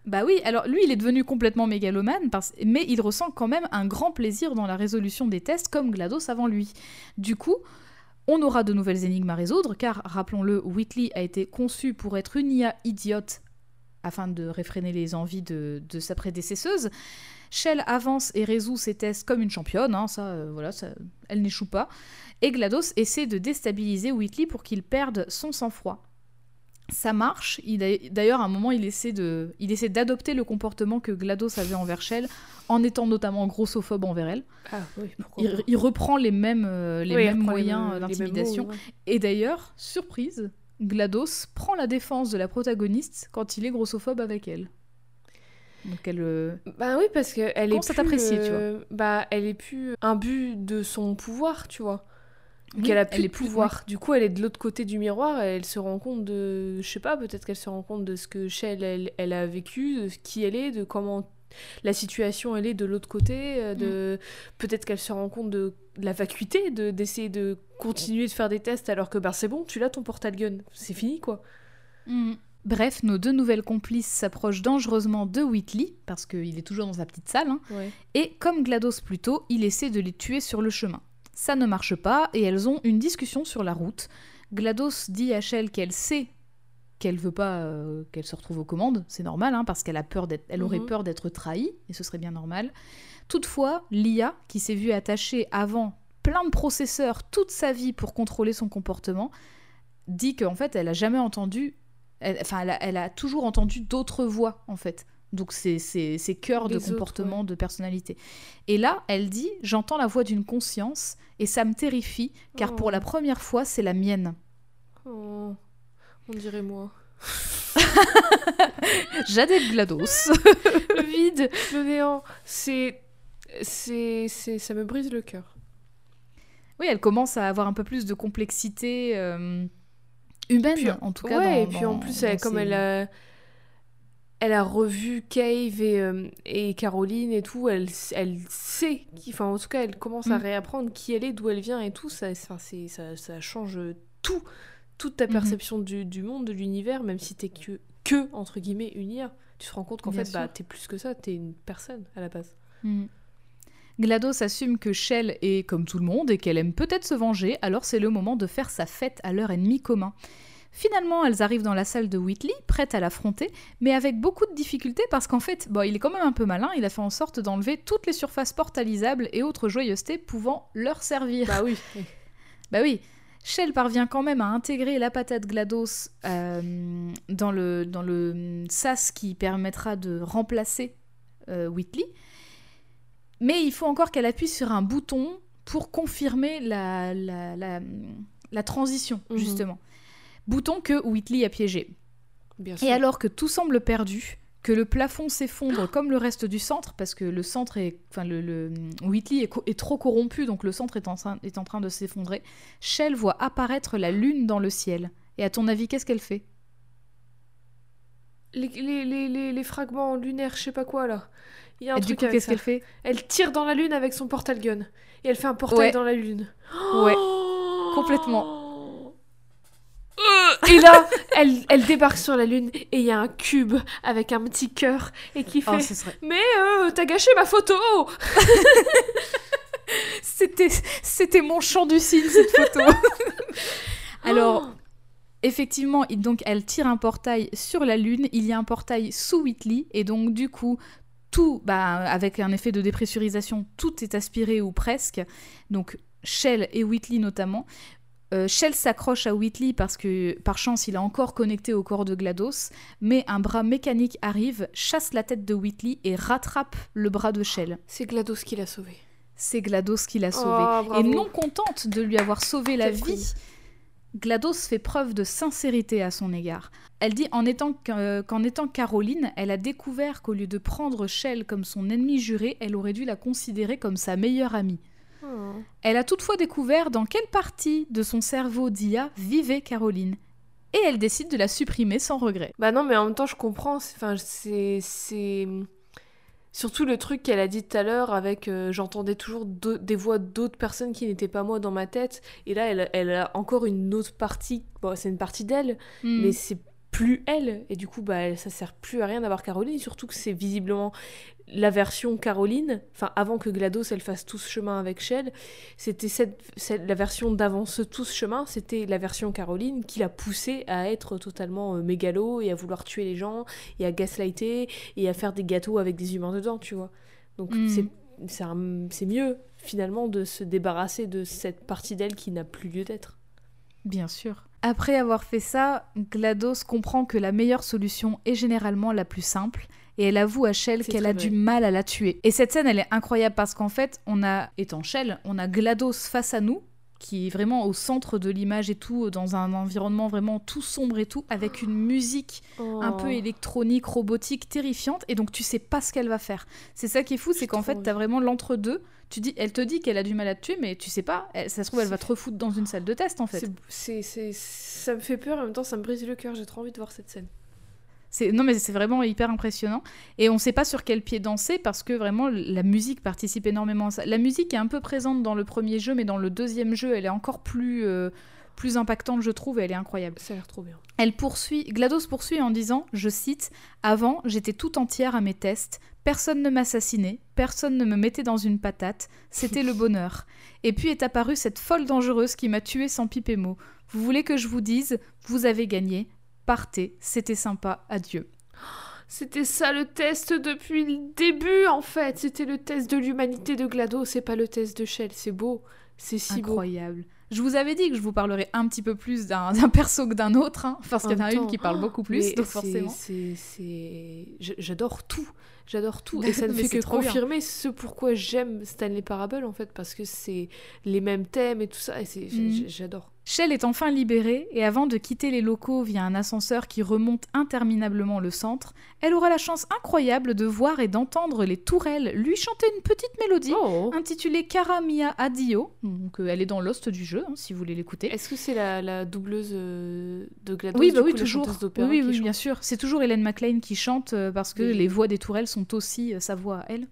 Bah oui, alors lui, il est devenu complètement mégalomane, parce... mais il ressent quand même un grand plaisir dans la résolution des tests, comme GLaDOS avant lui. Du coup, on aura de nouvelles énigmes à résoudre, car, rappelons-le, Whitley a été conçu pour être une IA idiote, afin de réfréner les envies de, de sa prédécesseuse. Shell avance et résout ses tests comme une championne, hein, ça, euh, voilà, ça, elle n'échoue pas. Et GLaDOS essaie de déstabiliser Whitley pour qu'il perde son sang-froid ça marche. D'ailleurs, à un moment, il essaie de, il essaie d'adopter le comportement que GLaDOS avait envers Shell, en étant notamment grossophobe envers elle. Ah oui, Il, il reprend les mêmes, les Oui, moyens d'intimidation. ouais. Et d'ailleurs, surprise, GLaDOS prend la défense de la protagoniste quand il est grossophobe avec elle. Donc elle, euh, Bah oui, parce qu'elle est t'apprécier, tu euh, Bah, elle est plus un but de son pouvoir, tu vois. Oui, qu'elle a plus elle de plus pouvoir. Du coup, elle est de l'autre côté du miroir et elle se rend compte de... Je sais pas, peut-être qu'elle se rend compte de ce que Shell, elle, elle a vécu, de qui elle est, de comment la situation, elle est de l'autre côté. euh, De... Peut-être qu'elle se rend compte de, de la vacuité, de- d'essayer de continuer de faire des tests alors que bah, c'est bon, tu l'as ton portal gun. C'est fini, quoi. Mm. Bref, nos deux nouvelles complices s'approchent dangereusement de Whitley, parce qu'il est toujours dans sa petite salle, hein, Ouais. Et comme GLaDOS plus tôt, il essaie de les tuer sur le chemin. Ça ne marche pas et elles ont une discussion sur la route. GLaDOS dit à Shell qu'elle sait qu'elle veut pas euh, qu'elle se retrouve aux commandes, c'est normal hein, parce qu'elle a peur d'être, elle aurait Mhm. peur d'être trahie et ce serait bien normal. Toutefois, l'IA qui s'est vue attachée avant plein de processeurs toute sa vie pour contrôler son comportement dit qu'en fait elle a jamais entendu, elle- enfin elle a, elle a toujours entendu d'autres voix en fait. Donc c'est cœurs de autres, comportement, de personnalité. Et là, elle dit J'entends la voix d'une conscience et ça me terrifie, car pour Oh. la première fois, c'est la mienne. Oh, on dirait moi. J'adhère GLaDOS. le vide, le néant, c'est... C'est, c'est, ça me brise le cœur. oui, elle commence à avoir un peu plus de complexité euh, humaine, Puis, en tout cas. ouais, dans- et puis en plus, elle, comme ses- elle a, elle a revu Cave et, euh, et Caroline et tout, elle, elle sait, qui, enfin en tout cas, elle commence à Mm. réapprendre qui elle est, d'où elle vient et tout. Ça, ça, ça change tout, toute ta Mhm. perception du, du monde, de l'univers, même si t'es que, que, entre guillemets, une IA. Tu te rends compte qu'en fait, bah, sûr. t'es plus que ça, t'es une personne à la base. Hmm. GLaDOS assume que Shell est comme tout le monde et qu'elle aime peut-être se venger, alors c'est le moment de faire sa fête à leur ennemi commun. Finalement, elles arrivent dans la salle de Whitley, prêtes à l'affronter, mais avec beaucoup de difficultés parce qu'en fait, bon, il est quand même un peu malin, il a fait en sorte d'enlever toutes les surfaces portalisables et autres joyeusetés pouvant leur servir. Bah oui. Bah oui, Shell parvient quand même à intégrer la patate GLaDOS euh, dans, le, dans le SAS qui permettra de remplacer euh, Whitley. Mais il faut encore qu'elle appuie sur un bouton pour confirmer la, la, la, la transition, Mhm. justement. Bouton que Whitley a piégé. Bien sûr. Et alors que tout semble perdu, que le plafond s'effondre comme le reste du centre, parce que le centre est. Enfin, le, le- Whitley est, trop corrompu, donc le centre est en, train- est en train de s'effondrer. Shell voit apparaître la lune dans le ciel. Et à ton avis, qu'est-ce qu'elle fait? Les, les, les, les, les fragments lunaires, je sais pas quoi là. Il y a un Et Du coup, qu'est-ce qu'elle fait? Elle tire dans la lune avec son portal gun. Et elle fait un portail Ouais. dans la lune. Ouais, Oh complètement. Et là, elle, elle débarque sur la lune et il y a un cube avec un petit cœur et qui fait Oh, serait. Mais euh, t'as gâché ma photo C'était, c'était mon chant du cygne, cette photo. Alors, Oh effectivement, donc elle tire un portail sur la Lune. Il y a un portail sous Whitley, et donc du coup, tout, bah, avec un effet de dépressurisation, tout est aspiré ou presque. Donc Shell et Whitley notamment. Euh, Shell s'accroche à Whitley parce que par chance il est encore connecté au corps de GLaDOS, mais un bras mécanique arrive, chasse la tête de Whitley et rattrape le bras de Shell. C'est GLaDOS qui l'a sauvé. C'est GLaDOS qui l'a sauvé. Oh. Et non contente de lui avoir sauvé la vie. GLaDOS fait preuve de sincérité à son égard. Elle dit en étant que- qu'en étant Caroline, elle a découvert qu'au lieu de prendre Shell comme son ennemi juré, elle aurait dû la considérer comme sa meilleure amie. Oh. Elle a toutefois découvert dans quelle partie de son cerveau d'IA vivait Caroline. Et elle décide de la supprimer sans regret. Bah non, mais en même temps, je comprends. c'est- Enfin, c'est. c'est... Surtout le truc qu'elle a dit tout à l'heure avec euh, j'entendais toujours des voix d'autres personnes qui n'étaient pas moi dans ma tête. Et là, elle, elle a encore une autre partie. Bon, c'est une partie d'elle, Hmm. mais c'est plus elle. Et du coup, bah, ça sert plus à rien d'avoir Caroline. Surtout que c'est visiblement la version Caroline. Enfin, avant que GLaDOS elle fasse tout ce chemin avec Shell, c'était cette, cette- la version d'avant ce tout ce chemin. C'était la version Caroline qui l'a poussée à être totalement euh, mégalo et à vouloir tuer les gens et à gaslighter et à faire des gâteaux avec des humains dedans, tu vois. Donc Mm. c'est c'est mieux finalement de se débarrasser de cette partie d'elle qui n'a plus lieu d'être. Bien sûr. Après avoir fait ça, GLaDOS comprend que la meilleure solution est généralement la plus simple et elle avoue à Shell qu'elle a du mal à la tuer. Et cette scène, elle est incroyable parce qu'en fait, on a, étant Shell, on a GLaDOS face à nous, qui est vraiment au centre de l'image et tout, dans un environnement vraiment tout sombre et tout, avec une musique un peu Oh. électronique, robotique, terrifiante, et donc tu sais pas ce qu'elle va faire. C'est ça qui est fou, c'est qu'en fait, t'as vraiment l'entre-deux. Tu dis, elle te dit qu'elle a du mal à te tuer, mais tu sais pas. elle- ça se trouve, elle va te refoutre dans une salle de test, en fait. C'est- c'est- c'est- ça me fait peur en même temps ça me brise le cœur. J'ai trop envie de voir cette scène. Non mais c'est vraiment hyper impressionnant et on sait pas sur quel pied danser parce que vraiment la musique participe énormément à ça. La musique est un peu présente dans le premier jeu mais dans le deuxième jeu elle est encore plus euh, plus impactante je trouve et elle est incroyable. Ça a l'air trop bien. Elle poursuit Glados poursuit en disant je cite avant j'étais tout entière à mes tests personne ne m'assassinait personne ne me mettait dans une patate c'était le bonheur et puis est apparue cette folle dangereuse qui m'a tué sans pipe et mot. Vous voulez que je vous dise vous avez gagné partez c'était sympa adieu. C'était ça le test depuis le début en fait. C'était le test de l'humanité de GLaDOS, c'est pas le test de Shell. C'est beau. C'est si beau. Incroyable. Je vous avais dit que je vous parlerai un petit peu plus d'un perso que d'un autre, hein, parce qu'il y en a une qui parle beaucoup plus, Mais donc c'est- forcément. J'adore tout. J'adore tout. Et ça ne fait que bien. confirmer ce pourquoi j'aime Stanley Parable en fait. Parce que c'est les mêmes thèmes et tout ça. Et c'est- j'- j'adore. Shell est enfin libérée, et avant de quitter les locaux via un ascenseur qui remonte interminablement le centre, elle aura la chance incroyable de voir et d'entendre les tourelles lui chanter une petite mélodie Oh. intitulée Cara Mia Addio. Donc euh, elle est dans l'Host du jeu, hein, si vous voulez l'écouter. Est-ce que c'est la, la doubleuse euh, de GLaDOS Oui, bah oui, toujours. Oui, bien sûr. C'est toujours Hélène McLean qui chante euh, parce que Oui. les voix des tourelles sont aussi sa voix à elle.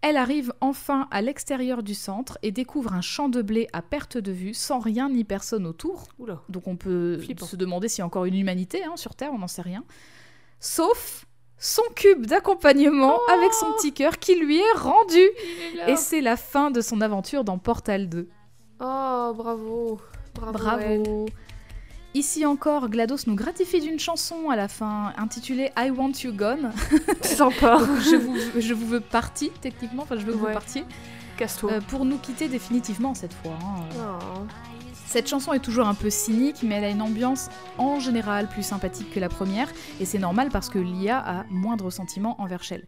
Elle arrive enfin à l'extérieur du centre et découvre un champ de blé à perte de vue, sans rien ni personne autour. Oula. Donc on peut Flippant. se demander s'il y a encore une humanité hein, sur Terre, on n'en sait rien. Sauf son cube d'accompagnement Oh avec son petit cœur qui lui est rendu. Est. Et c'est la fin de son aventure dans Portal 2. Oh, bravo. Bravo. Ici encore, GLaDOS nous gratifie d'une chanson à la fin intitulée I Want You Gone. Sympa. Je, vous, je vous veux partie, techniquement, enfin je veux que Ouais. vous partiez, Casse-toi. euh, pour nous quitter définitivement cette fois. hein. Oh. Cette chanson est toujours un peu cynique, mais elle a une ambiance en général plus sympathique que la première, et c'est normal parce que Lia a moins de ressentiment envers Shell.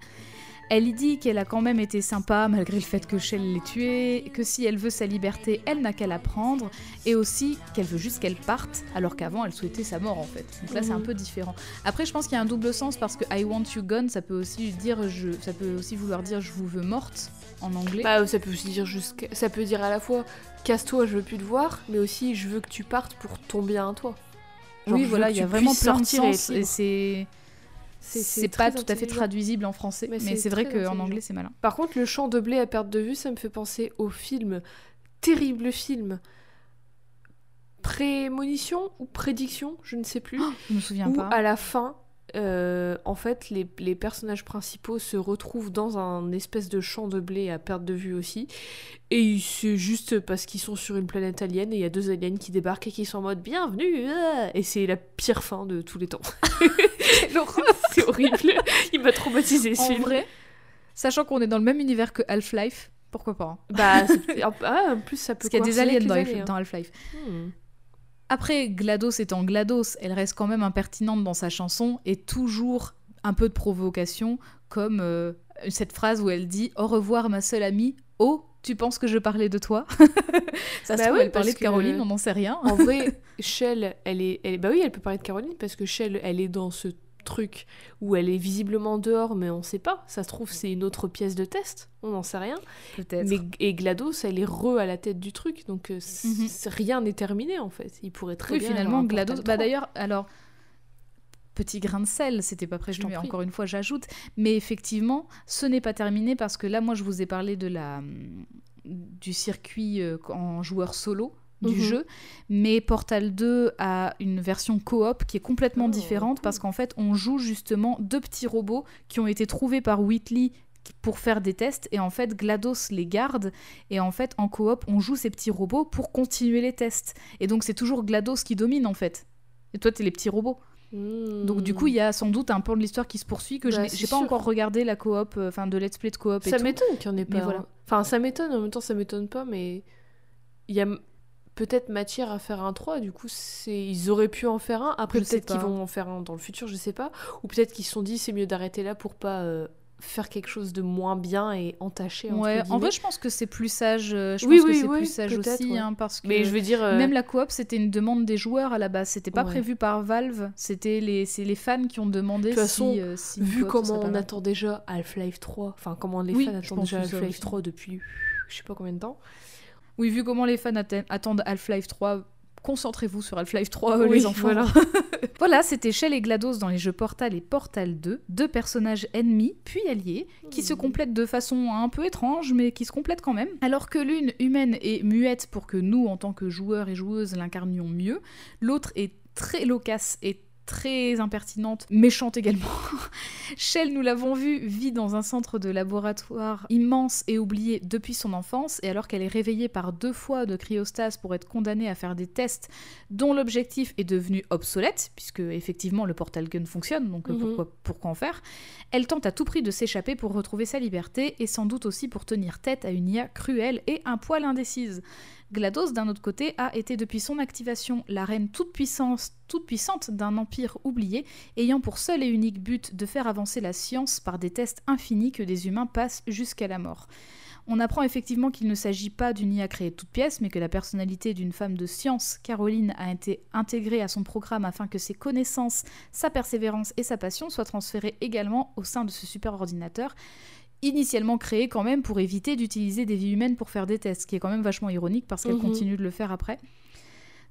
Elle y dit qu'elle a quand même été sympa malgré le fait que Shell l'ait tuée, que si elle veut sa liberté, elle n'a qu'à la prendre, et aussi qu'elle veut juste qu'elle parte, alors qu'avant elle souhaitait sa mort en fait. Donc là c'est un Mhm. peu différent. Après je pense qu'il y a un double sens parce que I want you gone, ça peut aussi dire je, ça peut aussi vouloir dire je vous veux morte en anglais. Bah, ça peut aussi dire jusqu'à... Ça peut dire à la fois casse-toi, je veux plus te voir, mais aussi je veux que tu partes pour ton bien à toi. Genre, oui voilà, il y a vraiment plein de sens et c'est C'est- pas tout à fait traduisible en français, Mais mais, c'est vrai qu'en anglais c'est malin. Par contre, le champ de blé à perte de vue, ça me fait penser au film, terrible film, Prémonition ou Prédiction, je ne sais plus, Je me souviens où pas. à la fin, euh, en fait, les, les personnages principaux se retrouvent dans un espèce de champ de blé à perte de vue aussi, et c'est juste parce qu'ils sont sur une planète alien et il y a deux aliens qui débarquent et qui sont en mode bienvenue, ah et c'est la pire fin de tous les temps. c'est horrible, il m'a traumatisé ce En film. vrai, sachant qu'on est dans le même univers que Half-Life, pourquoi pas hein? Bah, ah, en plus, ça peut Parce qu'il y a des aliens dans, Half-Life. Hmm. Après, GLaDOS étant GLaDOS, elle reste quand même impertinente dans sa chanson et toujours un peu de provocation, comme euh, cette phrase où elle dit Au revoir, ma seule amie. Oh, tu penses que je parlais de toi? Ça se Bah trouve, oui, elle parlait de Caroline, que- on n'en sait rien. En vrai, Shell, elle est, elle, bah oui, elle peut parler de Caroline parce que Shell, elle est dans ce truc où elle est visiblement dehors, mais on sait pas. Ça se trouve, c'est une autre pièce de test, on n'en sait rien. Peut-être. Mais et GLaDOS, elle est re à la tête du truc, donc euh, Mhm. rien n'est terminé en fait. Il pourrait très Oui, bien. finalement, GLaDOS. Bah 3. d'ailleurs, alors. petit grain de sel, c'était pas prévu, mais prie. encore une fois j'ajoute. Mais effectivement, ce n'est pas terminé parce que là, moi je vous ai parlé de la, hum, du circuit euh, en joueur solo du Mhm. jeu, mais Portal 2 a une version coop qui est complètement Oh, différente cool. parce qu'en fait on joue justement deux petits robots qui ont été trouvés par Whitley pour faire des tests et en fait GLaDOS les garde et en fait en coop on joue ces petits robots pour continuer les tests et donc c'est toujours GLaDOS qui domine en fait et toi t'es les petits robots donc du coup il y a sans doute un pan de l'histoire qui se poursuit que je Bah, n'ai- c'est j'ai pas encore regardé la coop euh, enfin de let's play de coop Ça m'étonne qu'il n'y en ait Mais pas. voilà. hein. Enfin, ça m'étonne, en même temps, ça m'étonne pas, mais il y a peut-être matière à faire un 3, du coup, c'est... ils auraient pu en faire un. Après, peut-être qu'ils vont en faire un dans le futur, je sais pas. Ou peut-être qu'ils se sont dit, c'est mieux d'arrêter là pour pas euh, faire quelque chose de moins bien et entaché. entre Ouais, en vrai, je pense que c'est plus sage. euh, Je Oui, pense oui, que c'est oui, plus sage aussi, ouais. hein, parce que Mais je veux dire. euh, même la coop, c'était une demande des joueurs à la base. C'était pas Ouais. prévu par Valve. C'était les, c'est les fans qui ont demandé De toute si, façon, euh, si Vu comment on attend déjà Half-Life 3, enfin comment les fans attendent déjà Half-Life aussi. 3 depuis je sais pas combien de temps. Oui, vu comment les fans atte- attendent Half-Life 3, concentrez-vous sur Half-Life 3, euh, Oui, les enfants. voilà. Voilà, c'était Shell et GLaDOS dans les jeux Portal et Portal 2, deux personnages ennemis puis alliés, qui se complètent de façon un peu étrange, mais qui se complètent quand même. Alors que l'une humaine et muette pour que nous, en tant que joueurs et joueuses, l'incarnions mieux, l'autre est très loquace et très impertinente, méchante également. Shell, nous l'avons vu, vit dans un centre de laboratoire immense et oublié depuis son enfance, et alors qu'elle est réveillée par deux fois de cryostase pour être condamnée à faire des tests dont l'objectif est devenu obsolète, puisque effectivement le portal gun fonctionne, donc euh, Mhm. pourquoi, pourquoi en faire Elle tente à tout prix de s'échapper pour retrouver sa liberté, et sans doute aussi pour tenir tête à une IA cruelle et un poil indécise. GLaDOS, d'un autre côté, a été depuis son activation la reine toute, puissance, toute puissante d'un empire oublié, ayant pour seul et unique but de faire avancer la science par des tests infinis que des humains passent jusqu'à la mort. On apprend effectivement qu'il ne s'agit pas d'une IA créée de toutes pièces, mais que la personnalité d'une femme de science, Caroline, a été intégrée à son programme afin que ses connaissances, sa persévérance et sa passion soient transférées également au sein de ce super ordinateur, initialement créé quand même pour éviter d'utiliser des vies humaines pour faire des tests, ce qui est quand même vachement ironique parce qu'elle Mhm. continue de le faire après.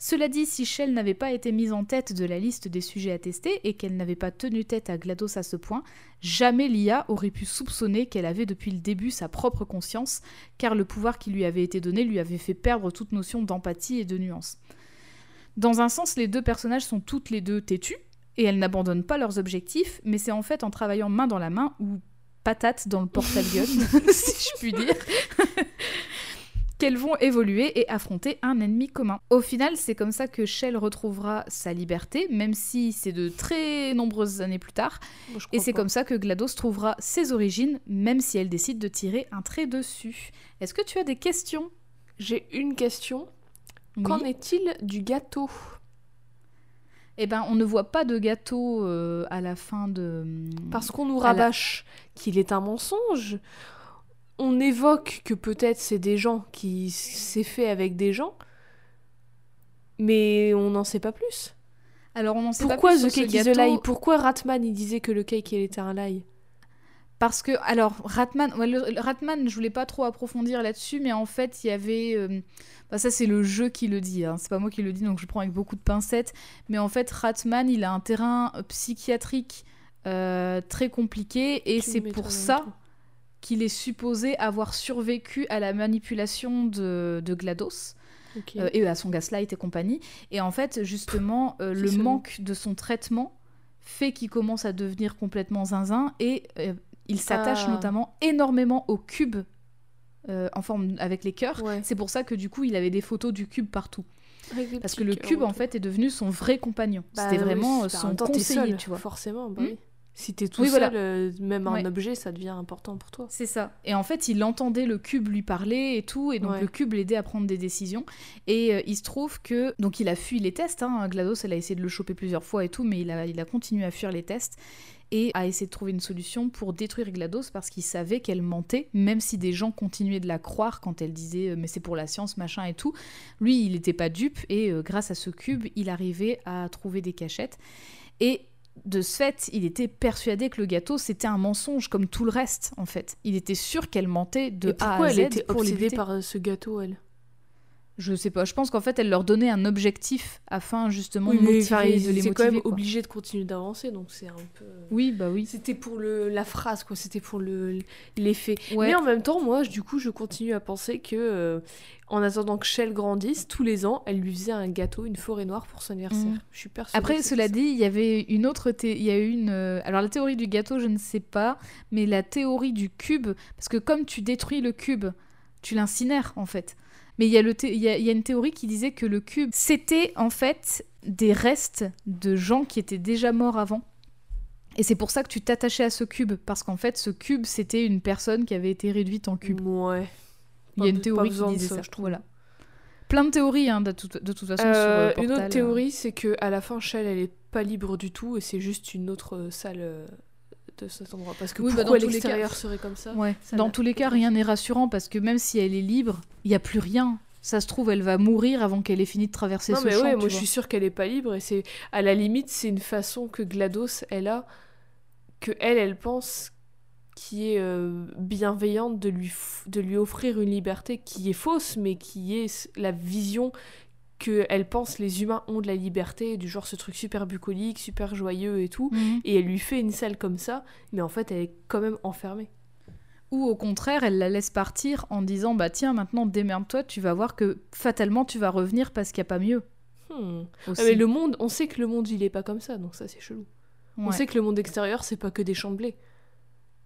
Cela dit, si Shell n'avait pas été mise en tête de la liste des sujets à tester et qu'elle n'avait pas tenu tête à GLaDOS à ce point, jamais l'IA aurait pu soupçonner qu'elle avait depuis le début sa propre conscience, car le pouvoir qui lui avait été donné lui avait fait perdre toute notion d'empathie et de nuance. Dans un sens, les deux personnages sont toutes les deux têtues, et elles n'abandonnent pas leurs objectifs, mais c'est en fait en travaillant main dans la main ou patate dans le portal gun, si je puis dire, qu'elles vont évoluer et affronter un ennemi commun. Au final, c'est comme ça que Shell retrouvera sa liberté, même si c'est de très nombreuses années plus tard, et c'est comme ça que GLaDOS trouvera ses origines, même si elle décide de tirer un trait dessus. Est-ce que tu as des questions? J'ai une question. Oui. Qu'en est-il du gâteau? Eh ben, on ne voit pas de gâteau euh, à la fin de. Parce qu'on nous la- rabâche qu'il est un mensonge. On évoque que peut-être c'est des gens qui s'est fait avec des gens, mais on n'en sait pas plus. Alors, on en sait Pourquoi pas plus The sur ce Cake is a lie? Pourquoi Ratman il disait que le cake il était un lie? Parce que, alors, Ratman, ouais, le, le Ratman, je voulais pas trop approfondir là-dessus, mais en fait, il y avait. euh, bah, ça, c'est le jeu qui le dit, hein, c'est pas moi qui le dis, donc je prends avec beaucoup de pincettes. Mais en fait, Ratman, il a un terrain psychiatrique euh, très compliqué, et c'est pour ça qu'il est supposé avoir survécu à la manipulation de, de GLaDOS. Euh, et à son gaslight et compagnie. Et en fait, justement, euh, le manque de son traitement fait qu'il commence à devenir complètement zinzin et euh, il s'attache Ah. notamment énormément au cube euh, en forme avec les cœurs. Ouais. C'est pour ça que du coup, il avait des photos du cube partout. Parce que le cœurs cube, en fait, est devenu son vrai compagnon. Bah C'était vraiment bah, son temps, conseiller, seul, tu vois. Forcément, bah Hmm. oui. Si t'es tout Oui, seul, voilà. euh, même un Ouais. objet, ça devient important pour toi. C'est ça. Et en fait, il entendait le cube lui parler et tout, et donc Ouais. le cube l'aidait à prendre des décisions. Et euh, il se trouve que donc il a fui les tests. Hein. GLaDOS, elle a essayé de le choper plusieurs fois et tout, mais il a, il a continué à fuir les tests et a essayé de trouver une solution pour détruire GLaDOS parce qu'il savait qu'elle mentait, même si des gens continuaient de la croire quand elle disait euh, mais c'est pour la science machin et tout. Lui, il n'était pas dupe et euh, grâce à ce cube, il arrivait à trouver des cachettes. Et de ce fait, il était persuadé que le gâteau c'était un mensonge comme tout le reste en fait. Il était sûr qu'elle mentait de Et A pourquoi à elle Z était pour les obsédée par euh, ce gâteau, elle? Je sais pas, je pense qu'en fait, elle leur donnait un objectif afin justement Oui, de motiver, enfin, de les motiver. quand même quoi. de continuer d'avancer, donc c'est un peu. Oui, bah oui. C'était pour le, la phrase, quoi. C'était pour le l'effet. Ouais. Mais en même temps, moi, je- du coup, je continue à penser que, euh, en attendant que Shell grandisse, tous les ans, elle lui faisait un gâteau, une forêt noire pour son anniversaire. Mhm. Je suis persuadée. Après, cela ça. dit, il y avait une autre. thé- Il y a eu une. euh, Alors, la théorie du gâteau, je ne sais pas, mais la théorie du cube, parce que comme tu détruis le cube, tu l'incinères en fait. Mais il y, a le thé- il y, a, y a une théorie qui disait que le cube, c'était en fait des restes de gens qui étaient déjà morts avant. Et c'est pour ça que tu t'attachais à ce cube, parce qu'en fait, ce cube, c'était une personne qui avait été réduite en cube. Ouais. Il y a une théorie qui disait ça, ça. je trouve. Voilà. Plein de théories, hein, de, toute, de toute façon, sur Euh, euh, une autre théorie, c'est que à la fin, Shell, elle est pas libre du tout et c'est juste une autre euh, salle euh, de cet endroit. Parce que Oui, bah, pourquoi dans tous les l'extérieur cas- serait comme ça Ouais. Ça Dans n'a tous les pas cas, de rien n'est rassurant parce que même si elle est libre, il y a plus rien. Ça se trouve, elle va mourir avant qu'elle ait fini de traverser Non ce mais champ. ouais, moi je suis sûre qu'elle est pas libre et c'est à la limite c'est une façon que GLaDOS elle a que elle elle pense qui est euh, bienveillante de lui de lui offrir une liberté qui est fausse mais qui est la vision que elle pense les humains ont de la liberté du genre ce truc super bucolique, super joyeux et tout Mhm. et elle lui fait une salle comme ça mais en fait elle est quand même enfermée. Ou au contraire, elle la laisse partir en disant Bah tiens, maintenant démerde-toi, tu vas voir que fatalement tu vas revenir parce qu'il n'y a pas mieux. Hmm. Ah, mais le monde, on sait que le monde il est pas comme ça donc ça c'est chelou. On sait que le monde extérieur c'est pas que des champs de blé.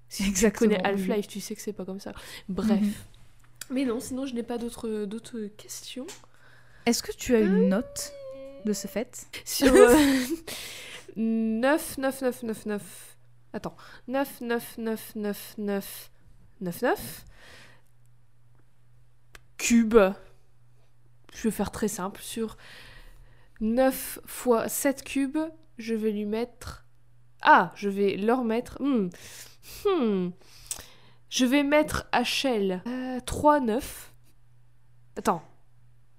Si tu Exactement, connais oui, Half-Life, tu sais que c'est pas comme ça. Bref. Mhm. Mais non, sinon je n'ai pas d'autres d'autres questions. Est-ce que tu as une note de ce fait? Sur euh, 9, 9, 9, 9, 9. Attends. 9, 9, 9, 9, 9, 9, 9. Cube. Je vais faire très simple. Sur 9 fois 7 cubes, je vais lui mettre. Ah, je vais leur mettre. Hmm. Hmm. Je vais mettre Shell euh, 3, 9. Attends.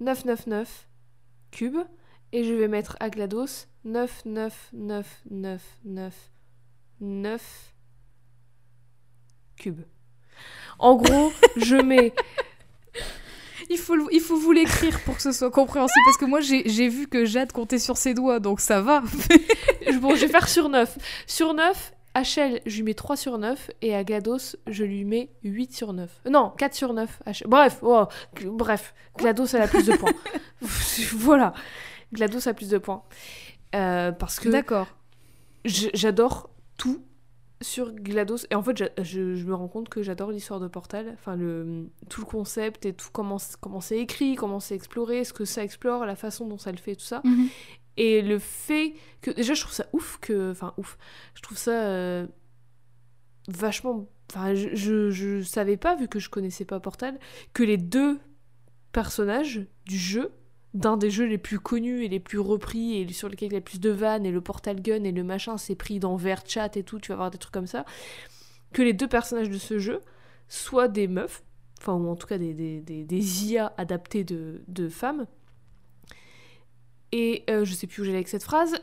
9, 9, 9 cubes. Et je vais mettre à GLaDOS 9, 9, 9, 9, 9, 9 cubes. En gros, je mets. il faut, il faut vous l'écrire pour que ce soit compréhensible parce que moi j'ai j'ai vu que Jade comptait sur ses doigts donc ça va. Bon, je vais faire sur 9. Sur 9, Shell, je lui mets 3 sur 9. Et à GLaDOS, je lui mets 8 sur 9. Euh, Non, 4 sur 9. à Shell. Bref, oh, g- bref. GLaDOS, elle a plus de points. voilà. GLaDOS a plus de points. Euh, parce que D'accord. j'adore tout sur GLaDOS. Et en fait, je, je me rends compte que j'adore l'histoire de Portal. Enfin, le, tout le concept et tout comment, comment c'est écrit, comment c'est exploré, ce que ça explore, la façon dont ça le fait, tout ça. Mhm. Et le fait que. Déjà, je trouve ça ouf que. Enfin, ouf. Je trouve ça. euh, vachement. Enfin, je, je, savais pas, vu que je connaissais pas Portal, que les deux personnages du jeu, d'un des jeux les plus connus et les plus repris et sur lesquels il y a plus de vannes et le Portal Gun et le machin, c'est pris dans VRChat et tout, tu vas voir des trucs comme ça, que les deux personnages de ce jeu soient des meufs, enfin, ou en tout cas des, des, des, des IA adaptées de, de femmes. Et euh, je sais plus où j'allais avec cette phrase.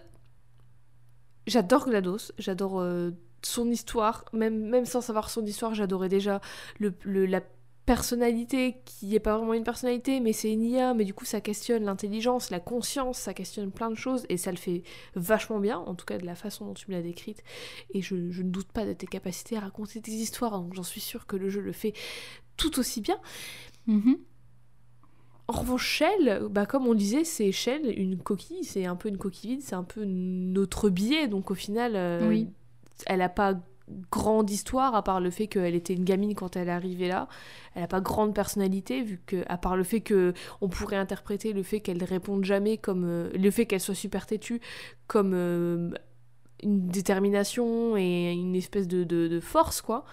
J'adore GLaDOS, j'adore euh, son histoire, même, sans savoir son histoire, j'adorais déjà la personnalité qui est pas vraiment une personnalité, mais c'est une IA, mais du coup ça questionne l'intelligence, la conscience, ça questionne plein de choses et ça le fait vachement bien, en tout cas de la façon dont tu me l'as décrite. Et je, ne doute pas de tes capacités à raconter des histoires, donc j'en suis sûre que le jeu le fait tout aussi bien. Mhm. En revanche, Shell, bah, comme on disait, c'est Shell, une coquille, c'est un peu une coquille vide, c'est un peu notre billet, donc au final, euh, Oui. elle n'a pas grande histoire, à part le fait qu'elle était une gamine quand elle est arrivée là. Elle n'a pas grande personnalité, vu que, à part le fait que on pourrait interpréter le fait qu'elle réponde jamais comme euh, le fait qu'elle soit super têtue comme euh, une détermination et une espèce de, de- de force, quoi.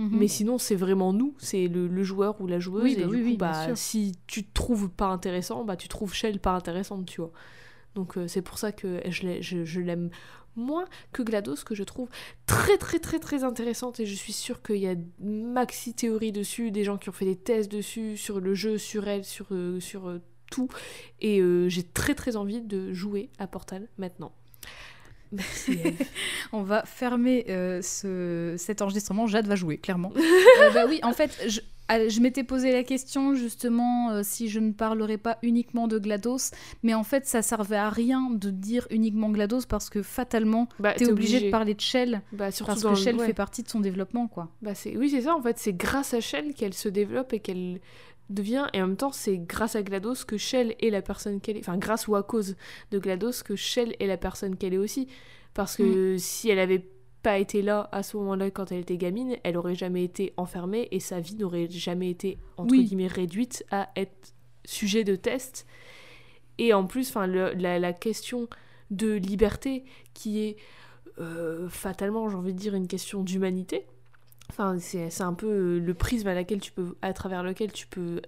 Mhm. Mais sinon, c'est vraiment nous, c'est le, le joueur ou la joueuse. Oui, et bah du coup, oui, bah, si tu te trouves pas intéressant, bah, tu trouves Shell pas intéressante, tu vois. Donc euh, c'est pour ça que je l'ai- je- je l'aime moins que GLaDOS, que je trouve très très très très intéressante. Et je suis sûre qu'il y a maxi théorie dessus, des gens qui ont fait des tests dessus, sur le jeu, sur elle, sur, euh, sur euh, tout. Et j'ai très très envie de jouer à Portal maintenant. Merci. On va fermer euh, ce- cet enregistrement. Jade va jouer, clairement. Euh, bah oui, en fait, je- je m'étais posé la question justement euh, si je ne parlerais pas uniquement de GLaDOS, mais en fait ça servait à rien de dire uniquement GLaDOS parce que fatalement Bah, t'es obligé, obligé. de parler de Shell Bah, parce que le- Shell ouais. fait partie de son développement quoi. Bah c'est oui c'est ça en fait c'est grâce à Shell qu'elle se développe et qu'elle devient et en même temps c'est grâce à GLaDOS que Shell est la personne qu'elle est enfin grâce ou à cause de GLaDOS que Shell est la personne qu'elle est aussi. Parce que si elle avait pas été là à ce moment-là quand elle était gamine elle aurait jamais été enfermée et sa vie n'aurait jamais été entre Oui. guillemets réduite à être sujet de test. Et en plus enfin la question de liberté qui est euh, fatalement j'ai envie de dire une question d'humanité Enfin, c'est un peu euh, le prisme à, laquelle tu peux, à travers lequel tu peux.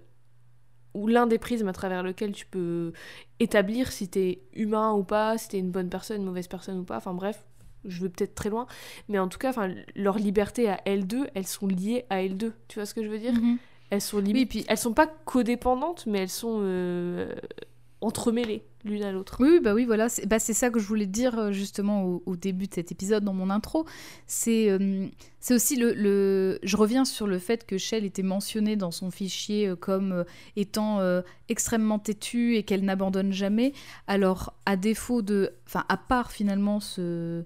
ou l'un des prismes à travers lequel tu peux établir si t'es humain ou pas, si t'es une bonne personne, une mauvaise personne ou pas. Enfin bref, je vais peut-être très loin. Mais en tout cas, enfin, leur liberté à L2, elles sont liées à L2. Tu vois ce que je veux dire? Mhm. Elles sont limite. puis- Elles sont pas codépendantes, mais elles sont euh, entremêlées l'une à l'autre. Oui, bah oui, voilà, c'est bah, c'est ça que je voulais dire euh, justement au, au début de cet épisode dans mon intro. C'est euh, c'est aussi le, le- Je reviens sur le fait que Shell était mentionnée dans son fichier euh, comme euh, étant euh, extrêmement têtue et qu'elle n'abandonne jamais. Alors, à défaut de. Enfin, à part finalement ce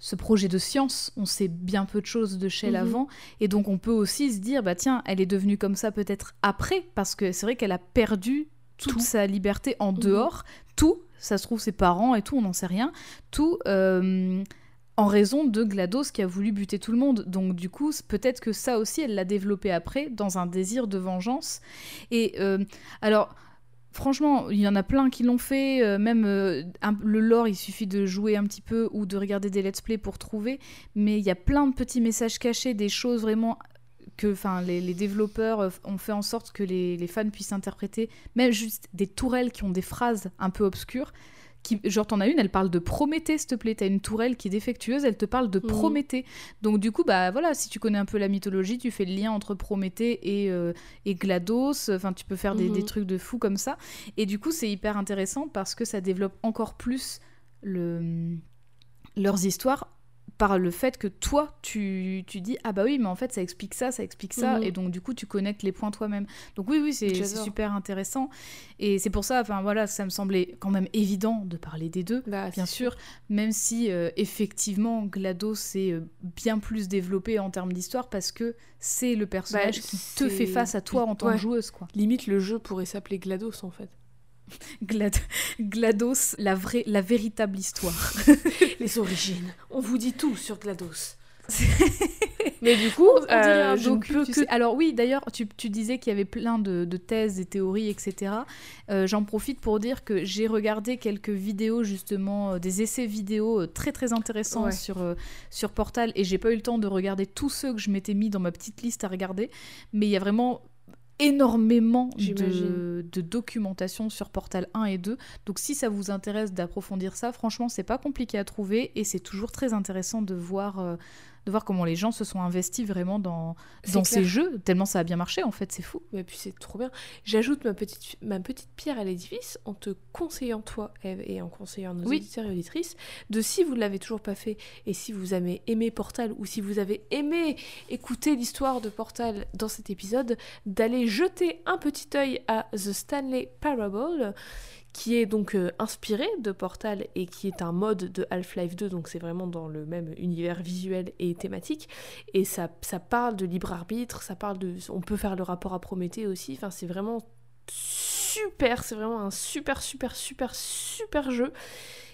ce projet de science, on sait bien peu de choses de Shell Mhm. avant, et donc on peut aussi se dire, bah tiens, elle est devenue comme ça peut-être après, parce que c'est vrai qu'elle a perdu toute Tout. sa liberté en Mhm. dehors, tout, ça se trouve ses parents et tout, on n'en sait rien, tout euh, en raison de GLaDOS qui a voulu buter tout le monde. Donc du coup, peut-être que ça aussi, elle l'a développé après dans un désir de vengeance. Et euh, alors... Franchement, il y en a plein qui l'ont fait, euh, même euh, un- le lore, il suffit de jouer un petit peu ou de regarder des let's play pour trouver, mais il y a plein de petits messages cachés, des choses vraiment que enfin, les, les développeurs euh, ont fait en sorte que les, les fans puissent interpréter, même juste des tourelles qui ont des phrases un peu obscures. Qui, genre, t'en as une, elle parle de Prométhée, s'il te plaît. T'as une tourelle qui est défectueuse, elle te parle de Mhm. Prométhée. Donc, du coup, bah voilà, si tu connais un peu la mythologie, tu fais le lien entre Prométhée et, euh, et GLaDOS. Enfin, tu peux faire des, des trucs de fou comme ça. Et du coup, c'est hyper intéressant parce que ça développe encore plus le, leurs histoires par le fait que toi, tu, tu dis Ah bah oui, mais en fait, ça explique ça, ça explique ça. Mhm. Et donc, du coup, tu connectes les points toi-même. Donc, oui, oui, c'est super intéressant. Et c'est pour ça, enfin voilà, ça me semblait quand même évident de parler des deux. Bah, Bien sûr, même si euh, effectivement GLaDOS est euh, bien plus développé en termes d'histoire parce que c'est le personnage Bah, qui te fait face à toi en tant Ouais. que joueuse quoi. Limite, le jeu pourrait s'appeler GLaDOS en fait. Glad- GLaDOS, la vraie, la véritable histoire. Les origines. On vous dit tout sur GLaDOS. Mais du coup, On dirait euh, un je ne docu, peux tu que sais. Alors oui, d'ailleurs, tu, tu disais qu'il y avait plein de, de thèses et théories, etc. Euh, J'en profite pour dire que j'ai regardé quelques vidéos, justement, euh, des essais vidéo euh, très très intéressants Ouais. sur, euh, sur Portal, et j'ai pas eu le temps de regarder tous ceux que je m'étais mis dans ma petite liste à regarder, mais il y a vraiment énormément de, documentation sur Portal 1 et 2. Donc si ça vous intéresse d'approfondir ça, franchement, c'est pas compliqué à trouver et c'est toujours très intéressant de voir, euh, de voir comment les gens se sont investis vraiment dans, dans clair. ces jeux, tellement ça a bien marché en fait, c'est fou. Mais puis c'est trop bien. J'ajoute ma petite, ma petite pierre à l'édifice en te conseillant, toi, Eve, et en conseillant nos Oui. auditeurs et auditrices, de si vous ne l'avez toujours pas fait, et si vous avez aimé Portal, ou si vous avez aimé écouter l'histoire de Portal dans cet épisode, d'aller jeter un petit œil à The Stanley Parable, qui est donc euh, inspiré de Portal et qui est un mode de Half-Life 2, donc c'est vraiment dans le même univers visuel et thématique. Et ça, ça parle de libre arbitre, ça parle de. On peut faire le rapport à Prométhée aussi. Enfin, c'est vraiment super. C'est vraiment un super, super, super, super jeu.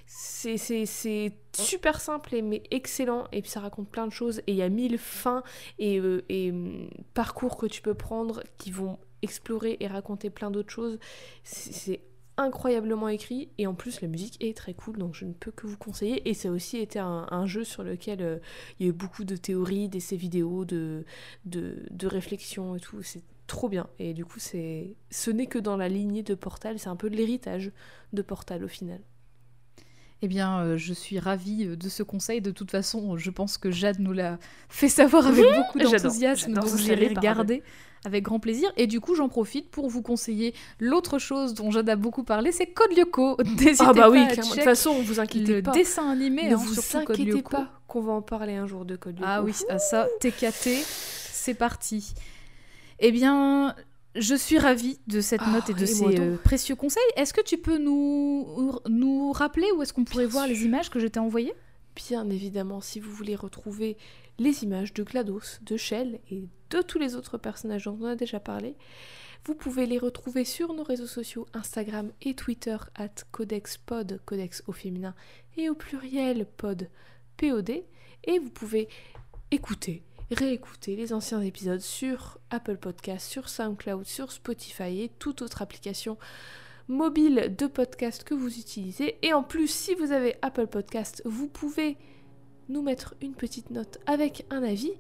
C'est, super simple mais excellent. Et puis ça raconte plein de choses. Et il y a mille fins et, euh, hum, parcours que tu peux prendre qui vont explorer et raconter plein d'autres choses. C'est incroyablement écrit et en plus la musique est très cool donc je ne peux que vous conseiller et ça a aussi été un, jeu sur lequel euh, il y a eu beaucoup de théories, d'essais vidéo, de, de, de réflexions et tout. C'est trop bien. Et du coup, c'est ce n'est que dans la lignée de Portal. C'est un peu l'héritage de Portal au final. Eh bien, euh, je suis ravie euh, de ce conseil. De toute façon, je pense que Jade nous l'a fait savoir avec beaucoup d'enthousiasme, donc j'irai regarder avec grand plaisir. Et du coup, j'en profite pour vous conseiller l'autre chose dont Jade a beaucoup parlé, c'est Code Lyoko. N'hésitez Ah bah pas oui, à de toute façon, vous inquiétez le pas. dessin animé, ne hein, vous inquiétez pas qu'on va en parler un jour de Code Lyoko. Ah oui, à ça, TKT, c'est parti. Eh bien, je suis ravie de cette Ah, note et de et ces euh, précieux conseils. Est-ce que tu peux nous, nous rappeler où est-ce qu'on pourrait Bien voir les images que je t'ai envoyées? Bien évidemment, si vous voulez retrouver les images de GLaDOS, de Shell et de tous les autres personnages dont on a déjà parlé, vous pouvez les retrouver sur nos réseaux sociaux Instagram et Twitter at codexpod, codex au féminin et au pluriel pod, POD, et vous pouvez écouter, réécouter les anciens épisodes sur Apple Podcast, sur SoundCloud, sur Spotify et toute autre application mobile de podcast que vous utilisez. Et en plus, si vous avez Apple Podcast, vous pouvez nous mettre une petite note avec un avis.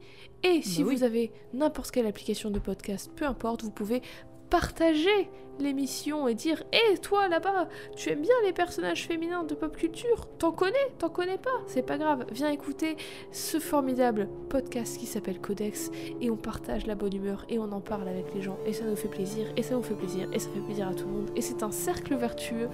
Et si Bah oui. vous avez n'importe quelle application de podcast, peu importe, vous pouvez partager l'émission et dire Hé, toi là-bas, tu aimes bien les personnages féminins de pop culture T'en connais T'en connais pas C'est pas grave, viens écouter ce formidable podcast qui s'appelle Codex et on partage la bonne humeur et on en parle avec les gens et ça nous fait plaisir et ça vous fait plaisir et ça fait plaisir à tout le monde et c'est un cercle vertueux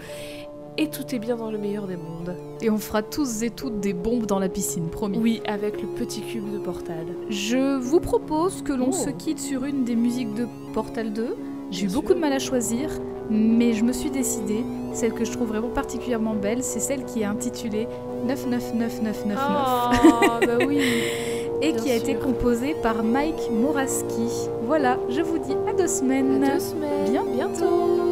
et tout est bien dans le meilleur des mondes. Et on fera tous et toutes des bombes dans la piscine, promis. Oui, avec le petit cube de Portal. Je vous propose que l'on Oh. se quitte sur une des musiques de Portal 2. J'ai eu beaucoup de mal à choisir, mais je me suis décidée. Celle que je trouve vraiment particulièrement belle, c'est celle qui est intitulée 999999 Ah, bah oui. et bien qui a été composée par Mike Moraski. Voilà, je vous dis à deux semaines. À deux semaines. Bientôt. Bientôt.